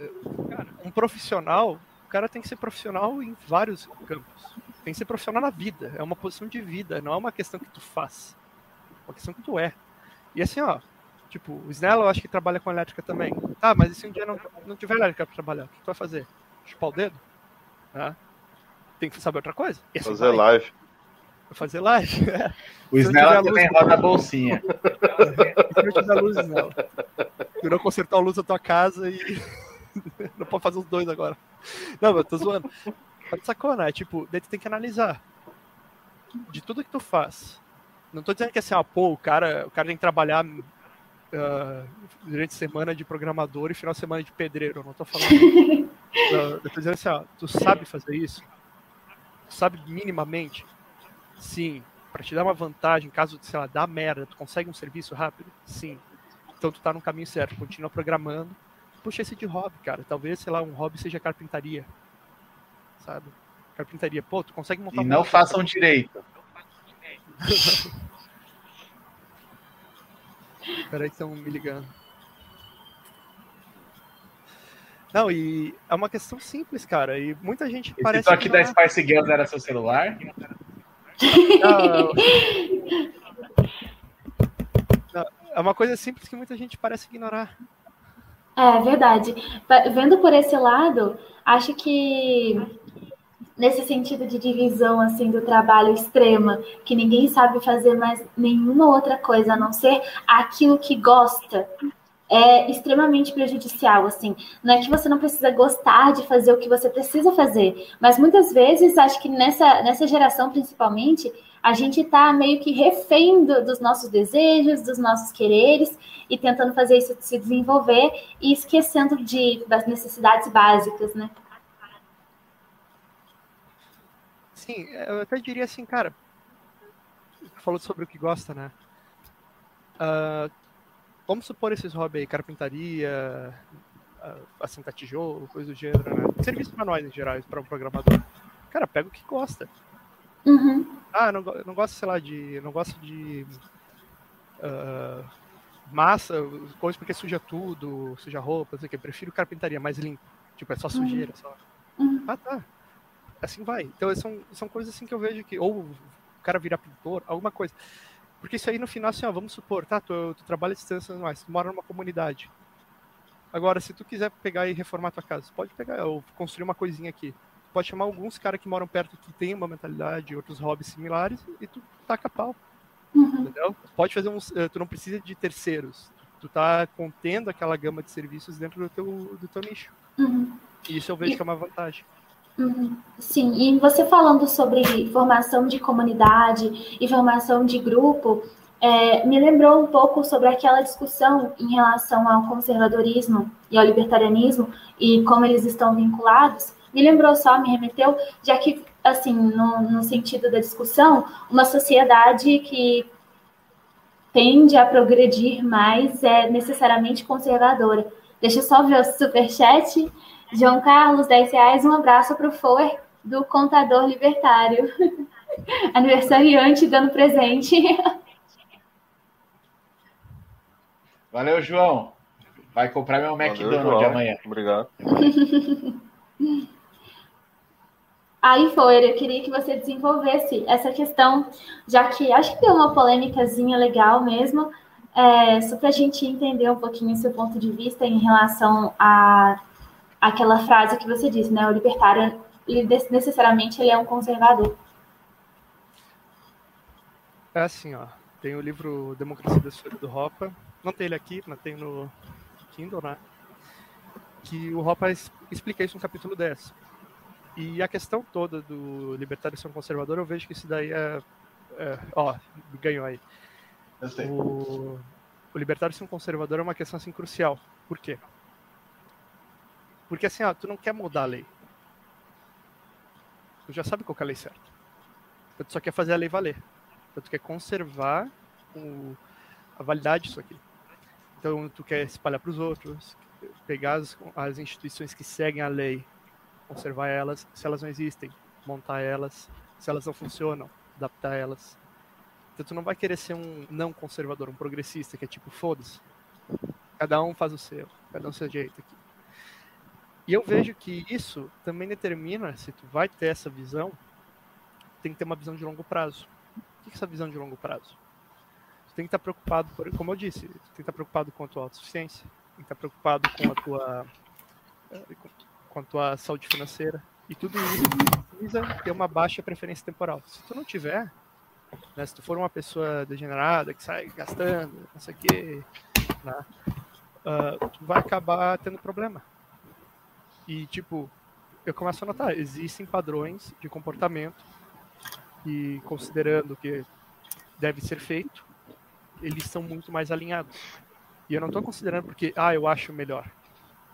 um profissional, o cara tem que ser profissional em vários campos. Tem que ser profissional na vida. É uma posição de vida, não é uma questão que tu faz. É uma questão que tu é. E assim, ó, tipo, o Snell eu acho que trabalha com elétrica também. Tá, mas e se um dia não, não tiver elétrica pra trabalhar, o que tu vai fazer? Chupar o dedo? Ah, tem que saber outra coisa? Assim fazer vai. live. Fazer live. O Snell também luz, roda a bolsinha. Se eu tiver luz, Snell. Tu não consertar a luz da tua casa e. não pode fazer os dois agora. Não, eu tô zoando. Mas sacou, né? Tipo, daí tu tem que analisar. De tudo que tu faz. Não tô dizendo que assim, ó, pô, o cara, o cara tem que trabalhar uh, durante semana de programador e final de semana de pedreiro. Eu não tô falando. uh, eu tô dizendo assim, ó, tu sabe fazer isso? Tu sabe minimamente? Sim. Para te dar uma vantagem, caso, sei lá, dá merda, tu consegue um serviço rápido? Sim. Então tu tá no caminho certo, continua programando. Puxa esse de hobby, cara. Talvez, sei lá, um hobby seja carpintaria. Sabe? Carpintaria. Pô, tu consegue montar E não façam direito. Peraí que estão me ligando. Não, e é uma questão simples, cara. E muita gente Esse parece. toque da Spice Girls era seu celular? Não. Não. É uma coisa simples que muita gente parece ignorar. É verdade. Vendo por esse lado, acho que nesse sentido de divisão assim do trabalho extrema, que ninguém sabe fazer mais nenhuma outra coisa a não ser aquilo que gosta, é extremamente prejudicial, assim. Não é que você não precisa gostar de fazer o que você precisa fazer, mas muitas vezes, acho que nessa, nessa geração principalmente, a gente está meio que refém do, dos nossos desejos, dos nossos quereres, e tentando fazer isso se desenvolver e esquecendo de, das necessidades básicas, né? Sim, eu até diria assim, cara, falou sobre o que gosta, né? Uh, vamos supor esses hobbies aí, carpintaria, uh, assentar tijolo, coisa do gênero, né? Serviços manuais em geral para um programador. Cara, pega o que gosta. Uhum. Ah, não, não gosto, sei lá, de. Não gosto de. Uh, massa, coisa porque suja tudo, suja roupa, não sei o que. Prefiro carpintaria mais limpo. Tipo, é só sujeira, só. Uhum. Ah, tá assim vai. Então são, são coisas assim que eu vejo que, ou o cara virar pintor, alguma coisa. Porque isso aí no final, assim, ó, vamos supor, tá, tu, tu trabalha à distância, mas tu mora numa comunidade. Agora, se tu quiser pegar e reformar tua casa, pode pegar, ou construir uma coisinha aqui. pode chamar alguns caras que moram perto que têm uma mentalidade, outros hobbies similares, e tu taca pau. Uhum. Entendeu? Pode fazer uns. Eh, tu não precisa de terceiros. Tu tá contendo aquela gama de serviços dentro do teu, do teu nicho. Uhum. E isso eu vejo e... que é uma vantagem. Sim, e você falando sobre formação de comunidade e formação de grupo, é, me lembrou um pouco sobre aquela discussão em relação ao conservadorismo e ao libertarianismo e como eles estão vinculados. Me lembrou só, me remeteu, já que, assim, no, no sentido da discussão, uma sociedade que tende a progredir mais é necessariamente conservadora. Deixa eu só ver o superchat. João Carlos, 10 reais. Um abraço para o Foer do Contador Libertário. Aniversariante dando presente. Valeu, João. Vai comprar meu McDonald's amanhã. Obrigado. Aí, Foer, eu queria que você desenvolvesse essa questão, já que acho que deu uma polêmicazinha legal mesmo, é, só para a gente entender um pouquinho o seu ponto de vista em relação a aquela frase que você disse, né? O libertário, ele, necessariamente, ele é um conservador. É assim, ó. Tem o livro Democracia da História do Ropa. Não tem ele aqui, mas tem no Kindle, né? Que o Ropa explica isso no capítulo 10. E a questão toda do libertário ser um conservador, eu vejo que isso daí é. é ó, ganhou aí. O, o libertário ser um conservador é uma questão assim crucial. Por quê? Porque assim, ó, tu não quer mudar a lei. Tu já sabe qual é a lei certa. Então, tu só quer fazer a lei valer. Então, tu quer conservar o, a validade disso aqui. Então, tu quer espalhar para os outros, pegar as, as instituições que seguem a lei, conservar elas, se elas não existem, montar elas, se elas não funcionam, adaptar elas. Então tu não vai querer ser um não conservador, um progressista, que é tipo, foda-se. Cada um faz o seu, cada um seu jeito aqui. E eu vejo que isso também determina se tu vai ter essa visão, tem que ter uma visão de longo prazo. O que é essa visão de longo prazo? Tu tem que estar preocupado, por, como eu disse, tu tem que estar preocupado com a tua autossuficiência, tem que estar preocupado com a tua, com a tua saúde financeira. E tudo isso precisa ter uma baixa preferência temporal. Se tu não tiver, né, se tu for uma pessoa degenerada que sai gastando, não sei o quê, né, uh, tu vai acabar tendo problema. E, tipo, eu começo a notar, existem padrões de comportamento e, considerando que deve ser feito, eles são muito mais alinhados. E eu não estou considerando porque, ah, eu acho melhor.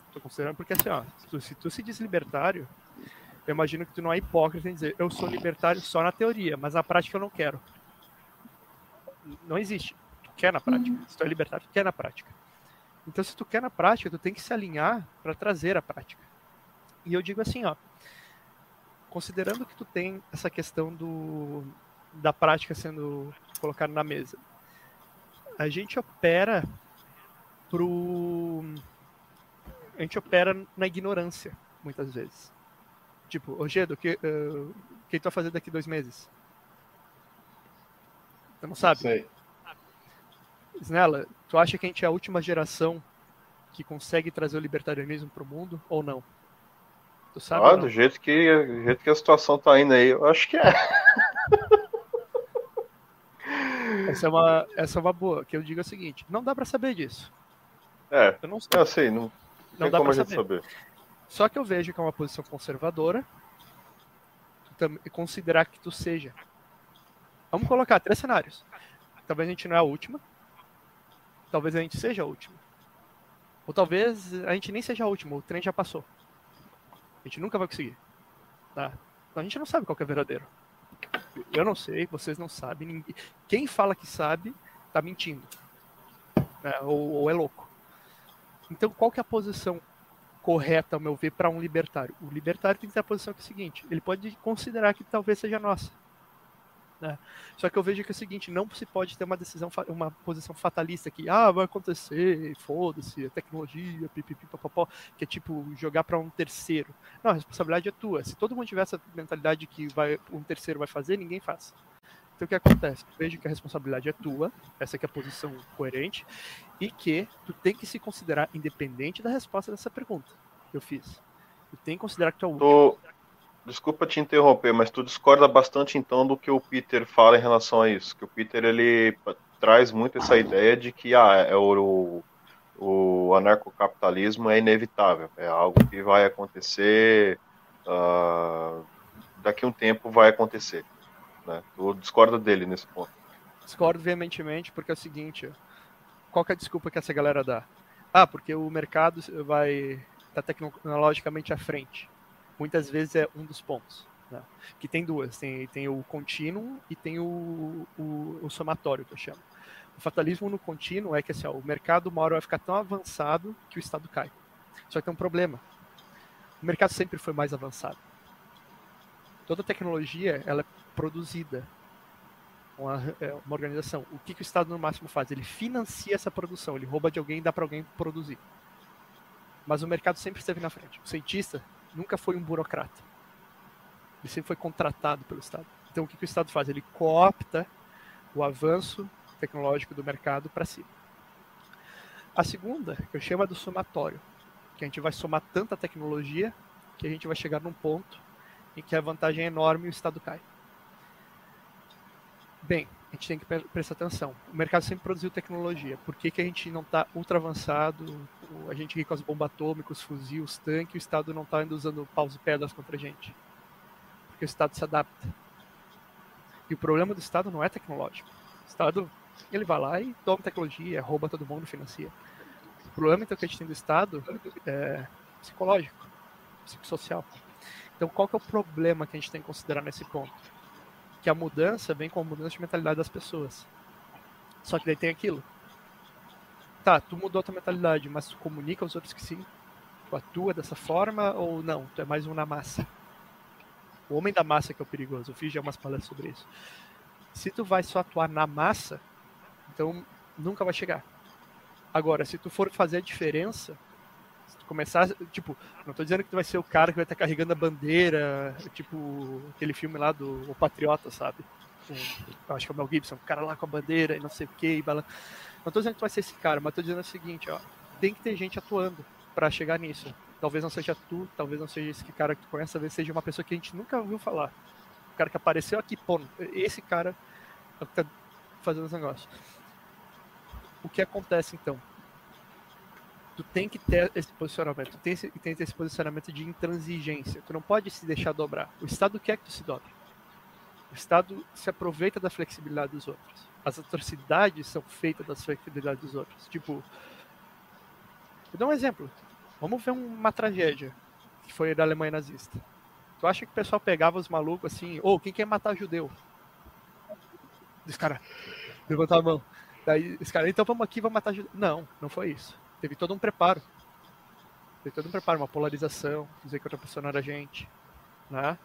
Estou considerando porque, assim, ó, se tu, se tu se diz libertário, eu imagino que tu não é hipócrita em dizer, eu sou libertário só na teoria, mas na prática eu não quero. Não existe. Tu quer na prática. Uhum. Se tu é libertário, tu quer na prática. Então, se tu quer na prática, tu tem que se alinhar para trazer a prática. E eu digo assim, ó, considerando que tu tem essa questão do, da prática sendo colocada na mesa, a gente opera pro a gente opera na ignorância muitas vezes. Tipo, Ogedo, que uh, que tu vai fazer daqui dois meses? Tu não sabe? Sei. Snella, tu acha que a gente é a última geração que consegue trazer o libertarianismo para o mundo ou não? Tu sabe? Ah, do jeito, que, do jeito que a situação tá indo aí, eu acho que é. Essa é uma, essa é uma boa, que eu digo o seguinte, não dá para saber disso. É, eu não sei. Eu sei, não, não dá como a gente saber. saber. Só que eu vejo que é uma posição conservadora e considerar que tu seja. Vamos colocar três cenários. Talvez a gente não é a última. Talvez a gente seja a última. Ou talvez a gente nem seja a última, o trem já passou. A gente nunca vai conseguir. Tá? Então a gente não sabe qual é verdadeiro. Eu não sei, vocês não sabem. Ninguém... Quem fala que sabe, tá mentindo. Né? Ou, ou, é louco. Então qual que é a posição correta, ao meu ver, para um libertário? O libertário tem que ter a posição que é a seguinte: ele pode considerar que talvez seja nossa. Né? Só que eu vejo que é o seguinte, não se pode ter uma decisão, uma posição fatalista que ah, vai acontecer, foda-se, a tecnologia, pipipi, papapó, que é tipo jogar para um terceiro. Não, a responsabilidade é tua. Se todo mundo tiver essa mentalidade que vai, um terceiro vai fazer, ninguém faz. Então o que acontece? Vejo que a responsabilidade é tua, essa que é a posição coerente, e que tu tem que se considerar independente da resposta dessa pergunta que eu fiz. Tu tem que considerar que tu é o último. Desculpa te interromper, mas tu discorda bastante então do que o Peter fala em relação a isso. Que o Peter ele traz muito essa ideia de que ah, é o, o anarcocapitalismo é inevitável, é algo que vai acontecer, uh, daqui a um tempo vai acontecer. Né? Tu discorda dele nesse ponto? Discordo veementemente, porque é o seguinte: qual é a desculpa que essa galera dá? Ah, porque o mercado vai estar tá tecnologicamente à frente muitas vezes é um dos pontos. Né? Que tem duas, tem, tem o contínuo e tem o, o, o, somatório, que eu chamo. O fatalismo no contínuo é que assim, ó, o mercado uma hora vai ficar tão avançado que o Estado cai. Só que tem um problema. O mercado sempre foi mais avançado. Toda tecnologia ela é produzida. Uma, é, uma organização. O que, que o Estado no máximo faz? Ele financia essa produção, ele rouba de alguém e dá para alguém produzir. Mas o mercado sempre esteve na frente. O cientista nunca foi um burocrata. Ele sempre foi contratado pelo Estado. Então o que, que o Estado faz? Ele coopta o avanço tecnológico do mercado para si. A segunda, que eu chamo do somatório, que a gente vai somar tanta tecnologia que a gente vai chegar num ponto em que a vantagem é enorme e o Estado cai. Bem, a gente tem que prestar atenção. O mercado sempre produziu tecnologia. Por que, que a gente não está ultra avançado? A gente com as bombas atômicas, fuzil, os tanques, o Estado não está ainda usando paus e pedras contra a gente. Porque o Estado se adapta. E o problema do Estado não é tecnológico. O Estado, ele vai lá e toma tecnologia, rouba todo mundo, financia. O problema então, que a gente tem do Estado é psicológico, psicossocial. Então, qual que é o problema que a gente tem que considerar nesse ponto? Que a mudança vem com a mudança de mentalidade das pessoas. Só que daí tem aquilo. Tá, tu mudou a tua mentalidade, mas tu comunica aos outros que sim? Tu atua dessa forma ou não? Tu é mais um na massa. O homem da massa que é o perigoso. Eu fiz já umas palestras sobre isso. Se tu vai só atuar na massa, então nunca vai chegar. Agora, se tu for fazer a diferença, se tu começar, tipo, não tô dizendo que tu vai ser o cara que vai estar carregando a bandeira, tipo aquele filme lá do O Patriota, sabe? acho que é o Mel Gibson, o cara lá com a bandeira e não sei o que, bala... não tô dizendo que tu vai ser esse cara, mas tô dizendo o seguinte, ó, tem que ter gente atuando para chegar nisso. Talvez não seja tu, talvez não seja esse cara que tu conhece, talvez seja uma pessoa que a gente nunca ouviu falar. O cara que apareceu aqui, pô, esse cara é o que tá fazendo os negócios. O que acontece então? Tu tem que ter esse posicionamento, tu tem, esse, tem que ter esse posicionamento de intransigência. Tu não pode se deixar dobrar. O Estado quer que tu se dobre. O Estado se aproveita da flexibilidade dos outros. As atrocidades são feitas das flexibilidades dos outros. Tipo, vou dar um exemplo. Vamos ver uma tragédia que foi da Alemanha nazista. Tu acha que o pessoal pegava os malucos assim, ou oh, quem quer matar judeu? Esse cara levantou a mão. Daí esse cara, então vamos aqui, vamos matar judeu. Não, não foi isso. Teve todo um preparo. Teve todo um preparo, uma polarização, dizer que outra pessoa não era gente. Né?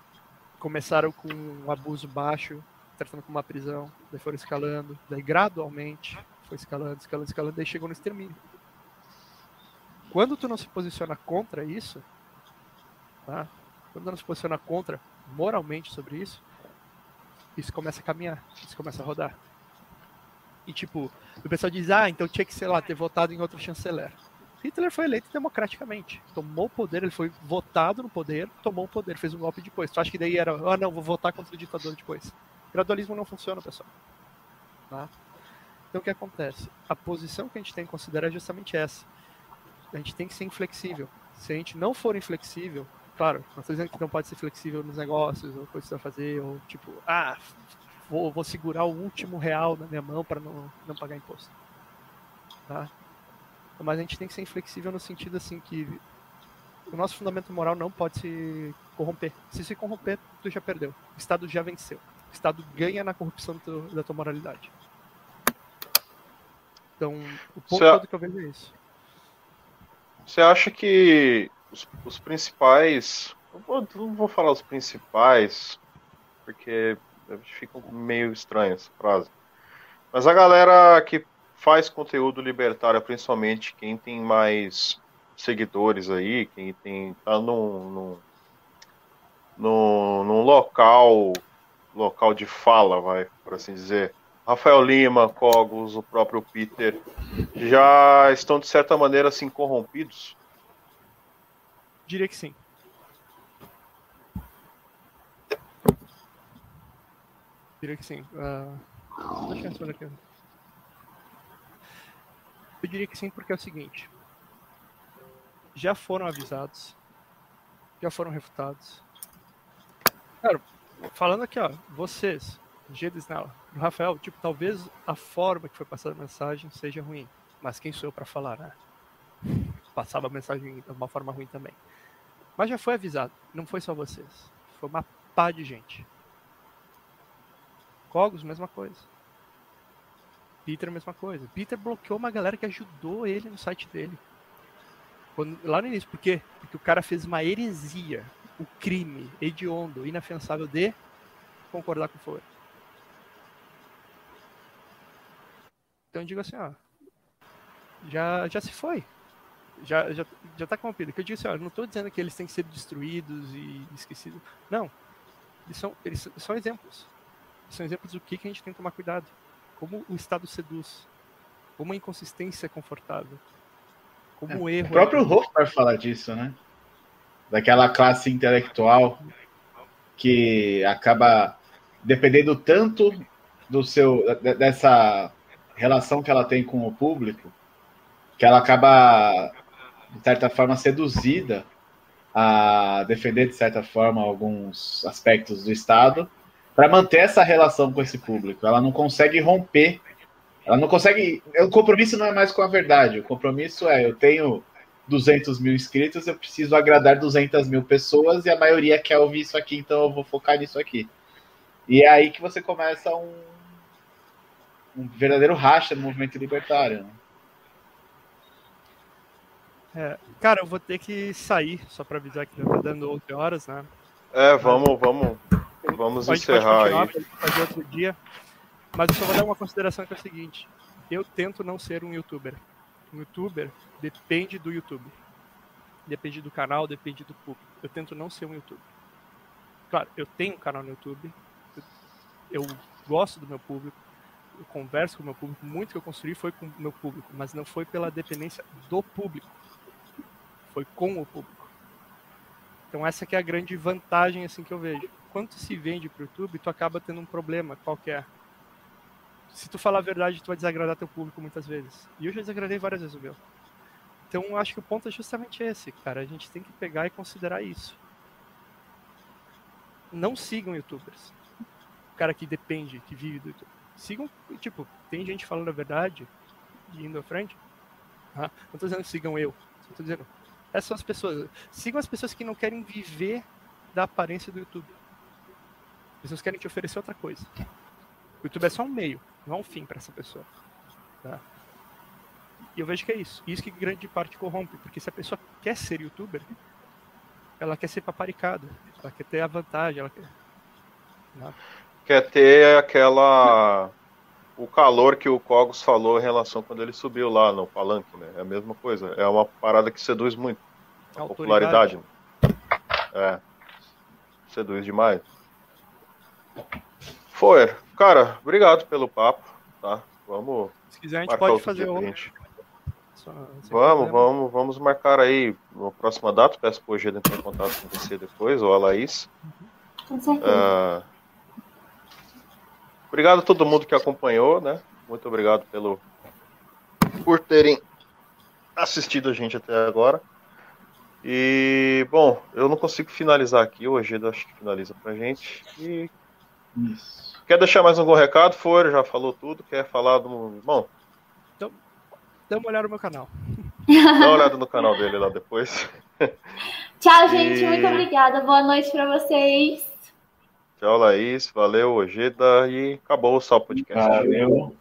Começaram com um abuso baixo, tratando como uma prisão, daí foram escalando, daí gradualmente foi escalando, escalando, escalando, daí chegou no extermínio. Quando tu não se posiciona contra isso, tá? quando tu não se posiciona contra moralmente sobre isso, isso começa a caminhar, isso começa a rodar. E tipo, o pessoal diz, ah, então tinha que, sei lá, ter votado em outro chanceler. Hitler foi eleito democraticamente. Tomou o poder, ele foi votado no poder, tomou o poder, fez um golpe depois. Tu acha que daí era, ah não, vou votar contra o ditador depois. Gradualismo não funciona, pessoal. Tá? Então o que acontece? A posição que a gente tem que considerar é justamente essa a gente tem que ser inflexível. Se a gente não for inflexível, claro, não estou dizendo que não pode ser flexível nos negócios, ou coisas vai fazer, ou tipo, ah, vou, vou segurar o último real na minha mão para não, não pagar imposto. Tá? Mas a gente tem que ser inflexível no sentido assim que o nosso fundamento moral não pode se corromper. Se se corromper, tu já perdeu. O Estado já venceu. O Estado ganha na corrupção da tua moralidade. Então, o ponto todo que eu vejo é isso. Você acha que os, os principais. Vou, não vou falar os principais, porque fica meio estranha essa frase. Mas a galera que faz conteúdo libertário, principalmente quem tem mais seguidores aí, quem tem tá num, num, num, local local de fala, vai, por assim dizer. Rafael Lima, Cogos, o próprio Peter, já estão de certa maneira assim corrompidos? Diria que sim. Diria que sim. Uh, deixa eu aqui. Eu diria que sim, porque é o seguinte: já foram avisados, já foram refutados. Cara, falando aqui, ó, vocês, Gedes nela, Rafael, tipo, talvez a forma que foi passada a mensagem seja ruim, mas quem sou eu para falar, né? Passava a mensagem de uma forma ruim também. Mas já foi avisado, não foi só vocês, foi uma pá de gente. Cogos, mesma coisa. Peter, mesma coisa. Peter bloqueou uma galera que ajudou ele no site dele. Quando, lá no início, por quê? Porque o cara fez uma heresia, o crime hediondo, inafensável de concordar com o Ford. Então eu digo assim, ó, já, já se foi. Já, já, já tá corrompido. Que eu digo assim, ó, não estou dizendo que eles têm que ser destruídos e esquecidos. Não. Eles são, eles são exemplos. São exemplos do que, que a gente tem que tomar cuidado. Como o Estado seduz. Como a inconsistência é confortável. Como é, o erro. O próprio é... vai falar disso, né? Daquela classe intelectual que acaba dependendo tanto do seu dessa relação que ela tem com o público, que ela acaba, de certa forma, seduzida a defender, de certa forma, alguns aspectos do Estado, para manter essa relação com esse público. Ela não consegue romper, ela não consegue. O compromisso não é mais com a verdade, o compromisso é: eu tenho 200 mil inscritos, eu preciso agradar 200 mil pessoas e a maioria quer ouvir isso aqui, então eu vou focar nisso aqui. E é aí que você começa um, um verdadeiro racha no movimento libertário. Né? É, cara, eu vou ter que sair, só para avisar que já tá dando 11 horas, né? É, vamos, vamos, vamos pode, encerrar pode aí. Fazer outro dia. Mas eu só vou dar uma consideração que é o seguinte: eu tento não ser um youtuber. Um youtuber depende do YouTube. Depende do canal, depende do público. Eu tento não ser um youtuber. Claro, eu tenho um canal no YouTube. Eu gosto do meu público. Eu converso com o meu público. Muito que eu construí foi com o meu público, mas não foi pela dependência do público. Foi com o público. Então essa que é a grande vantagem assim que eu vejo. Quando se vende para o YouTube, tu acaba tendo um problema qualquer. Se tu falar a verdade, tu vai desagradar teu público muitas vezes. E eu já desagradei várias vezes o meu. Então acho que o ponto é justamente esse, cara. A gente tem que pegar e considerar isso. Não sigam youtubers. O cara que depende, que vive do YouTube. Sigam, tipo, tem gente falando a verdade e indo à frente. Ah, não tô dizendo que sigam eu. Só tô dizendo, essas são as pessoas. Sigam as pessoas que não querem viver da aparência do YouTube. As pessoas querem te oferecer outra coisa. O YouTube é só um meio, não é um fim para essa pessoa. Tá? E eu vejo que é isso. Isso que grande parte corrompe, porque se a pessoa quer ser youtuber, ela quer ser paparicada, ela quer ter a vantagem, ela quer. Não. Né? Quer ter aquela. O calor que o Cogos falou em relação quando ele subiu lá no palanque, né? É a mesma coisa. É uma parada que seduz muito. A, a popularidade. Né? É. Seduz demais. Foi. Cara, obrigado pelo papo, tá? Vamos. Se quiser, a gente pode fazer outro. Vamos, vamos, vamos marcar aí a próxima data. Peço pro G entrar em contato com você depois, ou a Laís. Com certeza. Uh, obrigado a todo mundo que acompanhou, né? Muito obrigado pelo por terem assistido a gente até agora. E, bom, eu não consigo finalizar aqui, o Egeda acho que finaliza pra gente. E... Isso. Quer deixar mais algum recado? For, já falou tudo. Quer falar do. Bom, dá uma olhada no meu canal. Dá uma olhada no canal dele lá depois. Tchau, gente. E... Muito obrigada. Boa noite para vocês. Tchau, Laís. Valeu, Ojeda. E acabou o Sal Podcast. Valeu.